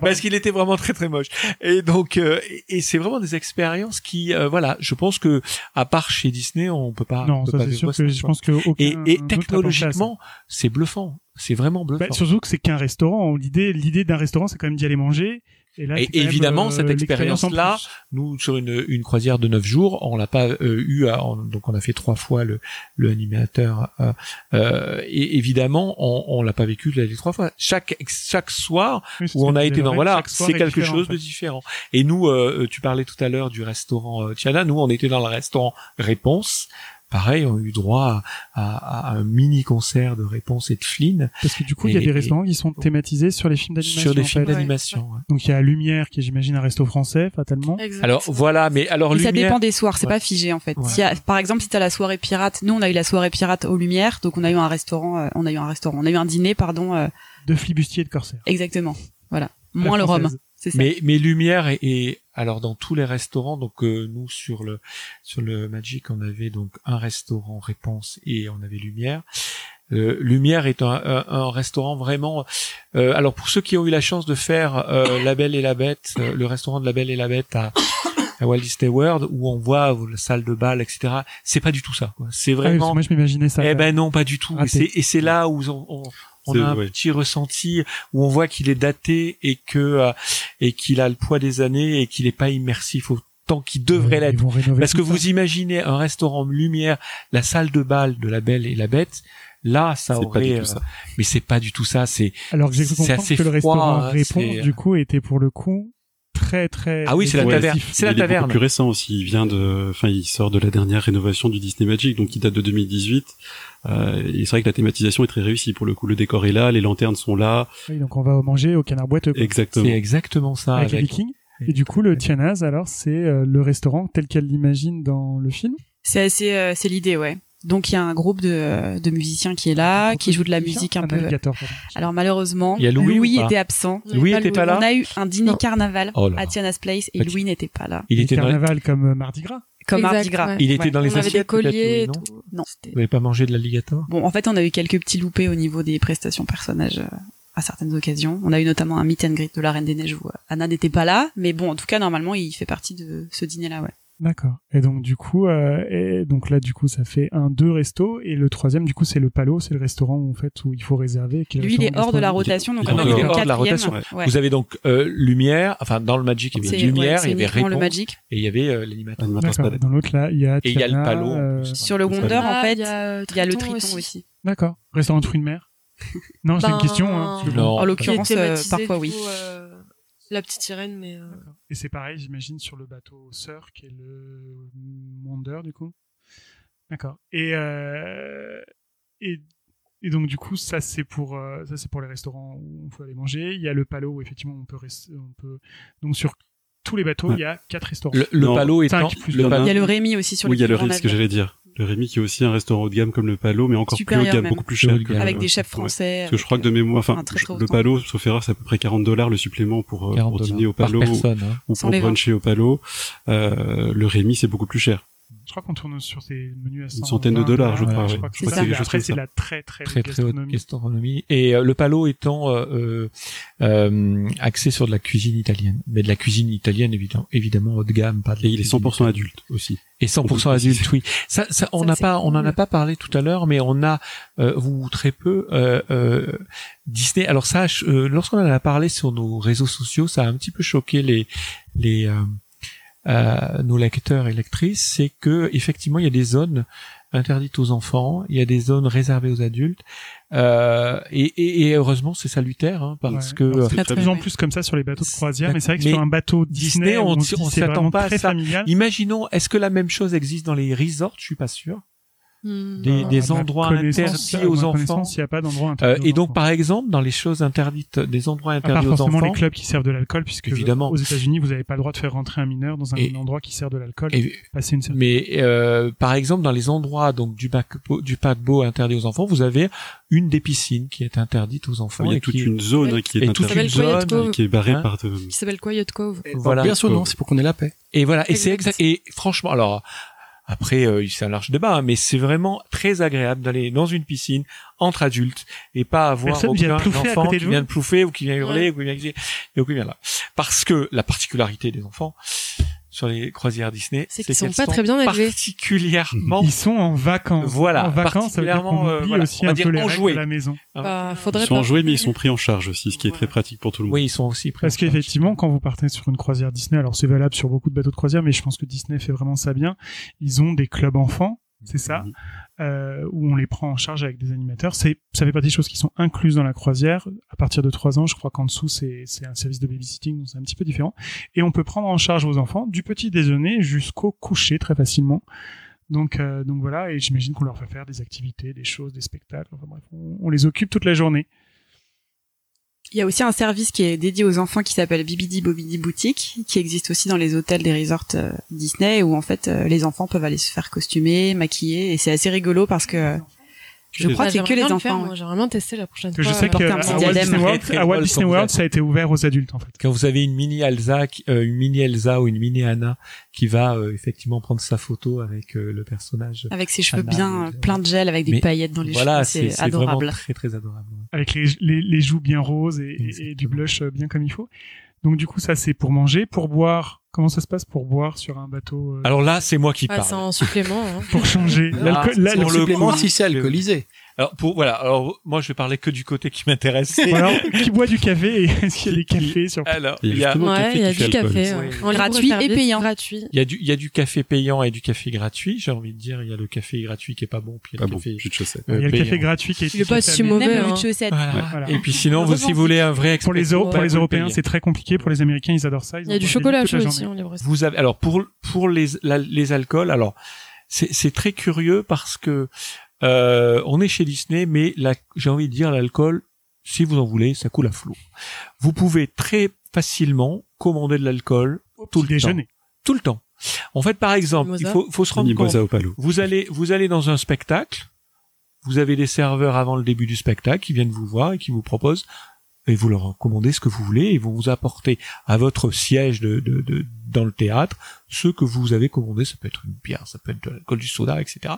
Parce qu'il était vraiment très très moche. Et donc, euh, et, c'est vraiment des expériences qui, euh, voilà, je pense que à part chez Disney, on peut pas. non, on peut ça c'est sûr que je pense que aucun Et, technologiquement, c'est bluffant. C'est vraiment bluffant. Bah, surtout que c'est qu'un restaurant. L'idée, l'idée d'un restaurant, c'est quand même d'y aller manger. Et, là, Et évidemment, euh, cette expérience-là, nous sur une, une croisière de neuf jours, on l'a pas euh, eu, à- en- donc on a fait trois fois le, le animateur. euh, euh, et évidemment, on, on l'a pas vécu les trois fois. Chaque chaque soir Oui, où on a été dans voilà, c'est est quelque chose en fait. de différent. Et nous, euh, tu parlais tout à l'heure du restaurant Tiana. Nous, on était dans le restaurant Réponse. Pareil, on a eu droit à, à- à un mini concert de Réponse et de Flynn Parce que du coup, il y a des restaurants qui sont thématisés sur les films d'animation. sur des en films fait. d'animation. ouais. Donc il y a Lumière, qui est j'imagine un resto français, fatalement. Exact. Alors voilà, mais alors Et ça lumière. dépend des soirs, c'est Ouais. pas figé en fait. Y a- par exemple, si t'as la soirée pirate, nous on a eu la soirée pirate aux Lumières, donc on a eu un restaurant, euh, on a eu un restaurant, on a eu un dîner, pardon, euh, De flibustier et de corsaire. exactement. Voilà, moins le rhum, ça. Mais, mais lumière et, et alors dans tous les restaurants, donc euh, nous sur le sur le Magic, on avait donc un restaurant réponse et on avait lumière. Euh, lumière est un, un, un restaurant vraiment. euh, alors pour ceux qui ont eu la chance de faire euh, La Belle et la Bête, euh, le restaurant de La Belle et la Bête à, à Walt Disney World où on voit la salle de bal, etc. C'est pas du tout ça. C'est Ah oui, vraiment. que moi je m'imaginais ça. Eh ben non, pas du tout. Et Raté. c'est, et c'est là où on, on, on a un ouais. petit ressenti où on voit qu'il est daté et que euh, et qu'il a le poids des années et qu'il est pas immersif autant qu'il devrait l'être. Parce que ça. vous imaginez un restaurant lumière, la salle de bal de la Belle et la Bête. Là, ça aurait, du euh, tout ça. mais c'est pas du tout ça. C'est Alors que j'ai assez que le froid, restaurant Réponse, c'est- du coup, était pour le coup très très. Ah oui, c'est la taverne. C'est la il est taverne. beaucoup plus récent aussi. Il vient de, enfin, il sort de la dernière rénovation du Disney Magic, donc qui date de 2018. Euh, et c'est vrai que la thématisation est très réussie. Pour le coup, le décor est là, les lanternes sont là. Oui, donc on va manger au canard boiteux. quoi. Exactement. c'est exactement ça. Avec les Vikings. Et du coup, le Tianaz, alors, c'est euh, le restaurant tel qu'elle l'imagine dans le film? C'est assez, euh, c'est l'idée, ouais. Donc il y a un groupe de, de musiciens qui est là, qui joue de la musique un peu. alligator, pardon. Alors malheureusement, Il y a Louis ou pas était absent. Louis était pas là. On a eu un dîner Non. carnaval Oh à. Tiana's Place et Louis n'était pas là. Il était dans, carnaval comme euh, Mardi Gras. Comme Exact, Mardi Gras. ouais. il était Ouais. dans les On avait des colliers Louis, non tout. Non. Vous n'avez pas mangé de l'alligator? Bon, en fait, on a eu quelques petits loupés au niveau des prestations personnages euh, à certaines occasions. On a eu notamment un meet and greet de la Reine des Neiges où euh, Anna n'était pas là, mais bon, en tout cas, normalement, il fait partie de ce dîner-là, ouais. D'accord. Et donc du coup, euh, et donc là du coup ça fait un deux restos et le troisième du coup c'est le Palo, c'est le restaurant où, en fait où il faut réserver. qui Lui, il est hors de la rotation, donc Il on est hors de la rotation. Ouais. Vous avez donc euh, lumière, enfin dans le Magic il y avait lumière, ouais, il y avait réponse le Magic. et il y avait euh, l'animateur. Dans l'autre là, il y a Et il y a le Palo, euh. Sur le Wonder, en Ah, fait, il y a, il y a le Triton aussi. D'accord. Restaurant fruits de mer. Non, c'est une Ben, question. Hein. En l'occurrence, euh, parfois oui. coup, euh, la petite sirène, mais. euh, Et c'est pareil, j'imagine, sur le bateau Sœur, qui est le Wonder, du coup. D'accord. Et, euh, et, et donc, du coup, ça, c'est pour, euh, ça, c'est pour les restaurants où on peut aller manger. Il y a le Palo où, effectivement, on peut, rester- on peut, donc, sur tous les bateaux, Ouais. il y a quatre restaurants. Le, le palo Cinq plus Il y a le Rémi aussi sur oui, il y a le grand risque que j'allais dire. Le Rémi qui est aussi un restaurant haut de gamme comme le Palo, mais encore plus haut de gamme, même. beaucoup plus cher. Que- avec des chefs Ouais. français. Parce que je crois que de mémoire, enfin, très haut le. Palo, sauf erreur, c'est à peu près 40 dollars le supplément pour, euh, 40 pour dîner au Palo ou, personne. hein. ou pour bruncher au Palo. Euh, le Rémi, c'est beaucoup plus cher. Je crois qu'on tourne sur ces menus à 100 Une centaine de dollars, je crois, Je ouais. crois que C'est ça. Après, c'est ça. la très très, très très haute gastronomie. et euh, le palo étant euh, euh, euh, axé sur de la cuisine italienne mais de la cuisine italienne évidemment évidemment haut de gamme pas de Et il est cuisine 100% italienne. adulte aussi. et On peut 100% le préciser. adulte oui ça, ça on n'a pas on en a pas parlé tout à l'heure mais on a euh, ou très peu euh, euh, Disney alors ça euh, lorsqu'on en a parlé sur nos réseaux sociaux ça a un petit peu choqué les les euh, euh, nos lecteurs et lectrices c'est que effectivement il y a des zones interdites aux enfants il y a des zones réservées aux adultes euh, et, et, et heureusement c'est salutaire hein, parce Ouais. que c'est de plus en plus comme ça sur les bateaux de croisière, mais c'est vrai que mais sur un bateau Disney, Disney, on on, s'attend pas à très ça. familial. Imaginons, est-ce que la même chose existe dans les resorts? Je suis pas sûr. Hmm. Des, À des endroits interdits aux enfants. Il n'y a pas d'endroit Euh, interdit. et donc, enfants. par exemple, dans les choses interdites, des endroits interdits aux forcément les enfants, clubs qui servent de l'alcool, puisque Évidemment. aux États-Unis, vous n'avez pas le droit de faire rentrer un mineur dans un Et- endroit qui sert de l'alcool. et- Passer une certaine. mais euh, par exemple, dans les endroits donc du, bac, du paquebot interdit aux enfants, vous avez une des piscines qui est interdite aux enfants Il y a et toute qui une zone hein, qui est et toute interdite, une zone qui est barrée Hein par de... Qui s'appelle Quiet Cove. voilà. Bien son nom, c'est pour qu'on ait la paix. Et voilà, et c'est exact. Et franchement, alors après, euh, c'est un large débat, hein, mais c'est vraiment très agréable d'aller dans une piscine entre adultes et pas avoir Personne aucun enfant qui vient de plouffer ou qui vient hurler Ouais. ou qui vient ou qui vient là. Parce que la particularité des enfants sur les croisières Disney, C'est qu'ils sont pas très bien élevés. particulièrement Ils sont en vacances. Voilà, en vacances, ça veut dire particulièrement, euh, voilà, aussi on va un dire peu les règles de la maison. Bah, Ils sont enjoués, mais ils sont pris en charge aussi, ce qui est très pratique pour tout le monde. Oui, ils sont aussi pris Parce en charge. qu'effectivement, quand vous partez sur une croisière Disney, alors c'est valable sur beaucoup de bateaux de croisière, mais je pense que Disney fait vraiment ça bien. Ils ont des clubs enfants, c'est ça, Mhm. Euh, où on les prend en charge avec des animateurs. Ça fait partie des choses qui sont incluses dans la croisière. À partir de 3 ans, je crois qu'en dessous, c'est, un service de babysitting, donc c'est un petit peu différent. Et on peut prendre en charge vos enfants du petit déjeuner jusqu'au coucher très facilement. Donc, euh, donc voilà, et j'imagine qu'on leur fait faire des activités, des choses, des spectacles. Enfin bref, on les occupe toute la journée. Il y a aussi un service qui est dédié aux enfants qui s'appelle Bibidi Bobidi Boutique, qui existe aussi dans les hôtels des resorts euh, Disney, où en fait euh, les enfants peuvent aller se faire costumer, maquiller, et c'est assez rigolo parce que je crois que c'est que les enfants. moi. J'aimerais bien tester la prochaine Que fois. je sais porter qu'à petit Walt. Disney World, à Walt Disney World, ça a été ouvert aux adultes en fait. quand vous avez une mini Elsa, euh, une mini Elsa ou une mini Anna qui va euh, effectivement prendre sa photo avec euh, le personnage. Avec ses cheveux Anna, bien euh, euh, plein de gel avec des Mais paillettes dans les voilà, cheveux, c'est vraiment adorable. très très adorable. avec les, les, les joues bien roses et, et- et du blush euh, bien comme il faut. Donc du coup, ça c'est pour manger, pour boire. Comment ça se passe pour boire sur un bateau euh, Alors là, c'est moi qui Ouais, parle. c'est en supplément. hein. pour changer Ah, pour le- le supplément coup, si c'est alcoolisé. Alors pour voilà, alors moi je vais parler que du côté qui m'intéresse. Alors, qui boit du café et est-ce qu'il y a des cafés sur Alors Et il y a Ouais, il y a du café. En Gratuit et payant. Gratuit. il y a du il y a du café payant et du café gratuit. J'ai envie de dire, il y a le café gratuit qui est pas bon, puis il y a Ah le bon, café. Il y a le café gratuit qui est Il est pas si mauvais, hein. une chaussette. Voilà. Voilà. Et puis sinon, vous, si vous voulez un vrai Pour les, pour les Européens, c'est très compliqué. Pour les Américains, ils adorent ça. Il y a du chocolat chaud aussi journée. en libre service. vous avez alors pour pour les les alcools alors c'est c'est très curieux parce que euh, on est chez Disney mais la- j'ai envie de dire l'alcool si vous en voulez ça coule à flot. Vous pouvez très facilement commander de l'alcool tout le temps. Déjeuner. tout le temps. En fait par exemple il faut faut se rendre compte. Mimosa au palo. vous allez vous allez dans un spectacle vous avez des serveurs avant le début du spectacle qui viennent vous voir et qui vous proposent et vous leur commandez ce que vous voulez et vont vous apporter à votre siège de, de, de- dans le théâtre ce que vous avez commandé. Ça peut être une bière, ça peut être de l'alcool, du soda, etc.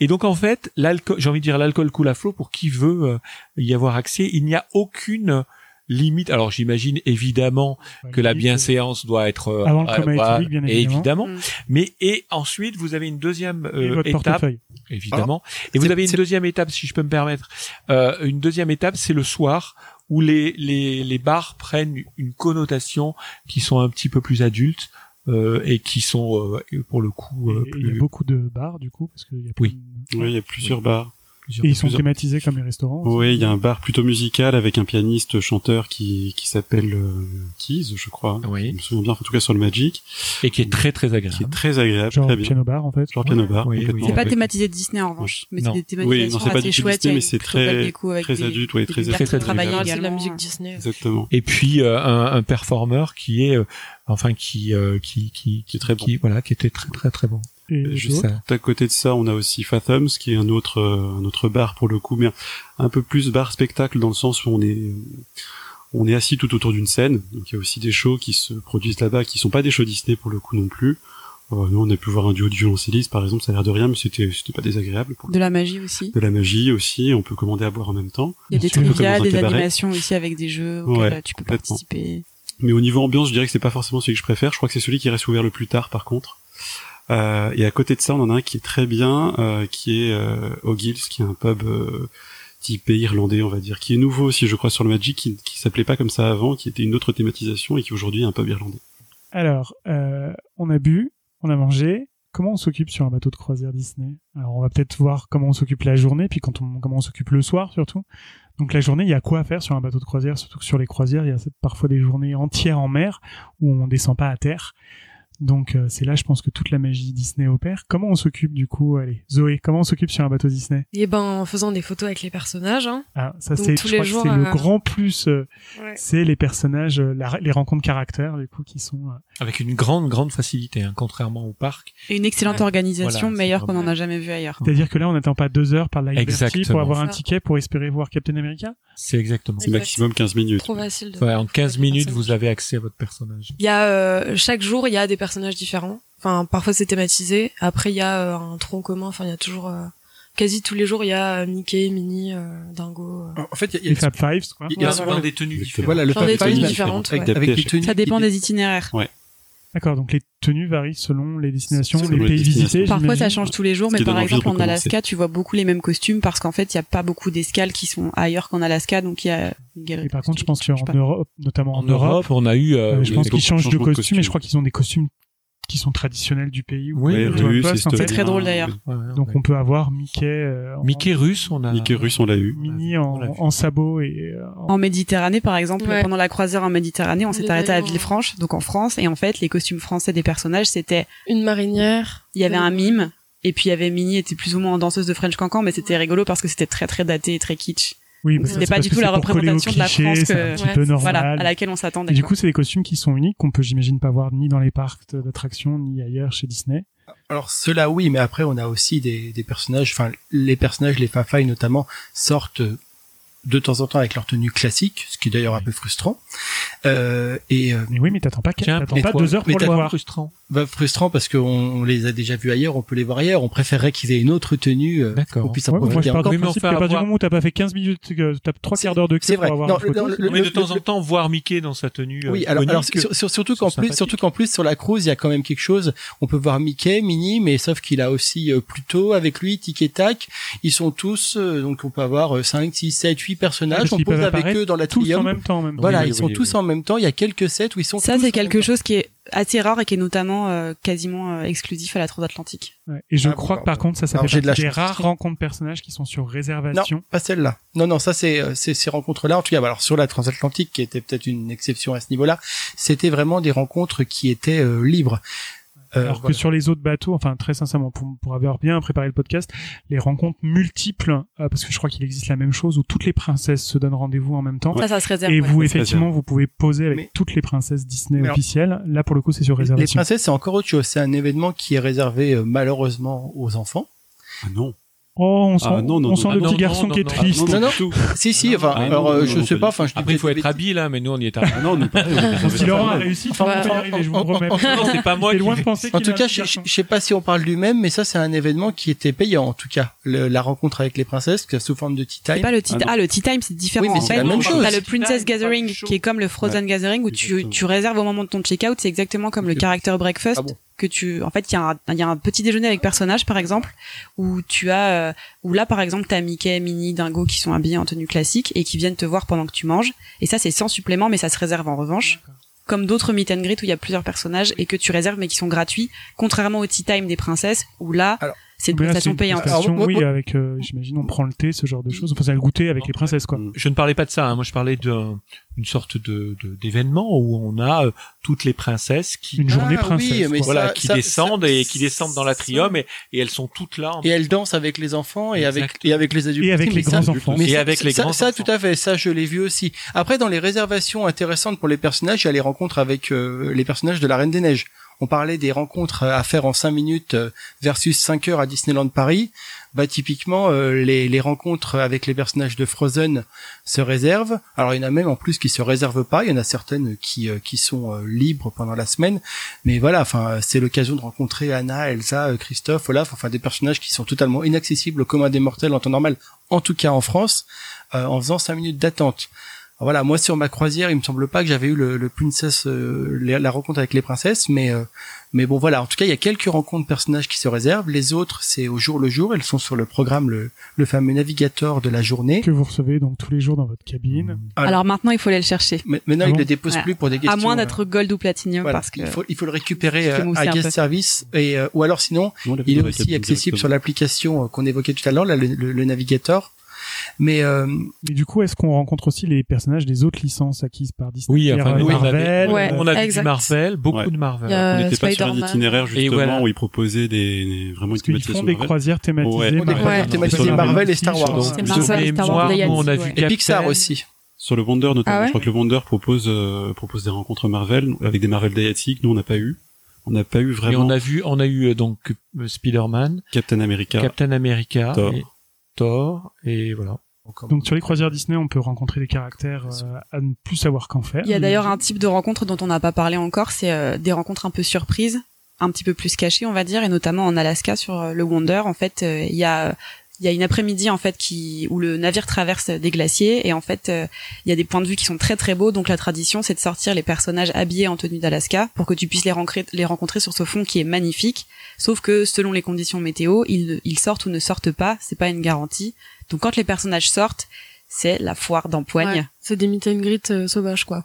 Et donc en fait, l'alcool, j'ai envie de dire l'alcool coule à flot pour qui veut euh, y avoir accès. Il n'y a aucune limite. Alors j'imagine évidemment que la bienséance doit être euh, Avant le euh, bien évidemment. Mm. Mais et ensuite vous avez une deuxième Et euh, votre étape évidemment. et vous avez une deuxième étape, si je peux me permettre. Euh, une deuxième étape, c'est le soir où les, les, les bars prennent une connotation qui sont un petit peu plus adultes euh, et qui sont euh, pour le coup euh, Il y a plus beaucoup de bars du coup parce qu'il y a Oui. Oui, il y a plusieurs bars. Plusieurs- Et ils sont plusieurs- thématisés comme les restaurants. Oui, il y a un bar plutôt musical avec un pianiste chanteur qui, qui s'appelle euh, Keys, je crois. Je oui, me souviens bien, en tout cas sur le Magic, et qui est très très qui est agréable. très agréable, Genre très bien. piano bar en fait. Genre piano bar, Oui, oui. C'est pas thématisé Disney en revanche, mais Non. c'est des Oui, thématisations non, c'est pas assez chouettes. Disney, mais c'est très très- très adulte, ouais, très très travaillées Travaillant, de la musique Disney. Exactement. Et puis euh, un, un performeur qui est euh, enfin qui euh, qui qui Qui est très bon. qui voilà qui était très très très bon. et Juste d'autres. à côté de ça, on a aussi Fathoms, qui est un autre euh, un autre bar pour le coup, mais un peu plus bar spectacle dans le sens où on est on est assis tout autour d'une scène. Donc il y a aussi des shows qui se produisent là-bas, qui sont pas des shows Disney pour le coup non plus. Euh, nous, on a pu voir un duo de violoncellistes, par exemple, ça a l'air de rien, mais c'était c'était pas désagréable. Pour De la magie aussi. de la magie aussi, on peut commander à boire en même temps. Il y a des trivia, des cabaret. animations aussi avec des jeux auxquels Ouais, euh, tu peux participer. Mais au niveau ambiance, je dirais que c'est pas forcément celui que je préfère. Je crois que c'est celui qui reste ouvert le plus tard, par contre. Euh, et à côté de ça, on en a un qui est très bien, euh, qui est euh, O'Gills, qui est un pub euh, type irlandais, on va dire, qui est nouveau aussi, je crois, sur le Magic, qui, qui s'appelait pas comme ça avant, qui était une autre thématisation et qui aujourd'hui est un pub irlandais. Alors, euh, on a bu, on a mangé. Comment on s'occupe sur un bateau de croisière Disney? Alors, on va peut-être voir comment on s'occupe la journée, puis quand on, comment on s'occupe le soir surtout. Donc, la journée, il y a quoi à faire sur un bateau de croisière? Surtout que sur les croisières, il y a parfois des journées entières en mer où on descend pas à terre. Donc, euh, c'est là, je pense que toute la magie Disney opère. Comment on s'occupe du coup Allez, Zoé, comment on s'occupe sur un bateau Disney? Et ben en faisant des photos avec les personnages. Hein. Ah, ça c'est, je que le euh, grand plus. euh, Ouais. C'est les personnages, euh, la- les rencontres caractères du coup qui sont. euh, Avec une grande, grande facilité, hein, contrairement au parc. Et une excellente Ouais. organisation, Voilà, meilleure qu'on vraiment- en a jamais vu ailleurs. C'est-à-dire que là, on n'attend pas deux heures par la Liberty pour Exactement. avoir un ticket pour espérer voir Captain America? C'est exactement. C'est maximum 15 minutes. Trop facile. De... Ouais, en 15 minutes, vous avez accès à votre personnage. Il y a euh, chaque jour il y a des personnages différents. Enfin parfois c'est thématisé. Après il y a euh, un tronc commun. Enfin il y a toujours euh, quasi tous les jours il y a euh, Mickey, Minnie, euh, Dingo. euh. En fait, il y a, Les Fab Fives, quoi. il y a Ouais, souvent des tenues Exactement. Voilà, le Fab des tenues Five, différentes, avec, ouais. à tenues. Ça dépend des itinéraires. D'accord, donc les tenues varient selon les destinations, Selon les les pays visités. Parfois, ça change tous les jours, mais par exemple, en. Alaska, tu vois beaucoup les mêmes costumes parce qu'en fait, il n'y a pas beaucoup d'escales qui sont ailleurs qu'en Alaska, donc il y a une galerie Et par contre, je pense qu'en. Europe, notamment en, En Europe, on a eu. euh, euh, je pense qu'ils changent de costume, et je crois qu'ils ont des costumes qui sont traditionnels du pays. Oui, on Ouais, est oui, au russe, poste, en fait. estonien, très drôle, d'ailleurs. ouais, ouais, Donc ouais. on peut avoir Mickey, euh, en- Mickey russe, on a. Mickey russe, on l'a eu. Minnie On en, en sabot et euh, en- En Méditerranée, par exemple, Ouais. pendant la croisière en Méditerranée, on s'est arrêté à Villefranche, donc en France, et en fait, les costumes français des personnages, c'était, Une marinière. il y avait Ouais. un mime, et puis il y avait Minnie, était plus ou moins en danseuse de French Cancan, mais c'était rigolo parce que c'était très très daté et très kitsch. Oui, parce C'était que c'est pas du tout la représentation de la France que- un petit Ouais, peu c'est- normal. Voilà, à laquelle on s'attendait. Et du coup, c'est des costumes qui sont uniques qu'on peut, j'imagine, pas voir ni dans les parcs d'attractions ni ailleurs chez Disney. Alors cela oui, mais après on a aussi des, des personnages, enfin les personnages, les Fafai notamment, sortent de temps en temps avec leur tenue classique, ce qui est d'ailleurs un peu frustrant. Euh, et euh, Mais oui, mais t'attends pas, t'attends pas toi- deux heures mais pour le voir. frustrant. bah, frustrant parce qu'on on les a déjà vus ailleurs, on peut les voir ailleurs. On préférerait qu'ils aient une autre tenue euh, D'accord. qu'on puisse en Ouais, moi, profiter je pars encore. du Oui, mais principe enfin, qu'à partir du moment où t'as pas fait 15 minutes, t'as trois quarts d'heure de queue C'est vrai. pour avoir Non, une photo, le- c'est- le- Mais de le- temps en temps, voir Mickey dans sa tenue. euh, Oui, alors, alors iconique, sur- sur- surtout qu'en plus, surtout qu'en plus sur la cruise, il y a quand même quelque chose. On peut voir Mickey, Minnie, mais sauf qu'il a aussi Pluto avec lui, Tic et Tac. Ils sont tous, donc on peut avoir euh, 5, 6, 7, 8 personnages. On pose avec eux dans la tous en même temps, en même temps. Voilà, Oui, ils sont oui, tous oui. en même temps. Il y a quelques sets où ils sont Ça, c'est quelque temps. chose qui est assez rare et qui est notamment euh, quasiment euh, exclusif à la transatlantique. Ouais. Et je Ah, crois bah, que par contre, ça, ça fait j'ai de la des chance. rares rencontres personnages qui sont sur Non, réservation. pas celle-là. Non, non, ça c'est euh, c'est ces rencontres-là. En tout cas, bah, alors sur la transatlantique, qui était peut-être une exception à ce niveau-là, c'était vraiment des rencontres qui étaient euh, libres. Euh, Alors que sur les autres bateaux, enfin très sincèrement, pour, pour avoir bien préparé le podcast, les rencontres multiples, euh, parce que je crois qu'il existe la même chose où toutes les princesses se donnent rendez-vous en même temps. Ça, ça se réserve. Et ouais. vous, effectivement, vous pouvez poser avec Mais- toutes les princesses Disney alors- officielles. Là, pour le coup, c'est sur les réservation. princesses, c'est encore autre chose. C'est un événement qui est réservé euh, malheureusement aux enfants. Ah non. Oh, on sent, Ah, non, non, on sent Ah, le non, petit non, garçon non, qui est triste. Ah, Non, non. Si, si. Enfin, Ah, alors non, euh, je non, sais pas Enfin, je dis Après, il faut être habile, hein, mais nous, on y est arrivé. Ah non, nous, pareil, on est Si réservé Laurent a ça. réussi, enfin, on peut y arriver, je vous en- promets. c'est pas moi loin de penser En tout cas, je, sais pas si on parle du même, mais ça c'est un événement qui était payant en tout cas. Le- la rencontre avec les princesses, que sous forme de tea C'est time. pas le tea, Ah, ah, le tea time, c'est différent. Oui, mais c'est la même chose. T'as le Princess Gathering, qui est comme le Frozen Gathering, où tu, réserves au moment de ton check-out. C'est exactement comme le character breakfast. Que tu, en fait, il y, a un- il y a un petit déjeuner avec personnage, par exemple, où tu as, euh, où là, par exemple, t'as Mickey, Minnie, Dingo qui sont habillés en tenue classique et qui viennent te voir pendant que tu manges. Et ça, c'est sans supplément, mais ça se réserve en revanche. Comme d'autres meet and greet où il y a plusieurs personnages et que tu réserves mais qui sont gratuits, contrairement au tea time des princesses où là, Alors, c'est une prestation une payante. prestation, Alors, moi- oui, moi- avec, euh, j'imagine, on prend le thé, ce genre de choses. Enfin, c'est le goûter avec les princesses, quoi. Je ne parlais pas de ça. hein. Moi, je parlais d'un- d'une sorte de de- d'événement où on a euh, toutes les princesses qui Une journée Ah, princesse. oui, mais voilà ça- qui ça- descendent ça- et qui descendent dans la ça- trium et, et elles sont toutes là. En... Et elle danse avec les enfants et avec et avec les adultes. Et avec les mais ça- grands enfants. mais Et ça- avec les ça, grands ça, enfants. tout à fait, ça je l'ai vu aussi. Après, dans les réservations intéressantes pour les personnages, il y a les rencontres avec euh, les personnages de la Reine des Neiges. On parlait des rencontres à faire en 5 minutes euh, versus 5 heures à Disneyland Paris. Bah typiquement euh, les, rencontres avec les personnages de Frozen se réservent. Alors il y en a même en plus qui se réservent pas. Il y en a certaines qui qui sont libres pendant la semaine. Mais voilà, enfin c'est l'occasion de rencontrer Anna, Elsa, Christophe, Olaf, enfin des personnages qui sont totalement inaccessibles au commun des mortels en temps normal, en tout cas en France, en faisant 5 minutes d'attente voilà, moi sur ma croisière, il me semble pas que j'avais eu le, le princess, euh, la rencontre avec les princesses, mais euh, mais bon voilà. En tout cas, il y a quelques rencontres de personnages qui se réservent. Les autres, c'est au jour le jour. Elles sont sur le programme, le, le fameux navigateur de la journée que vous recevez donc tous les jours dans votre cabine. Alors, maintenant, il faut aller le chercher. Mais, maintenant, ah il le dépose plus pour des questions. À moins d'être gold ou platinum, parce que il faut il faut le récupérer à guest service et ou alors sinon, il est aussi accessible sur l'application qu'on évoquait tout à l'heure, le, le navigateur mais, euh, mais du coup, est-ce qu'on rencontre aussi les personnages des autres licences acquises par Disney? Oui, enfin, oui, Marvel. On a, vu du Marvel, beaucoup de Marvel. on n'était pas sur un itinéraire justement où ils proposaient des, vraiment une thématisation. Ils font des croisières thématisées. Ouais. Des croisières thématisées Marvel et Star Wars. C'est Marvel, Star Wars, on a vu et Pixar aussi. Sur le Wonder notamment, ah je crois que le Wonder propose euh, propose des rencontres Marvel avec des Marvel Dayatiques. Nous, on n'a pas eu. On n'a pas eu vraiment. Et on a vu, on a eu euh, donc Spider-Man, Captain America, Captain America, Thor, et, Thor, et voilà. Donc sur les croisières Disney, on peut rencontrer des caractères euh, à ne plus savoir qu'en faire. Il y a d'ailleurs un type de rencontre dont on n'a pas parlé encore, c'est euh, des rencontres un peu surprises, un petit peu plus cachées, on va dire, et notamment en Alaska sur euh, le Wonder. En fait, il y a il y a une après-midi en fait qui où le navire traverse des glaciers et en fait il y a des points de vue qui sont très très beaux donc la tradition c'est de sortir les personnages habillés en tenue d'Alaska pour que tu puisses les rencontrer les rencontrer sur ce fond qui est magnifique sauf que selon les conditions météo ils ils sortent ou ne sortent pas c'est pas une garantie donc quand les personnages sortent, c'est la foire d'empoigne. c'est des meet and greet euh, sauvages quoi.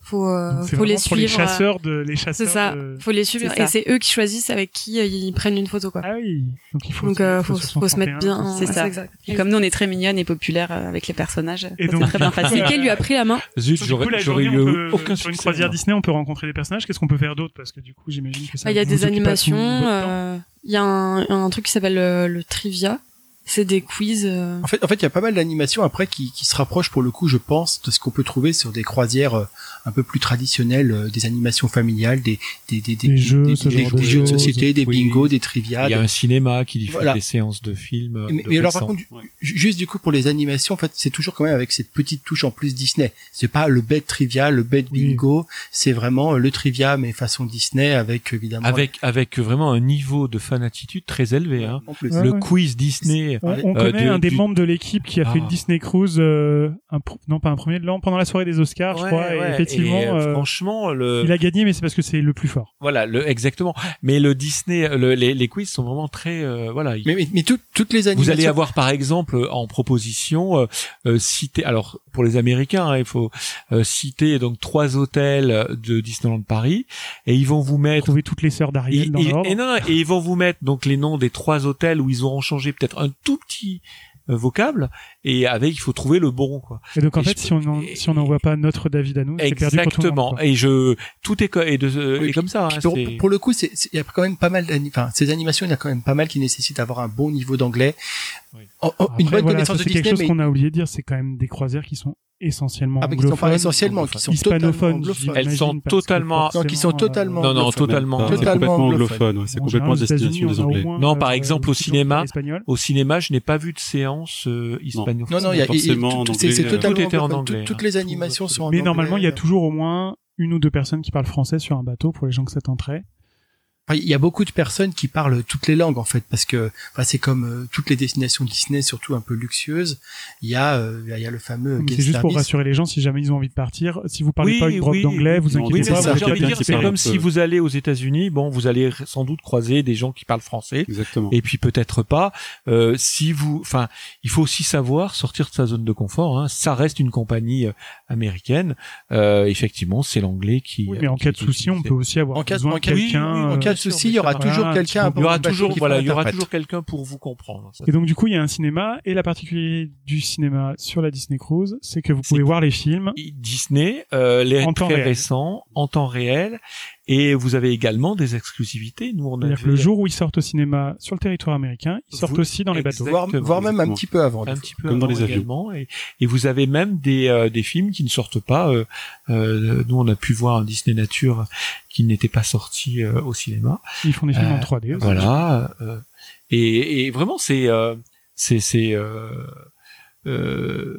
Faut, euh, faut les suivre. les chasseurs de les chasseurs. C'est ça. Faut les suivre et c'est eux qui choisissent avec qui euh, ils prennent une photo quoi. Ah oui. Donc il faut. Donc faut, faut, se mettre bien. C'est ça. Exact. Et comme nous on est très mignonne et populaire avec les personnages, et donc très bien facile. Lequel lui a pris la main Zut, j'aurais eu aucun Sur une croisière Disney, on peut rencontrer des personnages. Qu'est-ce qu'on peut faire d'autre? Parce que du coup, j'imagine que ça. Bah, il y a des animations. Il y a un truc qui s'appelle le trivia c'est des quiz. Euh. En fait, en fait, il y a pas mal d'animations après qui, qui se rapprochent pour le coup, je pense, de ce qu'on peut trouver sur des croisières euh, un peu plus traditionnelles, euh, des animations familiales, des des des, des, jeux, des, jeux de société, des bingos, des trivia. Il y a un cinéma qui diffuse des séances de films. Mais, mais alors par contre, juste du coup pour les animations, en fait, c'est toujours quand même avec cette petite touche en plus Disney. C'est pas le bête trivia, le bête bingo, c'est vraiment le trivia mais façon Disney avec évidemment. Avec avec vraiment un niveau de fanatitude très élevé. Hein. Le quiz Disney on, euh, connaît un des membres de l'équipe qui a fait une ah. Disney Cruise, euh, non pas un premier de l'an, pendant la soirée des Oscars, je crois. et effectivement, euh, franchement, le... il a gagné, mais c'est parce que c'est le plus fort. Voilà, le, exactement. Mais le Disney, les, les quiz sont vraiment très, voilà. Mais, mais, mais toutes les animations. Vous allez avoir par exemple en proposition citer, alors pour les Américains, hein, il faut citer donc trois hôtels de Disneyland Paris et ils vont vous mettre. Trouver toutes les sœurs d'Ariel dans l'ordre. Et non, et ils vont vous mettre donc les noms des trois hôtels où ils auront changé peut-être un tout petit euh, vocable et avec il faut trouver le bon quoi. Et donc en fait si on si on n'envoie pas notre David à nous c'est perdu pour tout le monde, et je tout est et, de, et comme ça. Hein, pour, le coup c'est il y a quand même pas mal enfin ces animations il y a quand même pas mal qui nécessitent d'avoir un bon niveau d'anglais. une bonne connaissance de Disney. Quelque chose qu'on a oublié de dire c'est quand même des croisières qui sont essentiellement ah, anglophones, sont essentiellement, qui sont hispanophones. Elles sont totalement, non, qui sont totalement, non, non, totalement, c'est complètement anglophone, c'est complètement destination des Anglais. Non, par exemple, au cinéma, au cinéma, je n'ai pas vu de séance hispanophone. Non, non, il y a, c'est totalement en anglais. Toutes les animations sont en anglais. Mais normalement, il y a toujours au moins une ou deux personnes qui parlent français sur un bateau pour les gens que ça tenterait il y a beaucoup de personnes qui parlent toutes les langues en fait parce que enfin, c'est comme euh, toutes les destinations Disney surtout un peu luxueuses. Il y a euh, il y a le fameux c'est juste pour rassurer les gens si jamais ils ont envie de partir si vous parlez pas une drop d'anglais vous inquiétez pas c'est comme si vous allez aux États-Unis bon vous allez sans doute croiser des gens qui parlent français. Exactement. et puis peut-être pas. Euh, si vous enfin il faut aussi savoir sortir de sa zone de confort hein. ça reste une compagnie euh, américaine. Effectivement c'est l'anglais qui oui mais en cas de souci on peut aussi avoir en besoin de quelqu'un souci, il y aura toujours quelqu'un. Il y aura toujours, voilà, il y aura toujours quelqu'un pour vous comprendre. Et donc du coup, il y a un cinéma et la particularité du cinéma sur la Disney Cruise, c'est que vous pouvez voir les films Disney, euh, les très récents, en temps réel, Et vous avez également des exclusivités. Nous, on C'est-à-dire que le jour où ils sortent au cinéma sur le territoire américain, ils sortent Vous- aussi dans les bateaux. Voire, voire même un petit peu avant. un petit peu Comme dans les avions. Et, et vous avez même des, euh, des films qui ne sortent pas. euh, euh, nous, on a pu voir un Disney Nature qui n'était pas sorti euh, au cinéma. Ils font des films Euh, en 3D. aussi. Voilà. euh, et, et vraiment, c'est euh, c'est c'est euh,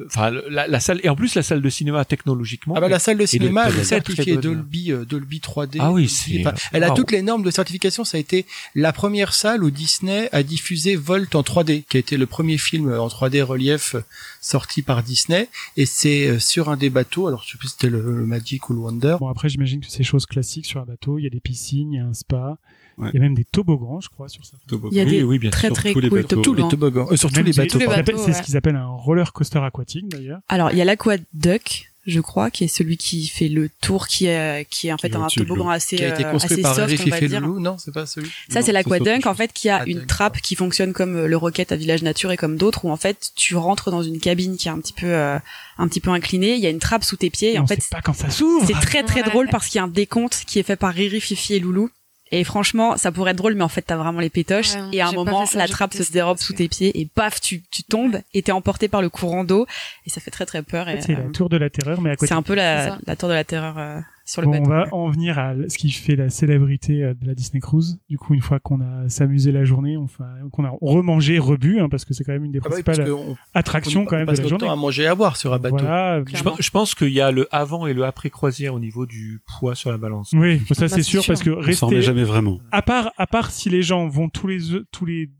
euh, enfin la, la salle et en plus la salle de cinéma technologiquement. Ah bah la salle de cinéma, elle est certifiée. Dolby, euh, Dolby 3D. Ah oui, Dolby, c'est- enfin, elle a toutes les normes de certification. Ça a été la première salle où Disney a diffusé Volt en 3D, qui a été le premier film en 3D relief euh, sorti par Disney. Et c'est euh, sur un des bateaux. Alors je sais plus si c'était le, le Magic ou le Wonder. Bon après j'imagine que c'est choses classiques sur un bateau. Il y a des piscines, il y a un spa, Ouais. il y a même des toboggans, je crois, sur ça. Il y a Oui, des oui, bien très sûr, très tous les cool bateaux. Tous les toboggans. euh, sur tous Même les c'est- bateaux. c'est- ouais. ce qu'ils appellent un roller coaster aquatique d'ailleurs. Alors, il y a l'Aquaduck, je crois, qui est celui qui fait le tour, qui est, qui est en fait Qui est un toboggan assez, Qui a été euh, construit assez par soft, on va dire. Loulou. Non, c'est pas celui. Ça, c'est sauf- en fait, qui a Ah, une trappe qui fonctionne comme euh, le Rocket à Village Nature et comme d'autres, où en fait, tu rentres dans une cabine qui est un petit peu, euh, un petit peu inclinée. Il y a une trappe sous tes pieds et en fait, pas quand ça s'ouvre. c'est très très Ouais. drôle parce qu'il y a un décompte qui est fait par Riri, Fifi et Loulou. Et franchement, ça pourrait être drôle, mais en fait, t'as vraiment les pétoches. Ouais, et à un moment, ça, la trappe se dérobe sous que- tes pieds et paf, tu, tu tombes et t'es emporté par le courant d'eau. Et ça fait très très peur. En Et, fait, c'est euh, la tour de la terreur, mais à côté. c'est un peu la, la tour de la terreur euh, sur le Bon, on va en venir à ce qui fait la célébrité euh, de la Disney Cruise. Du coup, une fois qu'on a s'amusé la journée, on, qu'on a remangé, rebu, hein, parce que c'est quand même une des Ah bah oui, principales qu'on attractions on quand même passe de la notre temps journée. à manger et à boire sur un bateau. Voilà. Je pense, je pense qu'il y a le avant et le après croisière au niveau du poids sur la balance. Oui, ça Bah, c'est c'est sûr, sûr. parce que On s'en remet rester, jamais vraiment. à part, à part si les gens vont tous les tous les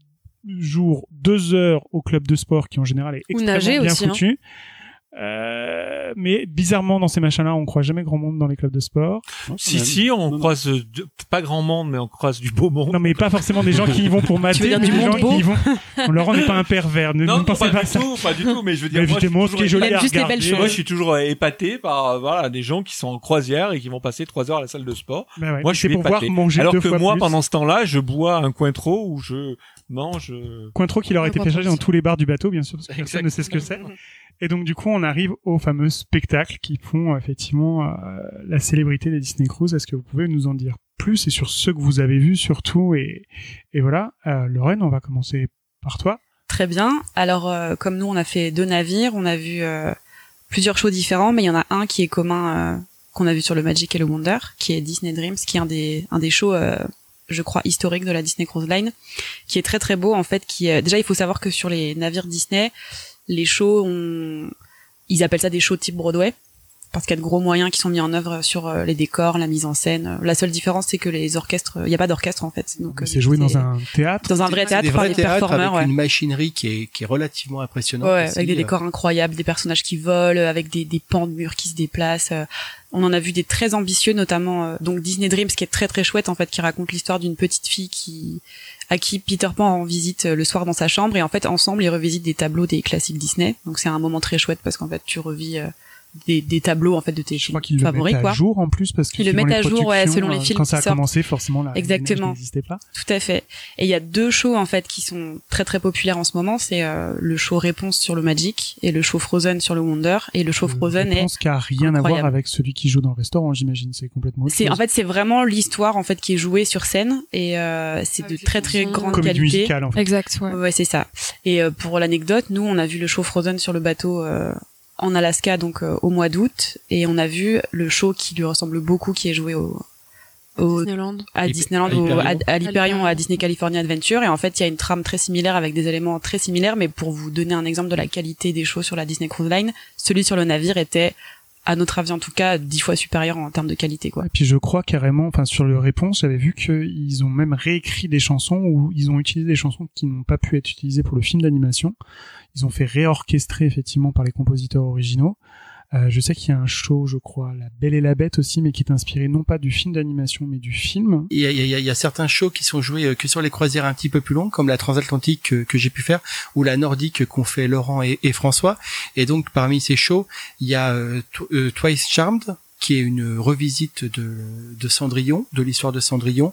jours deux heures au club de sport qui en général est Ou extrêmement nager bien aussi, hein. Euh, mais bizarrement dans ces machins-là, on croit jamais grand monde dans les clubs de sport. Si si, on croise euh, de- pas grand monde, mais on croise du beau monde. Non, mais pas forcément des gens qui y vont pour mater, veux dire mais des gens beau qui y vont. Laurent n'est pas un pervers, ne, Non, ne pensez pas, pas, du ça. tout, pas du tout, mais je veux dire, Mais moi, je suis toujours- juste les belles choses. Moi, je suis toujours épaté par euh, voilà des gens qui sont en croisière et qui vont passer trois heures à la salle de sport. Bah ouais, Moi, je suis pour pouvoir manger Alors deux que fois moi, plus. pendant ce temps-là, je bois un cointreau où je mange. euh, Cointreau qui leur a été charger dans tous les bars du bateau, bien sûr, parce que personne ne sait ce que c'est. Et donc, du coup, on arrive au fameux spectacle qui font euh, effectivement euh, la célébrité des Disney Cruise. Est-ce que vous pouvez nous en dire plus? Et sur ce que vous avez vu surtout et, et voilà. Euh, Lorraine, on va commencer par toi. Très bien. Alors, euh, comme nous, on a fait deux navires, on a vu euh, plusieurs shows différents, mais il y en a un qui est commun euh, qu'on a vu sur le Magic et le Wonder, qui est Disney Dreams, qui est un des un des shows, euh, je crois, historiques de la Disney Cruise Line, qui est très très beau en fait. Qui est... déjà, il faut savoir que sur les navires Disney, les shows, on... ils appellent ça des shows type Broadway. Parce qu'il y a de gros moyens qui sont mis en œuvre sur euh, les décors, la mise en scène. La seule différence, c'est que les orchestres, il n'y a pas d'orchestre en fait. Donc, euh, C'est joué dans un théâtre. dans un vrai théâtre des par vrais des théâtres performeurs. avec ouais. une machinerie qui est, qui est relativement impressionnante. Ouais, aussi. avec des Euh, décors incroyables, des personnages qui volent, avec des, des pans de murs qui se déplacent. On en a vu des très ambitieux, notamment euh, donc Disney Dreams, qui est très très chouette en fait, qui raconte l'histoire d'une petite fille qui à qui Peter Pan en visite euh, le soir dans sa chambre et en fait ensemble ils revisitent des tableaux des classiques Disney. Donc c'est un moment très chouette parce qu'en fait tu revis euh, des, des tableaux en fait de tes Je films crois qu'ils le favoris mettent à quoi. jour en plus parce Ils qu'ils le mettent à jour, ouais, selon les euh, films Quand qui ça a sortent. commencé, forcément, la Exactement. n'existait pas. Tout à fait. Et il y a deux shows en fait qui sont très très populaires en ce moment. C'est euh, le show Réponse sur le Magic et le show Frozen sur le Wonder. Et le show Frozen Je est pense qu'il n'y a rien à voir incroyable. avec celui qui joue dans le restaurant, j'imagine. C'est complètement C'est en fait c'est vraiment l'histoire en fait qui est jouée sur scène et euh, c'est de très très grande comédie qualité. musicale, en fait. Exact, ouais. Ouais, c'est ça. Et euh, pour l'anecdote, nous on a vu le show Frozen sur le bateau euh, en Alaska donc euh, au mois d'août et on a vu le show qui lui ressemble beaucoup qui est joué au, au Disneyland. à Disneyland, à au- à, à l'Hyperion, à. Disney California Adventure. Et en fait, il y a une trame très similaire avec des éléments très similaires. Mais pour vous donner un exemple de la qualité des shows sur la Disney Cruise Line, celui sur le navire était, à notre avis en tout cas, dix fois supérieur en termes de qualité, quoi. Et puis je crois carrément, enfin sur le réponse, j'avais vu qu'ils ont même réécrit des chansons ou ils ont utilisé des chansons qui n'ont pas pu être utilisées pour le film d'animation. Ils ont fait réorchestrer effectivement par les compositeurs originaux. Euh, je sais qu'il y a un show, je crois, La Belle et la Bête aussi, mais qui est inspiré non pas du film d'animation, mais du film. Il y a, y, a, y a certains shows qui sont joués euh, que sur les croisières un petit peu plus longues, comme la transatlantique que, j'ai pu faire, ou la nordique qu'ont fait Laurent et, François. Et donc parmi ces shows, il y a euh, Tw- Twice Charmed, qui est une revisite de, Cendrillon, de l'histoire de Cendrillon,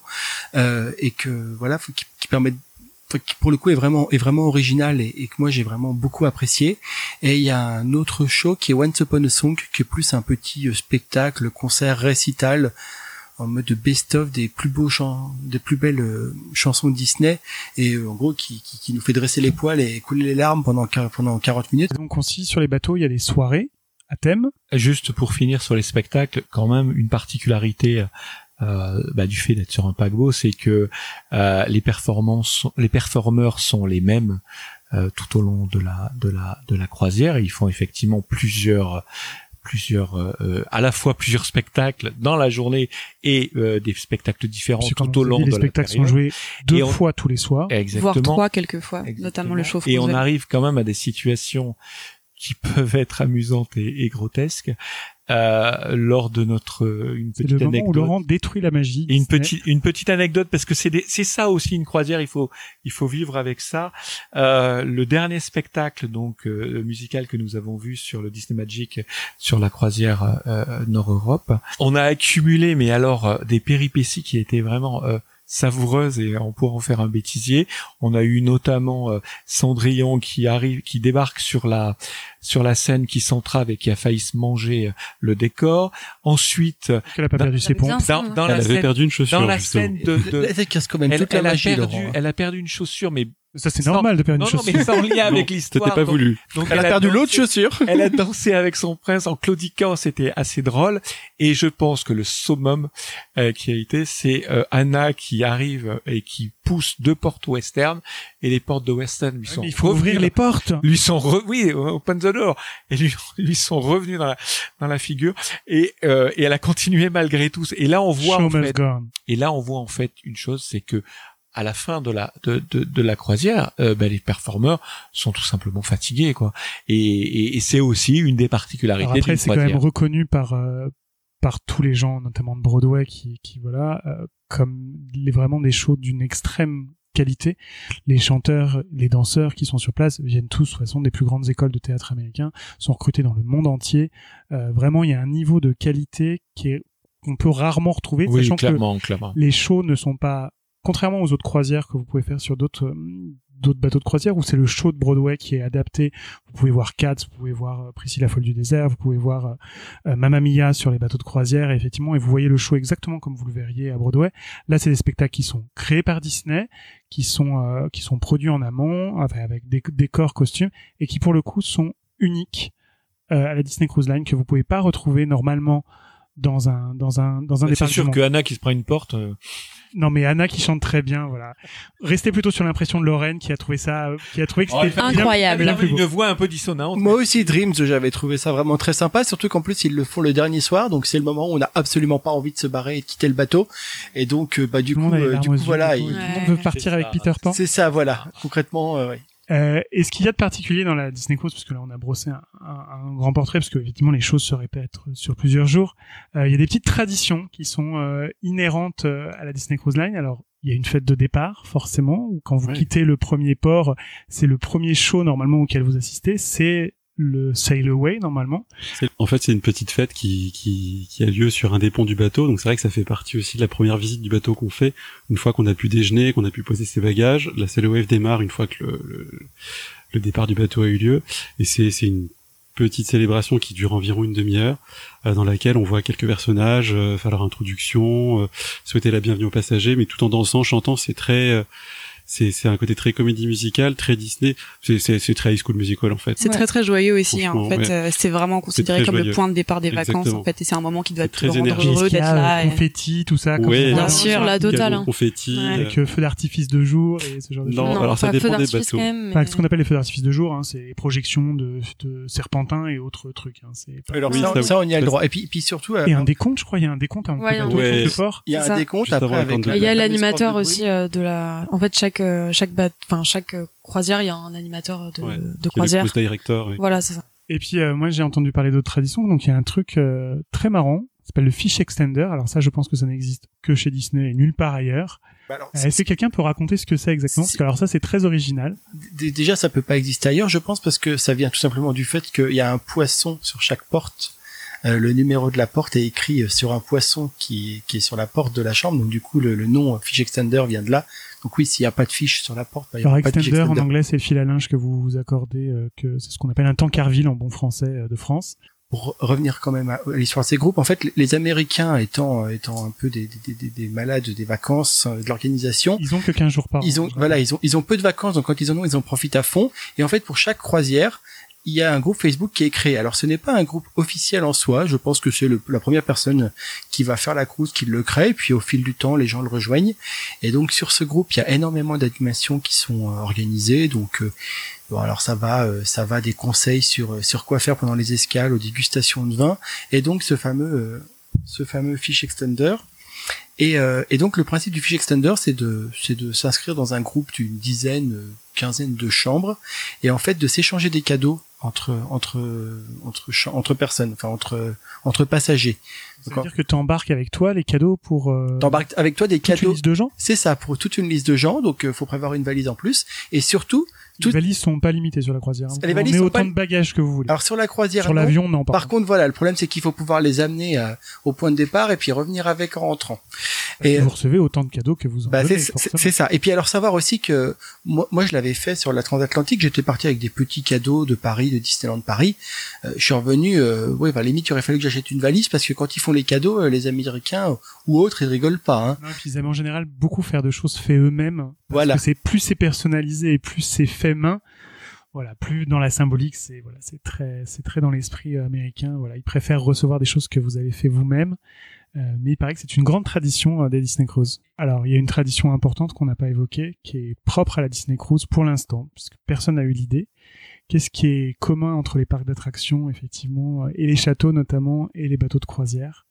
euh, et que voilà, qui, permet qui pour le coup est vraiment est vraiment original et, et que moi j'ai vraiment beaucoup apprécié et il y a un autre show qui est Once Upon a Song qui est plus un petit euh, spectacle concert récital en mode best-of des plus beaux chants, des plus belles euh, chansons de Disney et euh, en gros qui, qui, qui, nous fait dresser les poils et couler les larmes pendant pendant 40 minutes. Donc aussi sur les bateaux, il y a des soirées à thème. Juste pour finir sur les spectacles, quand même une particularité euh, bah, du fait d'être sur un paquebot, c'est que euh, les performances, les performeurs sont les mêmes euh, tout au long de la de la de la croisière. Ils font effectivement plusieurs plusieurs euh, à la fois plusieurs spectacles dans la journée et euh, des spectacles différents tout au long de la Les spectacles sont joués deux fois tous les soirs, exactement, voire trois quelquefois, notamment le chauffe. Et on arrive quand même à des situations qui peuvent être amusantes et, et grotesques euh, lors de notre euh, une petite le anecdote. Où Laurent détruit la magie. une petite une petite anecdote parce que c'est c'est ça aussi une croisière. Il faut il faut vivre avec ça. Euh, le dernier spectacle donc euh, musical que nous avons vu sur le Disney Magic sur la croisière euh, Nord Europe, on a accumulé mais alors des péripéties qui étaient vraiment savoureuse et on pourra en faire un bêtisier. On a eu notamment euh, Cendrillon qui arrive, qui débarque sur la sur la scène, qui s'entrave et qui a failli se manger euh, le décor. Ensuite, elle a pas perdu ses pompes. Dans, dans elle la avait scène, perdu une chaussure. Dans la scène de, de elle, quand même elle, toute la elle magie, a perdu, Laurent. elle a perdu une chaussure, mais ça c'est normal de perdre non, une chaussure. Non, mais sans lien avec l'histoire. C'était pas donc- voulu. Donc Elle a perdu l'autre chaussure. Elle a dansé avec son prince en claudiquant, c'était assez drôle. Et je pense que le summum euh, qui a été, c'est euh, Anna qui arrive et qui pousse deux portes western et les portes de western lui sont Il faut ouvrir les portes. lui sont re- oui open the door et lui, lui sont revenus dans la, dans la figure et euh, et elle a continué malgré tout et là on voit Show en fait et là on voit en fait une chose c'est que à la fin de la de, de, de la croisière euh, ben, les performeurs sont tout simplement fatigués quoi et, et, et c'est aussi une des particularités Alors après, c'est quand même reconnu par euh, par tous les gens, notamment de Broadway, qui, qui voilà, euh, comme les, vraiment des shows d'une extrême qualité. Les chanteurs, les danseurs qui sont sur place viennent tous, de toute façon, des plus grandes écoles de théâtre américains, sont recrutés dans le monde entier. Vraiment, il y a un niveau de qualité qui est qu'on peut rarement retrouver, oui sachant clairement clairement que les shows ne sont pas contrairement aux autres croisières que vous pouvez faire sur d'autres euh, d'autres bateaux de croisière où c'est le show de Broadway qui est adapté. Vous pouvez voir Cats, vous pouvez voir euh, Priscilla folle du désert, vous pouvez voir euh, euh, Mamma Mia sur les bateaux de croisière, et effectivement, et vous voyez le show exactement comme vous le verriez à Broadway. Là, c'est des spectacles qui sont créés par Disney, qui sont euh, qui sont produits en amont, enfin, avec des décors, costumes, et qui pour le coup sont uniques à la Disney Cruise Line que vous pouvez pas retrouver normalement dans un dans un dans un c'est sûr que Anna qui se prend une porte euh, Non mais Anna qui chante très bien, voilà. Restez plutôt sur l'impression de Lorraine qui a trouvé ça, qui a trouvé que Oh, c'était fait- Incroyable. elle avait une voix un peu dissonante Moi aussi, Dreams, j'avais trouvé ça vraiment très sympa, surtout qu'en plus ils le font le dernier soir, donc c'est le moment où on n'a absolument pas envie de se barrer et de quitter le bateau, et donc euh, bah du coup, euh, du coup voilà, il- monde veut partir avec ça. Peter Pan. c'est ça, voilà, concrètement, euh, ouais. Euh, et ce qu'il y a de particulier dans la Disney Cruise, parce que là on a brossé un, un- un grand portrait, parce que effectivement les choses se répètent sur plusieurs jours, euh, il y a des petites traditions qui sont euh, inhérentes euh, à la Disney Cruise Line. Alors il y a une fête de départ forcément, où quand vous quittez le premier port, c'est le premier show normalement auquel vous assistez, c'est le Sail Away normalement. En fait, c'est une petite fête qui, qui, qui a lieu sur un des ponts du bateau. Donc c'est vrai que ça fait partie aussi de la première visite du bateau qu'on fait. Une fois qu'on a pu déjeuner, qu'on a pu poser ses bagages, la Sail Wave démarre une fois que le, le, le départ du bateau a eu lieu. Et c'est c'est une petite célébration qui dure environ une demi-heure, euh, dans laquelle on voit quelques personnages euh, faire leur introduction, euh, souhaiter la bienvenue aux passagers, mais tout en dansant, chantant. C'est très euh, c'est c'est un côté très comédie musicale, très Disney. C'est c'est c'est très high school musical en fait. C'est très très joyeux aussi. hein, En fait, ouais. euh, c'est vraiment considéré comme joyeux. le point de départ des vacances. En fait, et c'est un moment qui doit te très rendre énergique. heureux y d'être là. euh, et- confetti, tout ça. comme Ouais, Bien sûr, la totale, hein. confetti. Ouais. euh, Avec euh, feux d'artifice de jour et ce genre de Non, choses. alors ça dépend feu des bateaux. Enfin, ce qu'on appelle les feux d'artifice de jour, hein, c'est les projections de, de serpentins et autres trucs. Hein, c'est pas- Alors Oui, ça, ça- on y a le droit. Et puis, puis surtout, euh, Et un décompte, je crois, il y a un décompte il y a un décompte après Il y a la l'animateur aussi euh, de la. En fait, chaque euh, chaque enfin chaque euh, croisière, il y a un animateur de, Ouais, de croisière. director. oui. Voilà, c'est ça. Et puis, euh, moi, j'ai entendu parler d'autres traditions. Donc, il y a un truc euh, très marrant. Ça s'appelle le fish extender. Alors ça, je pense que ça n'existe que chez Disney et nulle part ailleurs. Bah Euh, Est-ce que quelqu'un peut raconter ce que c'est exactement? Parce que alors ça, c'est très original. D- déjà ça peut pas exister ailleurs je pense parce que ça vient tout simplement du fait qu'il y a un poisson sur chaque porte Euh, le numéro de la porte est écrit euh, sur un poisson qui, qui est sur la porte de la chambre donc du coup le, le nom euh, fish extender vient de là donc oui s'il n'y a pas de fiche sur la porte bah, il y Alors aura pas de fish extender en extender. anglais, c'est le fil à linge que vous vous accordez, euh, que c'est ce qu'on appelle un tankerville en bon français euh, de France. pour revenir quand même à, l'histoire de ces groupes, en fait, les Américains étant étant un peu des, des, des, des malades des vacances, de l'organisation, ils ont que 15 jours par an. Ils ont voilà, ils ont ils ont peu de vacances, donc quand ils en ont, ils en profitent à fond. Et en fait, pour chaque croisière, il y a un groupe Facebook qui est créé. Alors ce n'est pas un groupe officiel en soi, je pense que c'est la première personne qui va faire la cruise qui le crée, puis au fil du temps les gens le rejoignent. Et donc sur ce groupe, il y a énormément d'animations qui sont euh, organisées. Donc euh, bon, alors ça va, euh, ça va des conseils sur sur quoi faire pendant les escales, aux dégustations de vin, et donc ce fameux ce fameux fiche extender. Et, et, donc le principe du fiche extender, c'est de c'est de s'inscrire dans un groupe d'une dizaine, quinzaine de chambres, et en fait de s'échanger des cadeaux entre entre entre entre personnes, enfin entre entre passagers. C'est-à-dire que tu embarques avec toi les cadeaux pour. Euh, T'embarques avec toi des toute cadeaux. Une liste de gens. C'est ça pour toute une liste de gens, donc euh, faut prévoir une valise en plus, et surtout. Les valises sont pas limitées sur la croisière. Hein. Les valises on sont autant pas... de bagages que vous voulez. Alors sur la croisière, sur l'avion, non. Par, contre, voilà, le problème c'est qu'il faut pouvoir les amener à, au point de départ et puis revenir avec en rentrant. Et vous recevez autant de cadeaux que vous en bah, donnez. C'est ça. Et puis alors savoir aussi que moi, moi je l'avais fait sur la transatlantique. J'étais parti avec des petits cadeaux de Paris, de Disneyland Paris. Euh, je suis revenu. Euh, oui, bah, limite, il aurait fallu que j'achète une valise parce que quand ils font les cadeaux, euh, les Américains ou autres, ils rigolent pas. Hein. Non, puis ils aiment en général beaucoup faire de choses fait eux-mêmes. Voilà. c'est plus c'est personnalisé et plus c'est fait main voilà, plus dans la symbolique, c'est voilà, c'est très, c'est très dans l'esprit euh, américain. Voilà, ils préfèrent recevoir des choses que vous avez fait vous-même. Euh, mais il paraît que c'est une grande tradition euh, des Disney Cruise. Alors, il y a une tradition importante qu'on n'a pas évoquée, qui est propre à la Disney Cruise pour l'instant, puisque personne n'a eu l'idée. Qu'est-ce qui est commun entre les parcs d'attractions, effectivement, et les châteaux notamment, et les bateaux de croisière?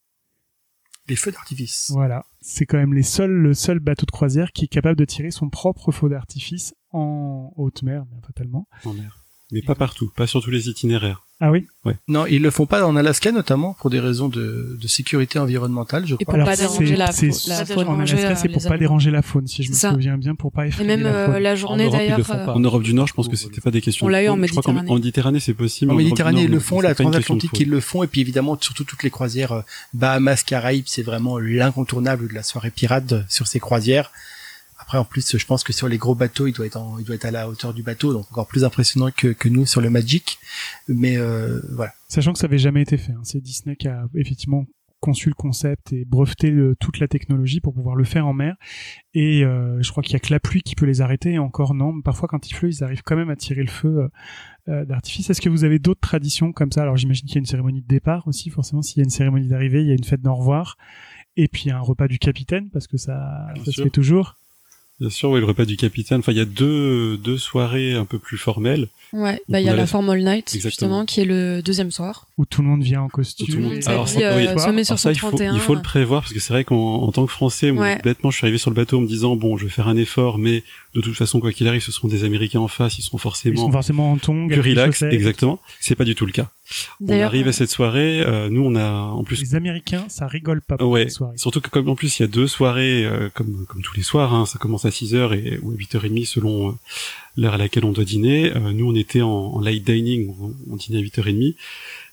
Les feux d'artifice. Voilà, c'est quand même les seuls, le seul bateau de croisière qui est capable de tirer son propre feu d'artifice en haute mer, bien fatalement. En mer. Mais pas partout, pas sur tous les itinéraires. Ah oui? Ouais. Non, ils le font pas en Alaska notamment pour des raisons de, de sécurité environnementale, je Et crois. pour pas déranger la, faune. en Alaska, c'est pour pas déranger la faune, si je me souviens bien, pour pas Et effrayer même la faune. euh, la journée d'ailleurs. euh. En Europe du Nord, je pense que c'était pas des questions. On l'a eu en faune. Je crois qu'en Méditerranée. en Méditerranée, c'est possible. En Méditerranée, ils le font, la transatlantique, faune. ils le font, et puis évidemment, surtout toutes les croisières euh, Bahamas, Caraïbes, c'est vraiment l'incontournable de la soirée pirate euh, sur ces croisières. Après, en plus, je pense que sur les gros bateaux, il doit être, en- il doit être à la hauteur du bateau, donc encore plus impressionnant que, que nous sur le Magic. Mais euh, voilà. Sachant que ça avait jamais été fait. hein. C'est Disney qui a effectivement conçu le concept et breveté le- toute la technologie pour pouvoir le faire en mer. Et euh, je crois qu'il y a que la pluie qui peut les arrêter. Et encore non. Parfois, quand il pleut, ils arrivent quand même à tirer le feu euh, d'artifice. Est-ce que vous avez d'autres traditions comme ça? Alors j'imagine qu'il y a une cérémonie de départ aussi. Forcément, s'il y a une cérémonie d'arrivée, il y a une fête d'au revoir. Et puis un repas du capitaine parce que ça, ça se fait toujours. Bien sûr, oui, le repas du capitaine. Enfin, il y a deux, deux soirées un peu plus formelles. Ouais, Donc, bah il y a a la la- Formal Night Exactement. justement qui est le deuxième soir. Où tout le monde vient en Tout le costume. monde- Alors, dit, euh, oui. sur Alors ça, il faut, 131. il faut le prévoir parce que c'est vrai qu'en en tant que Français, moi, Ouais. bêtement, je suis arrivé sur le bateau en me disant bon, je vais faire un effort, mais de toute façon, quoi qu'il arrive, ce seront des Américains en face, ils seront Ils forcément sont forcément en tongs. plus relax. Exactement. C'est pas du tout le cas. On arrive à cette soirée, euh, nous on a en plus Les Américains, ça rigole pas pour Ouais, surtout que comme en plus il y a deux soirées euh, comme comme tous les soirs, hein, ça commence à 6h et ou à 8h30 selon euh, l'heure à laquelle on doit dîner. Euh, nous on était en, en light dining, on, on dînait à 8h30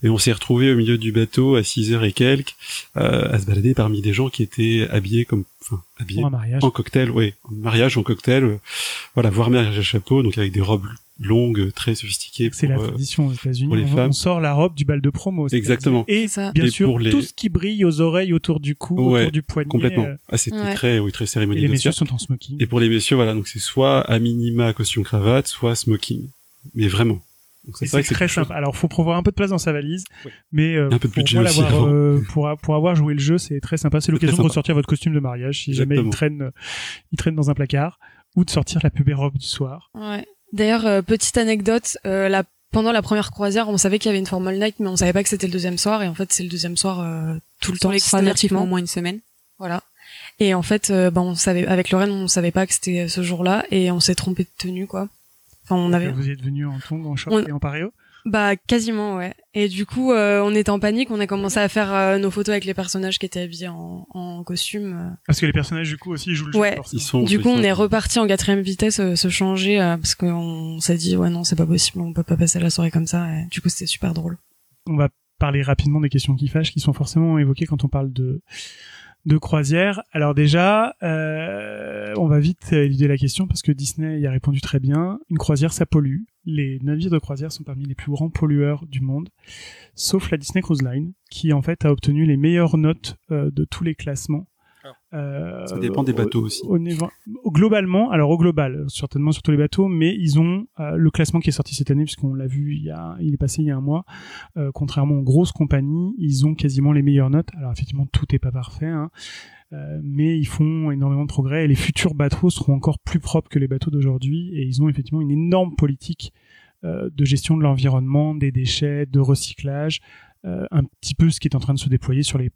et on s'est retrouvé au milieu du bateau à 6h et quelques euh, à se balader parmi des gens qui étaient habillés comme enfin habillés mariage. en cocktail, oui, en mariage en cocktail, euh, voilà, voire mariage à chapeau, donc avec des robes longues, très sophistiquées. C'est la euh, tradition aux États-Unis. pour les on, femmes. on sort la robe du bal de promo. Exactement. Et ça. bien Et sûr, pour les- tout ce qui brille aux oreilles, autour du cou, Ouais, autour du poignet. complètement. euh, Ah, c'était Ouais. très, oui, très et cérémonie les messieurs sont en smoking. Et pour les messieurs, voilà, donc c'est soit à minima costume cravate, soit smoking. Mais vraiment. C'est très quelque chose-. Alors, faut prévoir un peu de place dans sa valise, Ouais. mais euh, Un peu de pour, budget moi, aussi, l'avoir, avant. euh, pour, pour avoir joué le jeu, c'est très sympa. C'est l'occasion de sympa. ressortir votre costume de mariage si jamais il Exactement. traîne, euh, il traîne dans un placard, ou de sortir la belle robe du soir. Ouais. D'ailleurs, euh, petite anecdote, euh, la, pendant la première croisière, on savait qu'il y avait une Formal Night, mais on savait pas que c'était le deuxième soir, et en fait, c'est le deuxième soir euh, tout le temps, systématiquement. au moins une semaine. Voilà. Et en fait, euh, ben, on savait, avec Lorraine, on savait pas que c'était ce jour-là, et on s'est trompé de tenue, quoi. Enfin, on avait, Vous êtes venu en tongs, en short On- et en pareo bah, quasiment, ouais. Et du coup, euh, on était en panique, on a commencé à faire euh, nos photos avec les personnages qui étaient habillés en, en costume. euh. Parce que les personnages, du coup, aussi jouent le jeu. Ouais. Ils sont, Du ils coup, on sont- est reparti en quatrième vitesse euh, se changer euh, parce qu'on s'est dit ouais non c'est pas possible, on peut pas passer la soirée comme ça. Et du coup, c'était super drôle. on va parler rapidement des questions qui fâchent, qui sont forcément évoquées quand on parle de de croisière. Alors déjà, euh, on va vite éluder la question parce que Disney y a répondu très bien. Une croisière, ça pollue. Les navires de croisière sont parmi les plus grands pollueurs du monde, sauf la Disney Cruise Line, qui en fait a obtenu les meilleures notes euh, de tous les classements. Euh, ça dépend des bateaux aussi. Au, au, globalement, alors au global, certainement sur tous les bateaux, mais ils ont euh, le classement qui est sorti cette année, puisqu'on l'a vu, il, y a, il est passé il y a un mois. Euh, contrairement aux grosses compagnies, ils ont quasiment les meilleures notes. Alors effectivement, tout n'est pas parfait, hein, euh, mais ils font énormément de progrès. Et les futurs bateaux seront encore plus propres que les bateaux d'aujourd'hui, et ils ont effectivement une énorme politique euh, de gestion de l'environnement, des déchets, de recyclage, un petit peu ce qui est en train de se déployer sur les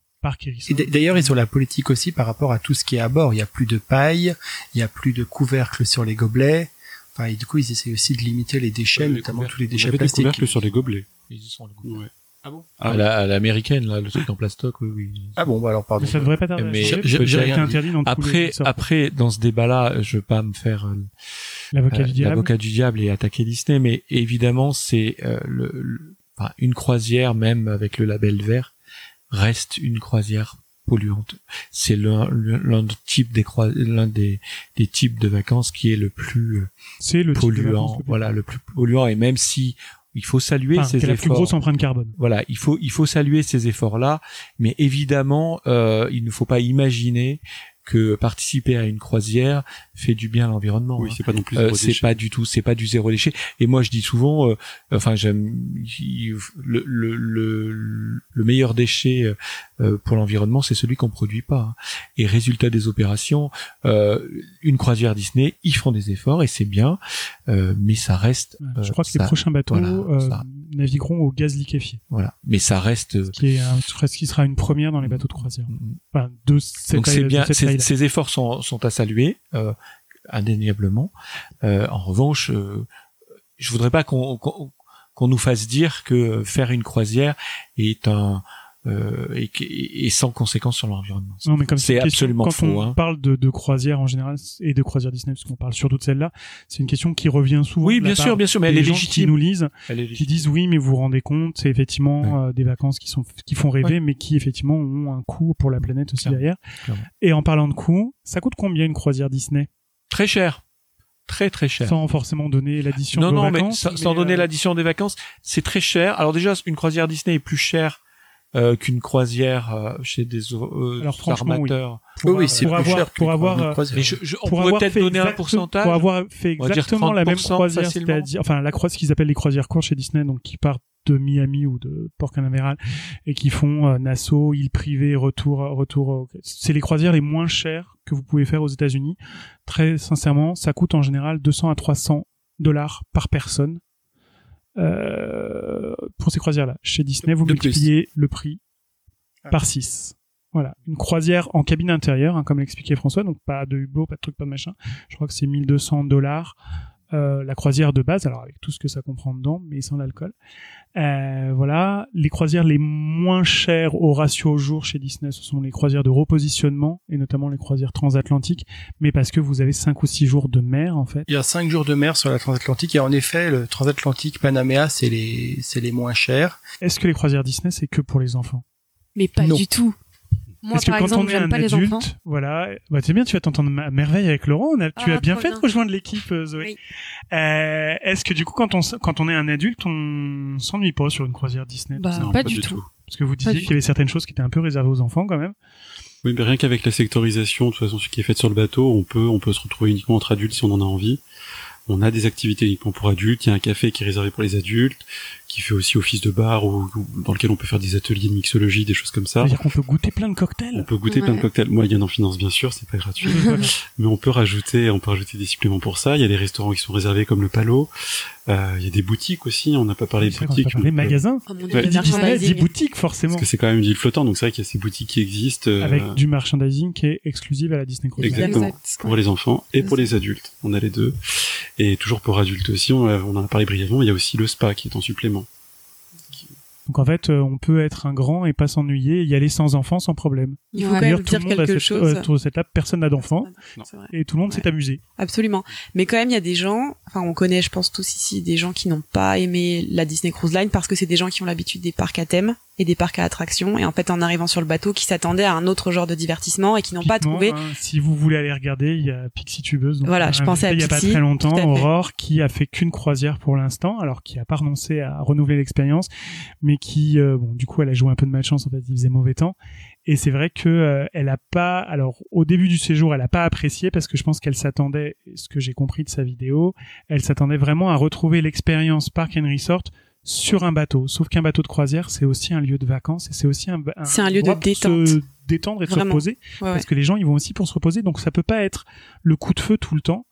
D'ailleurs, ils ont la politique aussi par rapport à tout ce qui est à bord. Il y a plus de paille, il y a plus de couvercles sur les gobelets. Enfin, et du coup, ils essaient aussi de limiter les déchets, notamment tous les déchets plastiques. Des sur les gobelets. Ils y sont les gobelets. Ouais. Ah bon? Ah, à l'américaine là, le truc en plastoc, oui, oui. Ah bon, bah alors pardon. Mais ça devrait pas tarder. Mais j'ai interdit dans après, après, dans ce débat-là, je veux pas me faire euh, l'avocat du diable, l'avocat du diable et attaquer Disney, mais évidemment, c'est euh, le, le enfin, une croisière même avec le label vert reste une croisière polluante. C'est l'un des types des l'un des, des types de vacances qui est le plus euh, c'est le polluant, voilà, le plus polluant et même si il faut saluer ces efforts. La plus grosse empreinte carbone. Voilà, il faut il faut saluer ces efforts-là, mais évidemment, euh, il ne faut pas imaginer que participer à une croisière fait du bien à l'environnement. Oui, hein. c'est pas non plus euh, c'est pas du tout, c'est pas du zéro déchet. Et moi, je dis souvent, euh, enfin, j'aime le, le, le, le, meilleur déchet euh, pour l'environnement, c'est celui qu'on produit pas. Et résultat des opérations, euh, une croisière Disney, ils font des efforts et c'est bien, mais ça reste. je crois que les prochains bateaux navigueront au gaz liquéfié. Voilà, mais ça reste. Ce qui est un, ce qui sera une première dans les bateaux de croisière. Mm-hmm. Enfin, de Donc c'est bien, ces efforts sont, sont à saluer. Euh, indéniablement. Euh, en revanche, euh, je voudrais pas qu'on qu'on nous fasse dire que faire une croisière est un euh, et, et, sans conséquence sur l'environnement. Non, mais comme c'est absolument quand faux. Quand on hein. parle de, de croisière en général et de croisière Disney, parce qu'on parle surtout de celle-là, c'est une question qui revient souvent. Oui, bien sûr, bien sûr, mais elle est légitime. Qui nous lisent, qui disent oui, mais vous vous rendez compte, c'est effectivement euh, des vacances qui sont qui font rêver, mais qui effectivement ont un coût pour la planète aussi derrière. Et en parlant de coût, ça coûte combien une croisière Disney? Très cher très très cher. Sans forcément donner l'addition non, non, Mais sans, donner euh, l'addition des vacances, c'est très cher. Alors déjà, une croisière Disney est plus chère euh, qu'une croisière euh, chez des euh, Alors, armateurs. Pour, oui, c'est avoir, cher pour avoir, je, je, on pourrait peut-être donner un pourcentage. Pour avoir fait exactement la même croisière, c'est-à-dire, enfin, la croisière qu'ils appellent les croisières courtes chez Disney, donc qui partent de Miami ou de Port Canaveral et qui font euh, Nassau, île privée, retour, retour. C'est les croisières les moins chères que vous pouvez faire aux États-Unis. Très sincèrement, ça coûte en général 200 à 300 dollars par personne euh, pour ces croisières-là. Chez Disney, vous multipliez le prix ah. par 6. Voilà, une croisière en cabine intérieure, hein, comme l'expliquait François, donc pas de hublot, pas de truc, pas de machin. Je crois que c'est 1200 dollars. Euh, la croisière de base, alors avec tout ce que ça comprend dedans, mais sans l'alcool. Euh, voilà, les croisières les moins chères au ratio au jour chez Disney, ce sont les croisières de repositionnement et notamment les croisières transatlantiques, mais parce que vous avez cinq ou six jours de mer en fait. Il y a cinq jours de mer sur la transatlantique et en effet le transatlantique Panamea c'est les c'est les moins chers. Est-ce que les croisières Disney c'est que pour les enfants? Mais pas du tout. Moi, Parce que quand on est un adulte, voilà, bah, c'est bien, tu vas t'entendre à merveille avec Laurent. On a, tu ah, as bien fait de rejoindre l'équipe, euh, Zoé. Euh, Est-ce que du coup, quand on quand on est un adulte, on s'ennuie pas sur une croisière Disney bah, pas, du tout. Parce que vous disiez qu'il y avait certaines choses qui étaient un peu réservées aux enfants, quand même. Oui, mais rien qu'avec la sectorisation, de toute façon, ce qui est fait sur le bateau, on peut on peut se retrouver uniquement entre adultes si on en a envie. On a des activités uniquement pour adultes. Il y a un café qui est réservé pour les adultes, qui fait aussi office de bar ou, dans lequel on peut faire des ateliers de mixologie, des choses comme ça. C'est-à-dire qu'on peut goûter plein de cocktails. On peut goûter plein de cocktails. Moi, il y en finance bien sûr, c'est pas gratuit, mais on peut rajouter, on peut rajouter des suppléments pour ça. Il y a des restaurants qui sont réservés comme le Palo. Euh, il y a des boutiques aussi. On n'a pas parlé de boutiques. Les magasins. Oh, des boutiques forcément. Parce que c'est quand même une ville flottante, donc c'est vrai qu'il y a ces boutiques qui existent. Euh, Avec du merchandising qui est exclusif à la Disney Cruise. Exactement. Pour les enfants et pour les adultes. On a les deux. Et toujours pour adultes aussi, on, on en a parlé brièvement. Il y a aussi le spa qui est en supplément. Donc en fait, euh, on peut être un grand et pas s'ennuyer, y aller sans enfants sans problème. Il faut quand même dire quelque chose. Autour de cette table, personne n'a d'enfants et tout le monde s'est amusé. Absolument. Mais quand même, il y a des gens, enfin on connaît, je pense tous ici, des gens qui n'ont pas aimé la Disney Cruise Line parce que c'est des gens qui ont l'habitude des parcs à thème et des parcs à attractions et en fait en arrivant sur le bateau qui s'attendaient à un autre genre de divertissement et qui n'ont pas trouvé hein, si vous voulez aller regarder, il y a Pixie Tubeuse. donc Voilà, a je pensais à Il y a pas très longtemps. Aurore, qui a fait qu'une croisière pour l'instant, alors qui a pas renoncé à renouveler l'expérience, mais qui, euh, bon, du coup, elle a joué un peu de malchance. En fait, il faisait mauvais temps. Et c'est vrai que euh, elle a pas, alors au début du séjour, elle a pas apprécié parce que je pense qu'elle s'attendait, ce que j'ai compris de sa vidéo, elle s'attendait vraiment à retrouver l'expérience Park and Resort sur un bateau. Sauf qu'un bateau de croisière, c'est aussi un lieu de vacances et c'est aussi un, C'est un lieu de détente. se détendre et de se reposer Ouais, ouais. parce que les gens ils vont aussi pour se reposer donc ça peut pas être le coup de feu tout le temps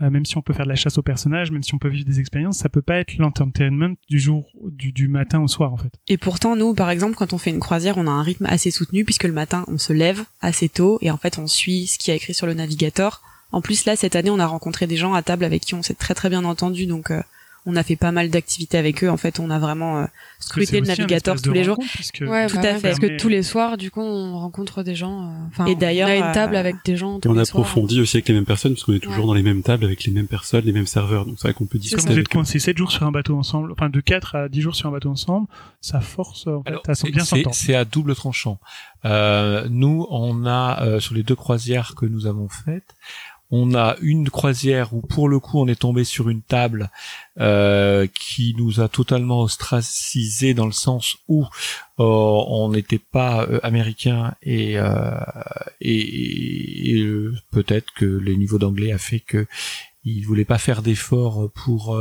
Euh, même si on peut faire de la chasse aux personnages même si on peut vivre des expériences ça peut pas être l'entertainment du jour du, du matin au soir en fait Et pourtant, nous, par exemple, quand on fait une croisière, on a un rythme assez soutenu puisque le matin, on se lève assez tôt et en fait, on suit ce qui a écrit sur le navigateur. En plus, là, cette année, on a rencontré des gens à table avec qui on s'est très très bien entendu, donc euh, on a fait pas mal d'activités avec eux. En fait, on a vraiment euh, scruté le navigateur tous les jours. Ouais, Tout bah à fait. Parce que tous les soirs, du coup, on rencontre des gens. euh, Enfin, Et d'ailleurs, on a une table euh, avec des gens. Tous on les soirs. approfondit aussi avec les mêmes personnes, parce qu'on est toujours Ouais. dans les mêmes tables avec les mêmes personnes, les mêmes serveurs. Donc c'est vrai qu'on peut comme discuter vous êtes coincés 7 jours sur un bateau ensemble enfin de 4 à 10 jours sur un bateau ensemble ça force en fait, Alors, à c'est- bien s'entendre c'est à double tranchant. Euh, nous, on a euh, sur les deux croisières que nous avons faites, on a une croisière où pour le coup on est tombé sur une table euh, qui nous a totalement ostracisé dans le sens où euh, on n'était pas euh, américain et peut-être que le niveau d'anglais a fait que ils voulaient pas faire d'efforts pour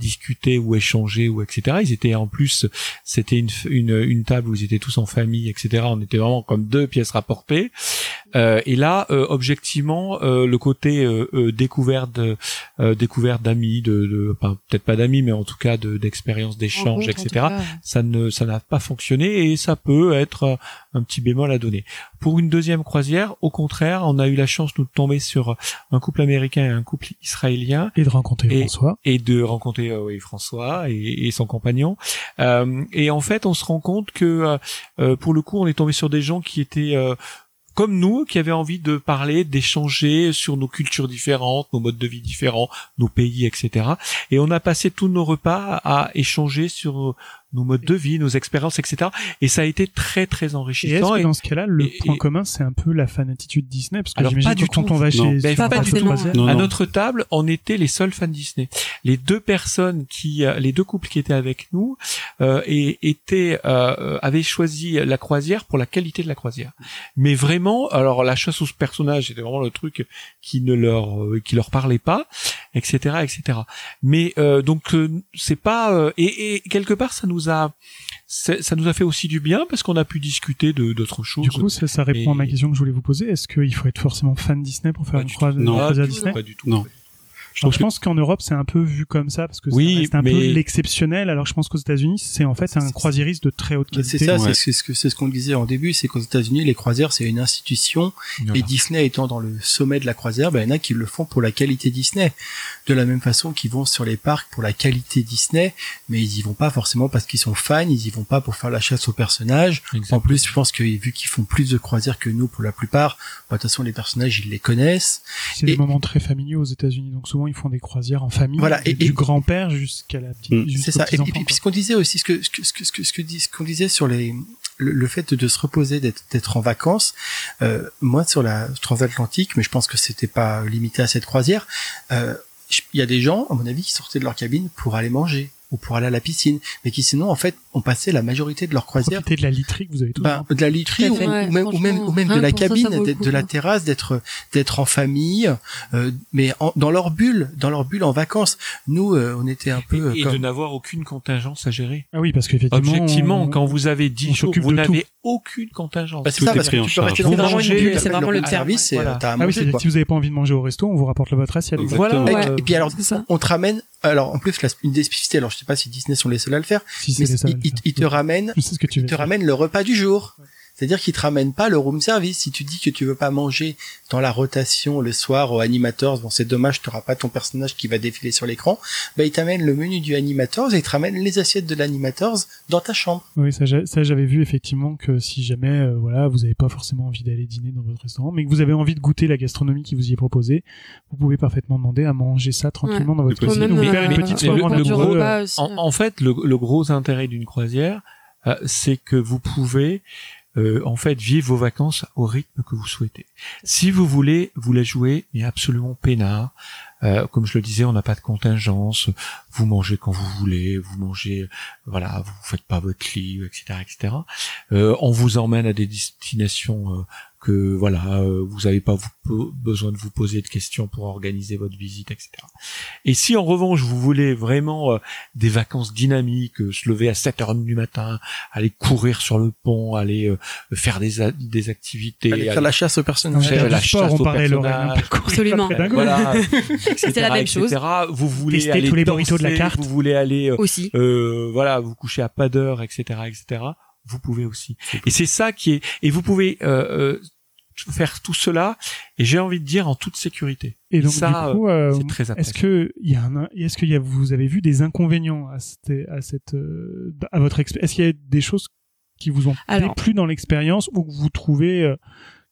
discuter ou échanger ou etc. Ils étaient en plus, c'était une, une, une table où ils étaient tous en famille, etc. On était vraiment comme deux pièces rapportées. Euh, et là, euh, objectivement, euh, le côté euh, euh, découverte, de- euh, découverte d'amis, de, de enfin, peut-être pas d'amis, mais en tout cas de d'expériences, d'échanges, Rencontre, en etc. Ça ne, ça n'a pas fonctionné et ça peut être un petit bémol à donner. Pour une deuxième croisière, au contraire, on a eu la chance nous de tomber sur un couple américain et un couple israélien et de rencontrer Et- François et de rencontrer euh, oui, François et, et son compagnon. Euh, et en fait, on se rend compte que euh, pour le coup, on est tombé sur des gens qui étaient comme nous, qui avaient envie de parler, d'échanger sur nos cultures différentes, nos modes de vie différents, nos pays, etc. Et on a passé tous nos repas à échanger sur nos modes de vie, nos expériences, etc. Et ça a été très très et est-ce enrichissant. que Et- dans ce cas-là le et- point et- commun c'est un peu la fanatitude Disney? Parce que Alors, j'imagine pas que du quand tout. on va Non. chez Ben, pas forcément, croisière- Non, à notre table, on était les seuls fans Disney. Les deux personnes qui, euh, les deux couples qui étaient avec nous, euh, et étaient, euh, avaient choisi la croisière pour la qualité de la croisière. Mais vraiment, alors la chasse aux personnages, c'était vraiment le truc qui ne leur, euh, qui leur parlait pas, etc., etc. Mais euh, donc euh, c'est pas, euh, et, et quelque part ça nous a, ça nous a fait aussi du bien parce qu'on a pu discuter de d'autres choses. Du coup, ça, ça répond à ma question que je voulais vous poser. Est-ce qu'il faut être forcément fan Disney pour faire Pas une du croisière tout. Non. croisière Pas du tout, Disney? Pas du tout. Non. Je Alors, pense je pense qu'en Europe, c'est un peu vu comme ça parce que Oui, reste un mais- peu l'exceptionnel. Alors, je pense qu'aux États-Unis, c'est en fait c'est un croisiériste de très haute qualité. C'est ça, Ouais. c'est ce que c'est ce qu'on disait en début, c'est qu'aux États-Unis, les croisières c'est une institution Voilà. et Disney étant dans le sommet de la croisière, ben il y en a qui le font pour la qualité Disney. De la même façon qu'ils vont sur les parcs pour la qualité Disney, mais ils y vont pas forcément parce qu'ils sont fans, ils y vont pas pour faire la chasse aux personnages. Exactement. En plus, je pense que vu qu'ils font plus de croisières que nous pour la plupart, bah, de toute façon les personnages ils les connaissent. C'est des moments très familiaux aux États-Unis. Donc souvent, ils font des croisières en famille, Voilà, et- du et- grand-père jusqu'à la petite. Mm. C'est ça. Et puis, ce qu'on disait aussi, ce que ce que ce que ce que, ce qu'on disait sur les le, le fait de se reposer, d'être d'être en vacances. Euh, moi, sur la transatlantique, mais je pense que c'était pas limité à cette croisière. euh, Il y a des gens, à mon avis, qui sortaient de leur cabine pour aller manger ou pour aller à la piscine, mais qui sinon, en fait, ont passé la majorité de leur croisière Profitez de la literie que vous avez tous. ben, de la literie Tout ou, ou même, ou même, ou même de la ça, ça cabine, coup, de la quoi. terrasse, d'être d'être en famille, euh, mais en- dans leur bulle, dans leur bulle en vacances. Nous, euh, on était un peu euh, et comme- de n'avoir aucune contingence à gérer. Ah oui, parce qu'effectivement. Objectivement, on- quand vous avez on 10 jours, vous n'avez tout. Aucune contingence. Bah, c'est ça, parce que tu peux rester dans mangez, bulle, c'est vraiment le service voilà. euh, Ah oui, manger, si vous n'avez pas envie de manger au resto, on vous rapporte votre assiette. Voilà. Ouais, et puis alors, ça. on te ramène. Alors en plus, la- une des spécificités. Alors je sais pas si Disney sont les seuls à le faire, Si mais ils, faire. ils te ramènent, Je sais ce que tu ils te ramènent le repas du jour. C'est-à-dire qu'ils te ramènent pas le room service. Si tu dis que tu veux pas manger dans la rotation le soir au animators, bon c'est dommage, tu n'auras pas ton personnage qui va défiler sur l'écran. Bah ils t'amènent le menu du animators et ils te ramènent les assiettes de l'animators dans ta chambre. Oui, ça, j'a- ça j'avais vu effectivement que si jamais euh, voilà vous n'avez pas forcément envie d'aller dîner dans votre restaurant, mais que vous avez envie de goûter la gastronomie qui vous y est proposée, vous pouvez parfaitement demander à manger ça tranquillement dans votre cuisine ou faire une euh, petite soirée aussi. En, en fait, le, le gros intérêt d'une croisière, euh, c'est que vous pouvez euh, en fait vivre vos vacances au rythme que vous souhaitez. Si vous voulez vous les jouer, mais absolument peinard. Euh, comme je le disais, on n'a pas de contingence. Vous mangez quand vous voulez, vous mangez, voilà, vous faites pas votre lit, etc., etc. Euh, on vous emmène à des destinations euh, que voilà, euh, vous n'avez pas vous, besoin de vous poser de questions pour organiser votre visite, etc. Et si en revanche vous voulez vraiment euh, des vacances dynamiques, euh, se lever à 7 heures du matin, aller courir sur le pont, aller faire des, des activités, aller faire la chasse aux personnages, faire la chasse aux personnages, absolument, voilà, c'est la même chose. Vous voulez Tester aller tous les danser, de la carte. vous voulez aller aussi, voilà, vous coucher à pas d'heure, etc., etc vous pouvez aussi. Et c'est ça qui est. Et vous pouvez euh, euh, faire tout cela. Et j'ai envie de dire en toute sécurité. Et donc ça, du coup, euh, c'est très est-ce que il y a un, est-ce qu'il y a, vous avez vu des inconvénients à cette, à cette, euh, à votre expérience Est-ce qu'il y a des choses qui vous ont Alors, déplu dans l'expérience ou que vous trouvez euh,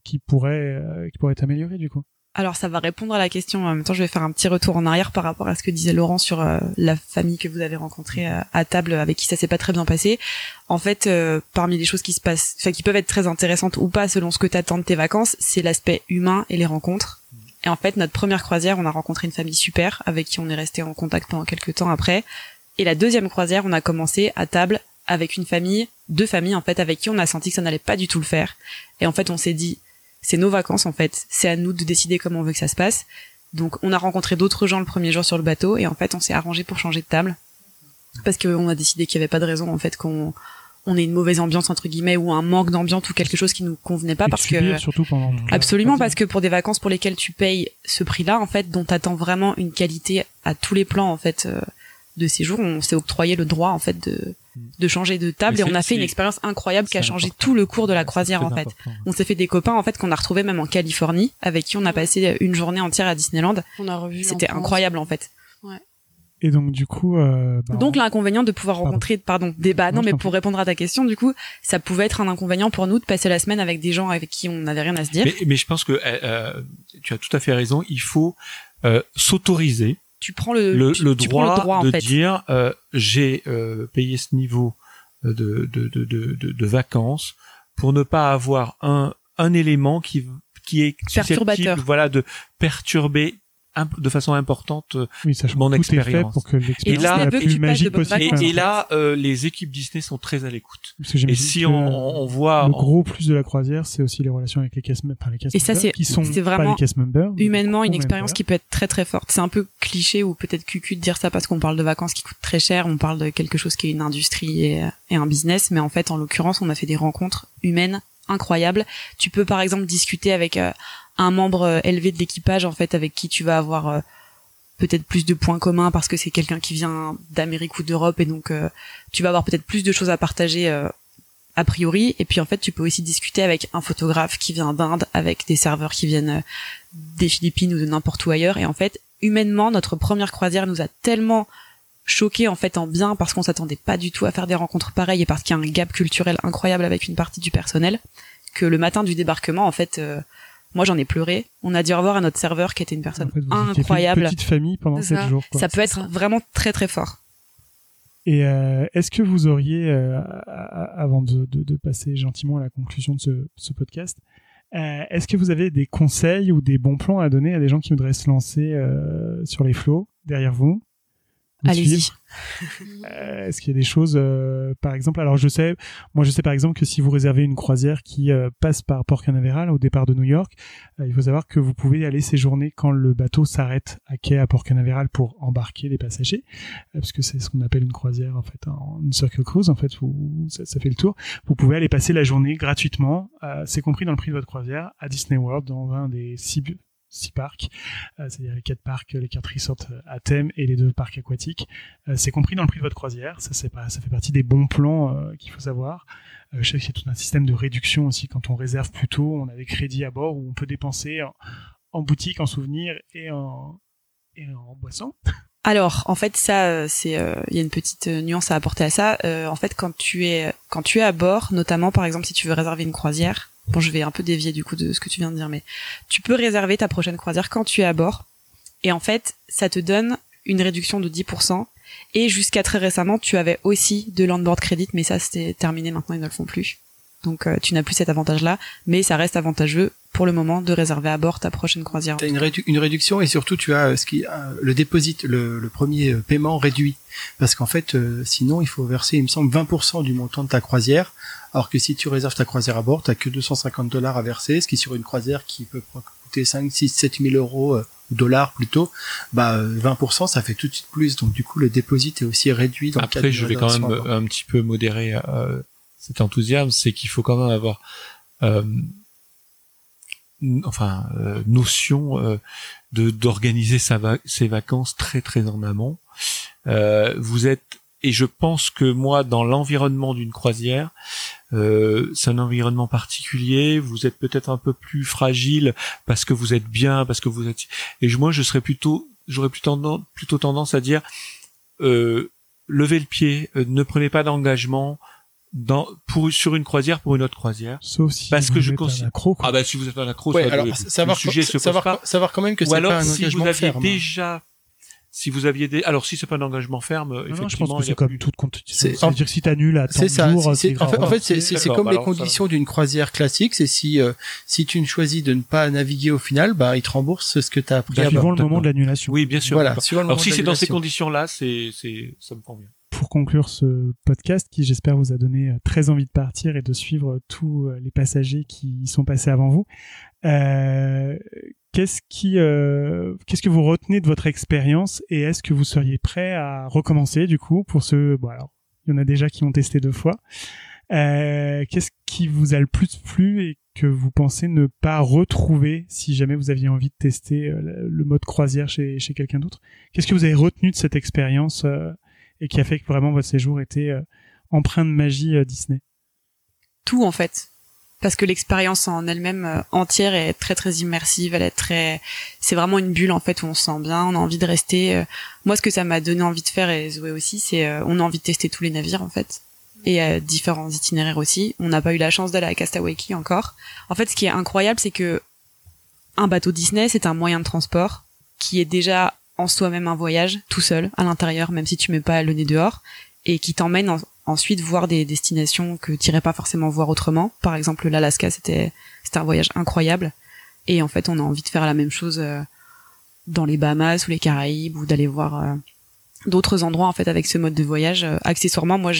qui pourraient, euh, qui pourraient être améliorées du coup? Alors ça va répondre à la question. En même temps, je vais faire un petit retour en arrière par rapport à ce que disait Laurent sur euh, la famille que vous avez rencontrée euh, à table avec qui ça s'est pas très bien passé. En fait, euh, parmi les choses qui se passent, enfin qui peuvent être très intéressantes ou pas selon ce que t'attends de tes vacances, c'est l'aspect humain et les rencontres. Et en fait, notre première croisière, on a rencontré une famille super avec qui on est resté en contact pendant quelques temps après. Et la deuxième croisière, on a commencé à table avec une famille, deux familles en fait, avec qui on a senti que ça n'allait pas du tout le faire. Et en fait, on s'est dit, c'est nos vacances en fait. C'est à nous de décider comment on veut que ça se passe. Donc on a rencontré d'autres gens le premier jour sur le bateau et en fait on s'est arrangé pour changer de table parce qu'on a décidé qu'il n'y avait pas de raison en fait qu'on on ait une mauvaise ambiance entre guillemets ou un manque d'ambiance ou quelque chose qui nous convenait pas Et parce que surtout pendant absolument parce que pour des vacances pour lesquelles tu payes ce prix-là en fait dont t'attends vraiment une qualité à tous les plans en fait euh, de séjour on s'est octroyé le droit en fait de de changer de table et on a fait une expérience incroyable qui a changé important. tout le cours de la croisière en fait on s'est fait des copains en fait qu'on a retrouvés même en Californie avec qui on a passé une journée entière à Disneyland On a revu. c'était incroyable en fait Et donc du coup, euh, bah, donc l'inconvénient de pouvoir Pardon. rencontrer pardon des bah Non, mais pour répondre à ta question du coup ça pouvait être un inconvénient pour nous de passer la semaine avec des gens avec qui on n'avait rien à se dire Mais, mais je pense que euh, euh, tu as tout à fait raison. Il faut euh, s'autoriser tu prends le le, tu, le tu prends droit, le droit en de fait. dire euh, j'ai euh, payé ce niveau de, de, de, de, de, vacances pour ne pas avoir un, un élément qui, qui est susceptible, voilà, de perturber de façon importante euh, oui, sachant mon expérience. pour que l'expérience là, soit la plus magique bonnes possible. et, et là euh, les équipes Disney sont très à l'écoute et si on, on voit le gros plus de la croisière, c'est aussi les relations avec les cast, enfin, les cast Et ça, c'est- qui sont pas vraiment les cast members, mais humainement une expérience members. qui peut être très très forte. C'est un peu cliché ou peut-être cucu de dire ça parce qu'on parle de vacances qui coûtent très cher, on parle de quelque chose qui est une industrie et, et un business, mais en fait en l'occurrence on a fait des rencontres humaines incroyables. Tu peux par exemple discuter avec euh, un membre euh, élevé de l'équipage en fait avec qui tu vas avoir euh, peut-être plus de points communs parce que c'est quelqu'un qui vient d'Amérique ou d'Europe et donc euh, tu vas avoir peut-être plus de choses à partager a priori. Et puis en fait tu peux aussi discuter avec un photographe qui vient d'Inde avec des serveurs qui viennent des Philippines ou de n'importe où ailleurs. Et en fait humainement notre première croisière nous a tellement choqué en fait en bien parce qu'on s'attendait pas du tout à faire des rencontres pareilles et parce qu'il y a un gap culturel incroyable avec une partie du personnel que le matin du débarquement en fait euh, moi j'en ai pleuré on a dit au revoir à notre serveur qui était une personne En fait, vous étiez fait incroyable Une petite famille pendant sept ça. jours. Quoi. ça peut être vraiment très très fort Et euh, est-ce que vous auriez, euh, avant de, de, de passer gentiment à la conclusion de ce, ce podcast, euh, est-ce que vous avez des conseils ou des bons plans à donner à des gens qui voudraient se lancer euh, sur les flots derrière vous? Allez-y Euh, Est-ce qu'il y a des choses, euh, par exemple, alors je sais, moi je sais par exemple que si vous réservez une croisière qui euh, passe par Port Canaveral au départ de New York, euh, il faut savoir que vous pouvez aller séjourner quand le bateau s'arrête à quai à Port Canaveral pour embarquer les passagers, euh, parce que c'est ce qu'on appelle une croisière en fait, une circle cruise en fait, où ça, ça fait le tour. Vous pouvez aller passer la journée gratuitement, euh, c'est compris dans le prix de votre croisière à Disney World dans un des six six parcs, euh, c'est-à-dire les quatre parcs, les quatre resorts euh, à thème et les deux parcs aquatiques. Euh, c'est compris dans le prix de votre croisière. Ça, c'est pas, ça fait partie des bons plans qu'il faut savoir. Je sais y a tout un système de réduction aussi quand on réserve plus tôt. On a des crédits à bord où on peut dépenser en, boutique, en souvenirs et en, et en boisson. Alors, en fait, ça, c'est, il y a une petite nuance à apporter à ça. En fait, quand tu es, quand tu es à bord, notamment, par exemple, si tu veux réserver une croisière, bon, je vais un peu dévier du coup de ce que tu viens de dire, mais tu peux réserver ta prochaine croisière quand tu es à bord, et en fait, ça te donne une réduction de 10%. Et jusqu'à très récemment, tu avais aussi de l'onboard credit, mais ça c'était terminé maintenant, ils ne le font plus. Donc euh, tu n'as plus cet avantage-là, mais ça reste avantageux pour le moment de réserver à bord ta prochaine croisière. Tu une, réduction et surtout tu as euh, euh, le déposit, le, le, premier paiement réduit. Parce qu'en fait, sinon, il faut verser, il me semble, 20% du montant de ta croisière. Alors que si tu réserves ta croisière à bord, tu que 250 dollars à verser, ce qui sur une croisière qui peut coûter 5, 6, 7 000 euros dollars plutôt, bah 20% ça fait tout de suite plus. Donc du coup le déposit est aussi réduit. Dans Après je vais quand même un petit peu modérer euh, cet enthousiasme, c'est qu'il faut quand même avoir euh, enfin euh, notion euh, de d'organiser ses vacances très très en amont. Euh, vous êtes et je pense que moi dans l'environnement d'une croisière, euh, c'est un environnement particulier. Vous êtes peut-être un peu plus fragile parce que vous êtes bien, parce que vous êtes. Et moi, je serais plutôt, j'aurais plutôt tendance, plutôt tendance à dire, euh, levez le pied, ne prenez pas d'engagement, dans pour sur une croisière pour une autre croisière sauf si parce vous que je considère ah bah si vous êtes un accro ouais, alors, savoir, le sujet se savoir, pas. savoir quand même que c'est pas un si engagement vous aviez ferme. déjà si vous aviez des alors si c'est pas un engagement ferme non, effectivement non, je pense que c'est a comme plus... toute compétition. C'est à dire si t'annules à tant de ça, jours c'est, c'est en fait, en fait c'est, c'est c'est, comme bah les alors, conditions d'une croisière classique c'est si euh, si tu ne choisis de ne pas naviguer au final bah ils te remboursent ce que tu as pris à suivant le moment de l'annulation. Oui bien sûr. Voilà le alors si c'est dans ces conditions là c'est c'est ça me convient. Pour conclure ce podcast qui j'espère vous a donné euh, très envie de partir et de suivre tous euh, les passagers qui y sont passés avant vous. Euh, qu'est-ce qui, euh, qu'est-ce que vous retenez de votre expérience et est-ce que vous seriez prêt à recommencer du coup pour ceux, bon alors il y en a déjà qui ont testé deux fois. Euh, qu'est-ce qui vous a le plus plu et que vous pensez ne pas retrouver si jamais vous aviez envie de tester euh, le mode croisière chez, chez quelqu'un d'autre? Qu'est-ce que vous avez retenu de cette expérience et qui a fait que vraiment votre séjour était empreint de magie Disney? Tout en fait. Parce que l'expérience en elle-même euh, entière est très très immersive, elle est très, c'est vraiment une bulle en fait où on se sent bien, on a envie de rester. euh, Moi, ce que ça m'a donné envie de faire et Zoé aussi, c'est euh, on a envie de tester tous les navires en fait et euh, différents itinéraires aussi. On n'a pas eu la chance d'aller à Castaway Cay encore. En fait, ce qui est incroyable, c'est que un bateau Disney, c'est un moyen de transport qui est déjà en soi-même un voyage tout seul à l'intérieur, même si tu mets pas le nez dehors, et qui t'emmène en- ensuite voir des destinations que tu irais pas forcément voir autrement. Par exemple, l'Alaska, c'était c'était un voyage incroyable, et en fait, on a envie de faire la même chose euh, dans les Bahamas ou les Caraïbes ou d'aller voir euh, d'autres endroits en fait avec ce mode de voyage. Euh, accessoirement, moi,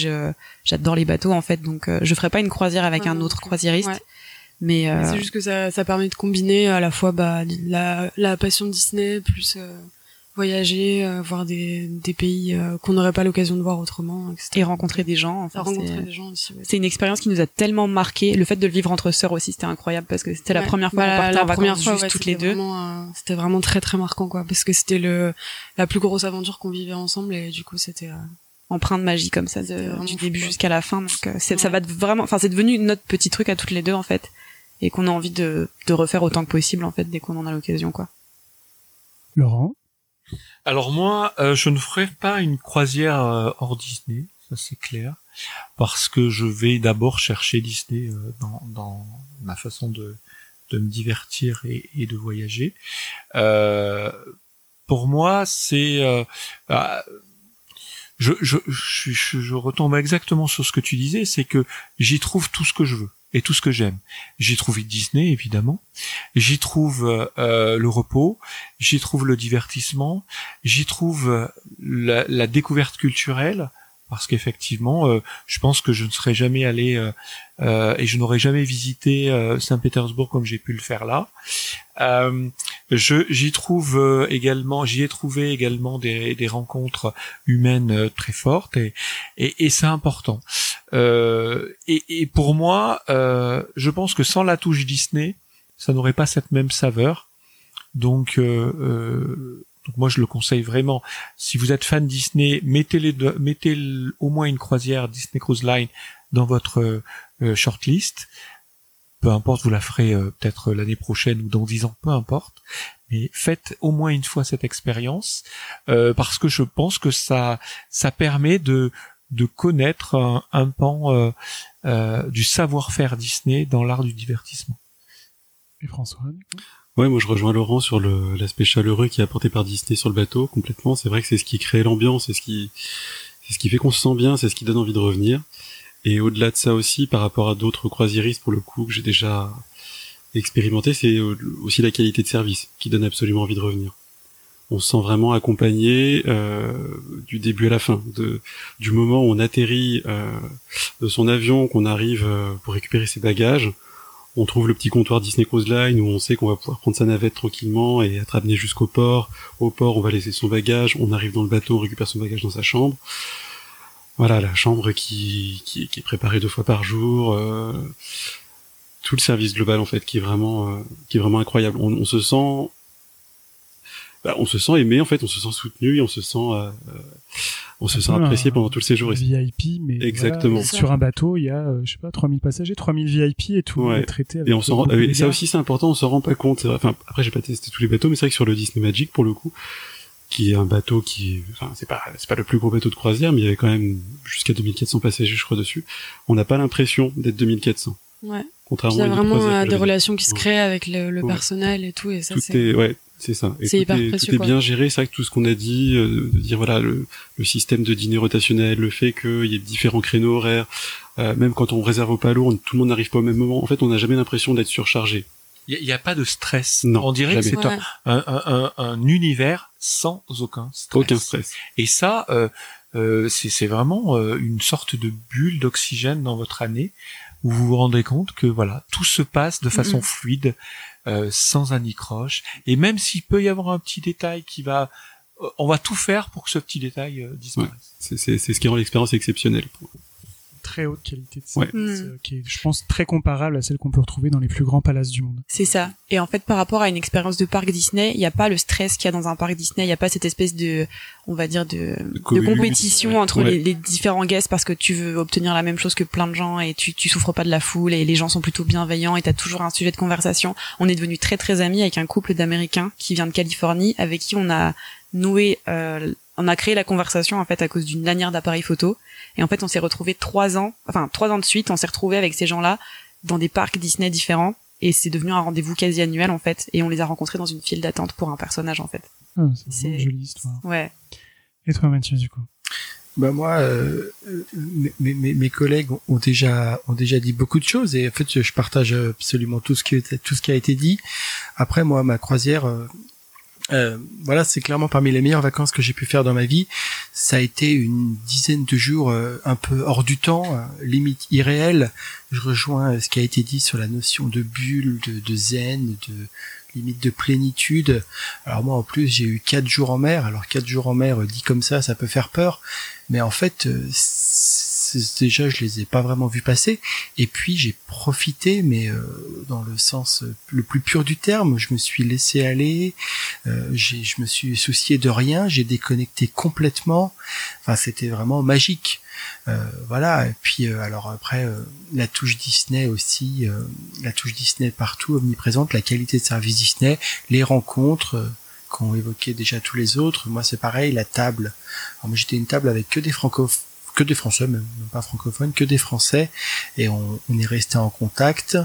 j'adore les bateaux en fait, donc je ferai pas une croisière avec un autre croisiériste, Ouais. mais euh, C'est juste que ça, ça permet de combiner à la fois bah, la, la passion de Disney plus euh, voyager, euh, voir des, des pays euh, qu'on n'aurait pas l'occasion de voir autrement, etc. et rencontrer des gens. Enfin, rencontrer c'est- des gens aussi. ouais. C'est une expérience qui nous a tellement marqué. Le fait de le vivre entre sœurs aussi, c'était incroyable parce que c'était la première fois Bah, qu'on partait la en vacances première fois, juste ouais, toutes les c'était deux. vraiment, euh, c'était vraiment très très marquant quoi, parce que c'était le la plus grosse aventure qu'on vivait ensemble et du coup c'était. euh, Empreint de magie comme ça, de, du début jusqu'à la fin. Donc euh, c'est, ça va vraiment, enfin c'est devenu notre petit truc à toutes les deux en fait, et qu'on a envie de, de refaire autant que possible en fait dès qu'on en a l'occasion quoi. Laurent? Alors moi, euh, je ne ferai pas une croisière euh, hors Disney, ça c'est clair, parce que je vais d'abord chercher Disney euh, dans, ma façon de, me divertir et, de voyager. Pour moi, c'est euh, ah, je, je retombe exactement sur ce que tu disais, c'est que j'y trouve tout ce que je veux et tout ce que j'aime. J'y trouve Disney évidemment, j'y trouve euh, euh, le repos, j'y trouve le divertissement, j'y trouve euh, la, la découverte culturelle parce qu'effectivement, euh, je pense que je ne serais jamais allé euh, euh, et je n'aurais jamais visité euh, Saint-Pétersbourg comme j'ai pu le faire là. Euh, je j'y trouve euh, également, j'y ai trouvé également des, des rencontres humaines très fortes et et, et c'est important. Et, et pour moi, je pense que sans la touche Disney, ça n'aurait pas cette même saveur. Donc, euh, euh, donc moi je le conseille vraiment. Si vous êtes fan Disney, mettez les deux, mettez au moins une croisière Disney Cruise Line dans votre euh, euh, shortlist. Peu importe, vous la ferez euh, peut-être l'année prochaine ou dans dix ans, peu importe. Mais faites au moins une fois cette expérience euh, parce que je pense que ça ça permet de de connaître un, un pan du savoir-faire Disney dans l'art du divertissement. et François Ouais, moi je rejoins Laurent sur l'aspect chaleureux qui est apporté par Disney sur le bateau complètement. C'est vrai que c'est ce qui crée l'ambiance, c'est ce qui c'est ce qui fait qu'on se sent bien, c'est ce qui donne envie de revenir. Et au-delà de ça aussi, par rapport à d'autres croisiéristes pour le coup que j'ai déjà expérimenté, c'est aussi la qualité de service qui donne absolument envie de revenir. On se sent vraiment accompagné euh, du début à la fin, de, du moment où on atterrit euh, de son avion, qu'on arrive euh, pour récupérer ses bagages, on trouve le petit comptoir Disney Cruise Line où on sait qu'on va pouvoir prendre sa navette tranquillement et être amené jusqu'au port. Au port, on va laisser son bagage, on arrive dans le bateau, on récupère son bagage dans sa chambre. Voilà, la chambre qui, qui, est préparée deux fois par jour. Euh, tout le service global en fait qui est vraiment euh, qui est vraiment incroyable. On, se sent bah, on se sent aimé en fait, on se sent soutenu et on se sent euh, on se sent apprécié pendant tout le séjour. VIP, mais exactement. sur un bateau, il y a, euh, je sais pas, 3000 passagers, 3000 VIP et tout est traité avec. Et on s'en ça aussi c'est important, on s'en rend pas compte. Enfin, après j'ai pas testé tous les bateaux, mais c'est vrai que sur le Disney Magic pour le coup, qui est un bateau qui, enfin c'est pas c'est pas le plus gros bateau de croisière, mais il y avait quand même jusqu'à 2400 passagers je crois dessus. On n'a pas l'impression d'être 2400. Ouais. Contrairement il y a vraiment euh, des relations qui se créent avec le, le personnel et tout et ça c'est. Ouais, c'est ça. C'est hyper est, précieux. Tout est bien géré, c'est vrai que tout ce qu'on a dit, euh, de dire voilà le, le, système de dîner rotationnel, le fait qu'il y ait différents créneaux horaires, euh, même quand on réserve au palo, tout le monde n'arrive pas au même moment. En fait, on n'a jamais l'impression d'être surchargé. Il n'y a, pas de stress. Non, on dirait que c'est un, un, un, un, univers sans aucun stress. Aucun stress. Et ça, euh, euh, c'est vraiment euh, une sorte de bulle d'oxygène dans votre année où vous vous rendez compte que voilà tout se passe de façon fluide euh, sans anicroche. Et même s'il peut y avoir un petit détail qui va, euh, on va tout faire pour que ce petit détail euh, disparaisse. C'est ce qui rend l'expérience exceptionnelle très haute qualité de service, euh, qui est, je pense, très comparable à celle qu'on peut retrouver dans les plus grands palaces du monde. C'est ça. Et en fait, par rapport à une expérience de parc Disney, il n'y a pas le stress qu'il y a dans un parc Disney, il n'y a pas cette espèce de, on va dire, de, de, compétition entre les, les, différents guests parce que tu veux obtenir la même chose que plein de gens et tu, tu souffres pas de la foule et les gens sont plutôt bienveillants et tu as toujours un sujet de conversation. On est devenu très très amis avec un couple d'Américains qui vient de Californie avec qui on a noué euh, on a créé la conversation en fait à cause d'une lanière d'appareil photo. Et en fait, on s'est retrouvé trois ans, enfin trois ans de suite, on s'est retrouvé avec ces gens-là dans des parcs Disney différents. Et c'est devenu un rendez-vous quasi annuel en fait. Et on les a rencontrés dans une file d'attente pour un personnage en fait. Ah, c'est une jolie histoire. Ouais. Et toi Mathieu du coup? Bah moi, euh, mes, mes, mes, collègues ont déjà ont déjà dit beaucoup de choses et en fait je partage absolument tout ce qui tout ce qui a été dit. Après moi, ma croisière, euh, euh, voilà, c'est clairement parmi les meilleures vacances que j'ai pu faire dans ma vie. Ça a été une dizaine de jours euh, un peu hors du temps, euh, limite irréel. Je rejoins ce qui a été dit sur la notion de bulle, de, de zen, de limite de plénitude. Alors moi en plus j'ai eu quatre jours en mer. Alors quatre jours en mer dit comme ça, ça peut faire peur, mais en fait déjà je les ai pas vraiment vus passer. Et puis j'ai profité mais euh, dans le sens euh, le plus pur du terme je me suis laissé aller euh, je me suis soucié de rien j'ai déconnecté complètement. Enfin c'était vraiment magique. Euh, voilà. Et puis alors après la touche Disney aussi la touche Disney partout omniprésente la qualité de service Disney les rencontres qu'ont évoqué déjà tous les autres. Moi c'est pareil la table. Alors moi j'étais une table avec que des francophones que des Français, même, pas francophones, que des Français, et on, est resté en contact.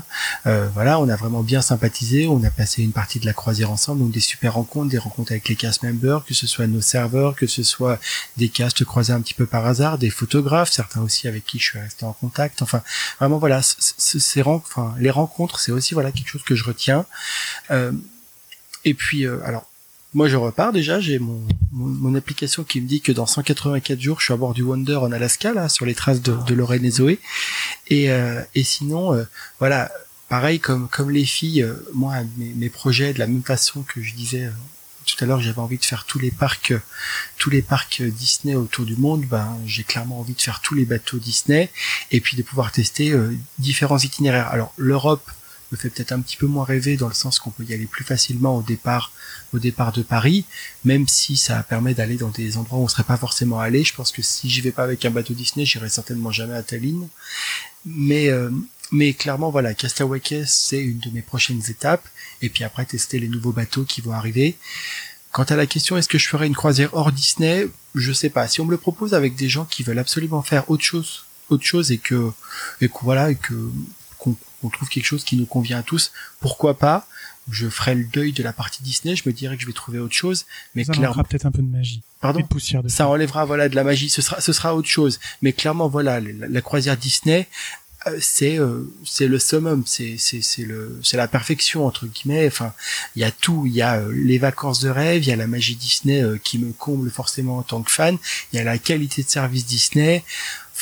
Euh, voilà, on a vraiment bien sympathisé, on a passé une partie de la croisière ensemble, donc des super rencontres, des rencontres avec les cast members, que ce soit nos serveurs, que ce soit des castes croisés un petit peu par hasard, des photographes, certains aussi avec qui je suis resté en contact. Enfin, vraiment voilà, enfin, les rencontres, c'est aussi voilà quelque chose que je retiens. Euh, et puis, euh, alors moi, je repars déjà. J'ai mon, mon, application qui me dit que dans 184 jours, je suis à bord du Wonder en Alaska, là, sur les traces de, de Lorraine et Zoé. Et, euh, et sinon, euh, voilà, pareil comme comme les filles, euh, moi, mes, mes, projets, de la même façon que je disais tout à l'heure, j'avais envie de faire tous les parcs, tous les parcs Disney autour du monde. Ben, j'ai clairement envie de faire tous les bateaux Disney et puis de pouvoir tester différents itinéraires. Alors, l'Europe me fait peut-être un petit peu moins rêver dans le sens qu'on peut y aller plus facilement au départ au départ de Paris, même si ça permet d'aller dans des endroits où on serait pas forcément allé. Je pense que si j'y vais pas avec un bateau Disney, j'irai certainement jamais à Tallinn. Mais euh, mais clairement voilà, Castaway Cay c'est une de mes prochaines étapes. Et puis après tester les nouveaux bateaux qui vont arriver. Quant à la question est-ce que je ferai une croisière hors Disney, je sais pas. Si on me le propose avec des gens qui veulent absolument faire autre chose, autre chose et que voilà et qu'on trouve quelque chose qui nous convient à tous, pourquoi pas? Je ferai le deuil de la partie Disney, je me dirais que je vais trouver autre chose, mais ça clairement peut-être un peu de magie. Pardon Et de poussière de ça enlèvera voilà de la magie, ce sera ce sera autre chose, mais clairement voilà la, la croisière Disney euh, c'est euh, c'est le summum, c'est c'est c'est le c'est la perfection entre guillemets. Enfin, il y a tout, il y a euh, les vacances de rêve, il y a la magie Disney qui me comble forcément en tant que fan, il y a la qualité de service Disney.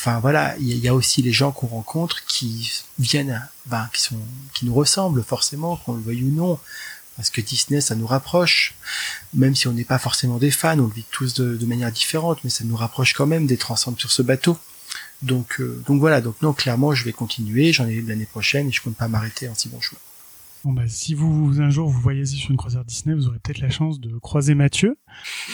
Enfin voilà, il y, a aussi les gens qu'on rencontre qui viennent, ben, qui sont, qui nous ressemblent forcément, qu'on le veuille ou non, parce que Disney ça nous rapproche, même si on n'est pas forcément des fans, on le vit tous de, manière différente, mais ça nous rapproche quand même d'être ensemble sur ce bateau. Donc, euh, donc voilà. Donc non, clairement, je vais continuer. J'en ai l'année prochaine et je compte pas m'arrêter en si bon chemin. Bon bah si vous un jour vous voyagez sur une croisière Disney, vous aurez peut-être la chance de croiser Mathieu.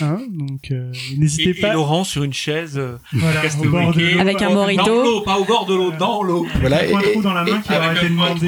Hein donc euh, n'hésitez pas. Et Laurent sur une chaise. Euh, voilà, au bord de l'eau. Avec un morito. Dans l'eau, pas au bord de l'eau, dans l'eau. Voilà. Et, un trou dans la main qui été demandé.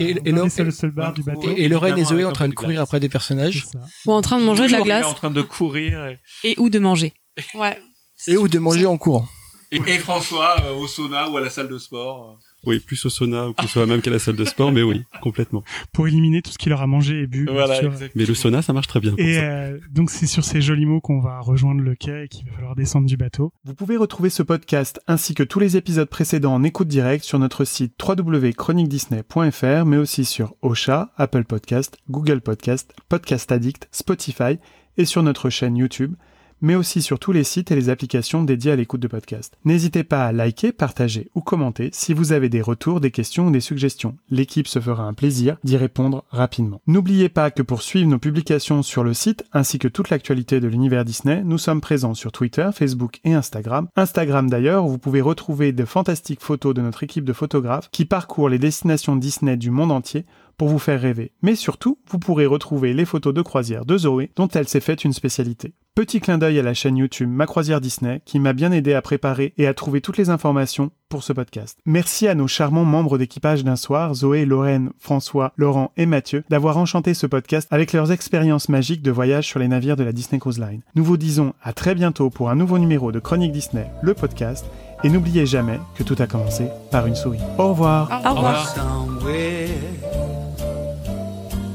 Et, et, le seul bar du bateau. Et Lorraine et Zoé en train de courir après des personnages. Ou en train de manger de la glace. En train de courir. Et ou de manger. Ouais. Et ou de manger en courant. Et, François euh, au sauna ou à la salle de sport. Oui, plus au sauna ou plus même qu'à la salle de sport, mais oui, complètement. Pour éliminer tout ce qu'il leur a mangé et bu. Voilà, mais le sauna, ça marche très bien. Et euh, donc c'est sur ces jolis mots qu'on va rejoindre le quai et qu'il va falloir descendre du bateau. Vous pouvez retrouver ce podcast ainsi que tous les épisodes précédents en écoute directe sur notre site www.chroniquedisney.fr, mais aussi sur Ocha, Apple Podcast, Google Podcast, Podcast Addict, Spotify et sur notre chaîne YouTube mais aussi sur tous les sites et les applications dédiées à l'écoute de podcast. N'hésitez pas à liker, partager ou commenter si vous avez des retours, des questions ou des suggestions. L'équipe se fera un plaisir d'y répondre rapidement. N'oubliez pas que pour suivre nos publications sur le site ainsi que toute l'actualité de l'univers Disney, nous sommes présents sur Twitter, Facebook et Instagram. Instagram d'ailleurs, vous pouvez retrouver de fantastiques photos de notre équipe de photographes qui parcourent les destinations Disney du monde entier pour vous faire rêver. Mais surtout, vous pourrez retrouver les photos de croisière de Zoé dont elle s'est faite une spécialité. Petit clin d'œil à la chaîne YouTube Ma Croisière Disney qui m'a bien aidé à préparer et à trouver toutes les informations pour ce podcast. Merci à nos charmants membres d'équipage d'un soir, Zoé, Lorraine, François, Laurent et Mathieu, d'avoir enchanté ce podcast avec leurs expériences magiques de voyage sur les navires de la Disney Cruise Line. Nous vous disons à très bientôt pour un nouveau numéro de Chronique Disney, le podcast, et n'oubliez jamais que tout a commencé par une souris. Au revoir. Au revoir.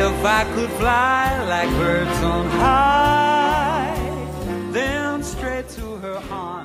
if I could fly like birds on high, then straight to her arms.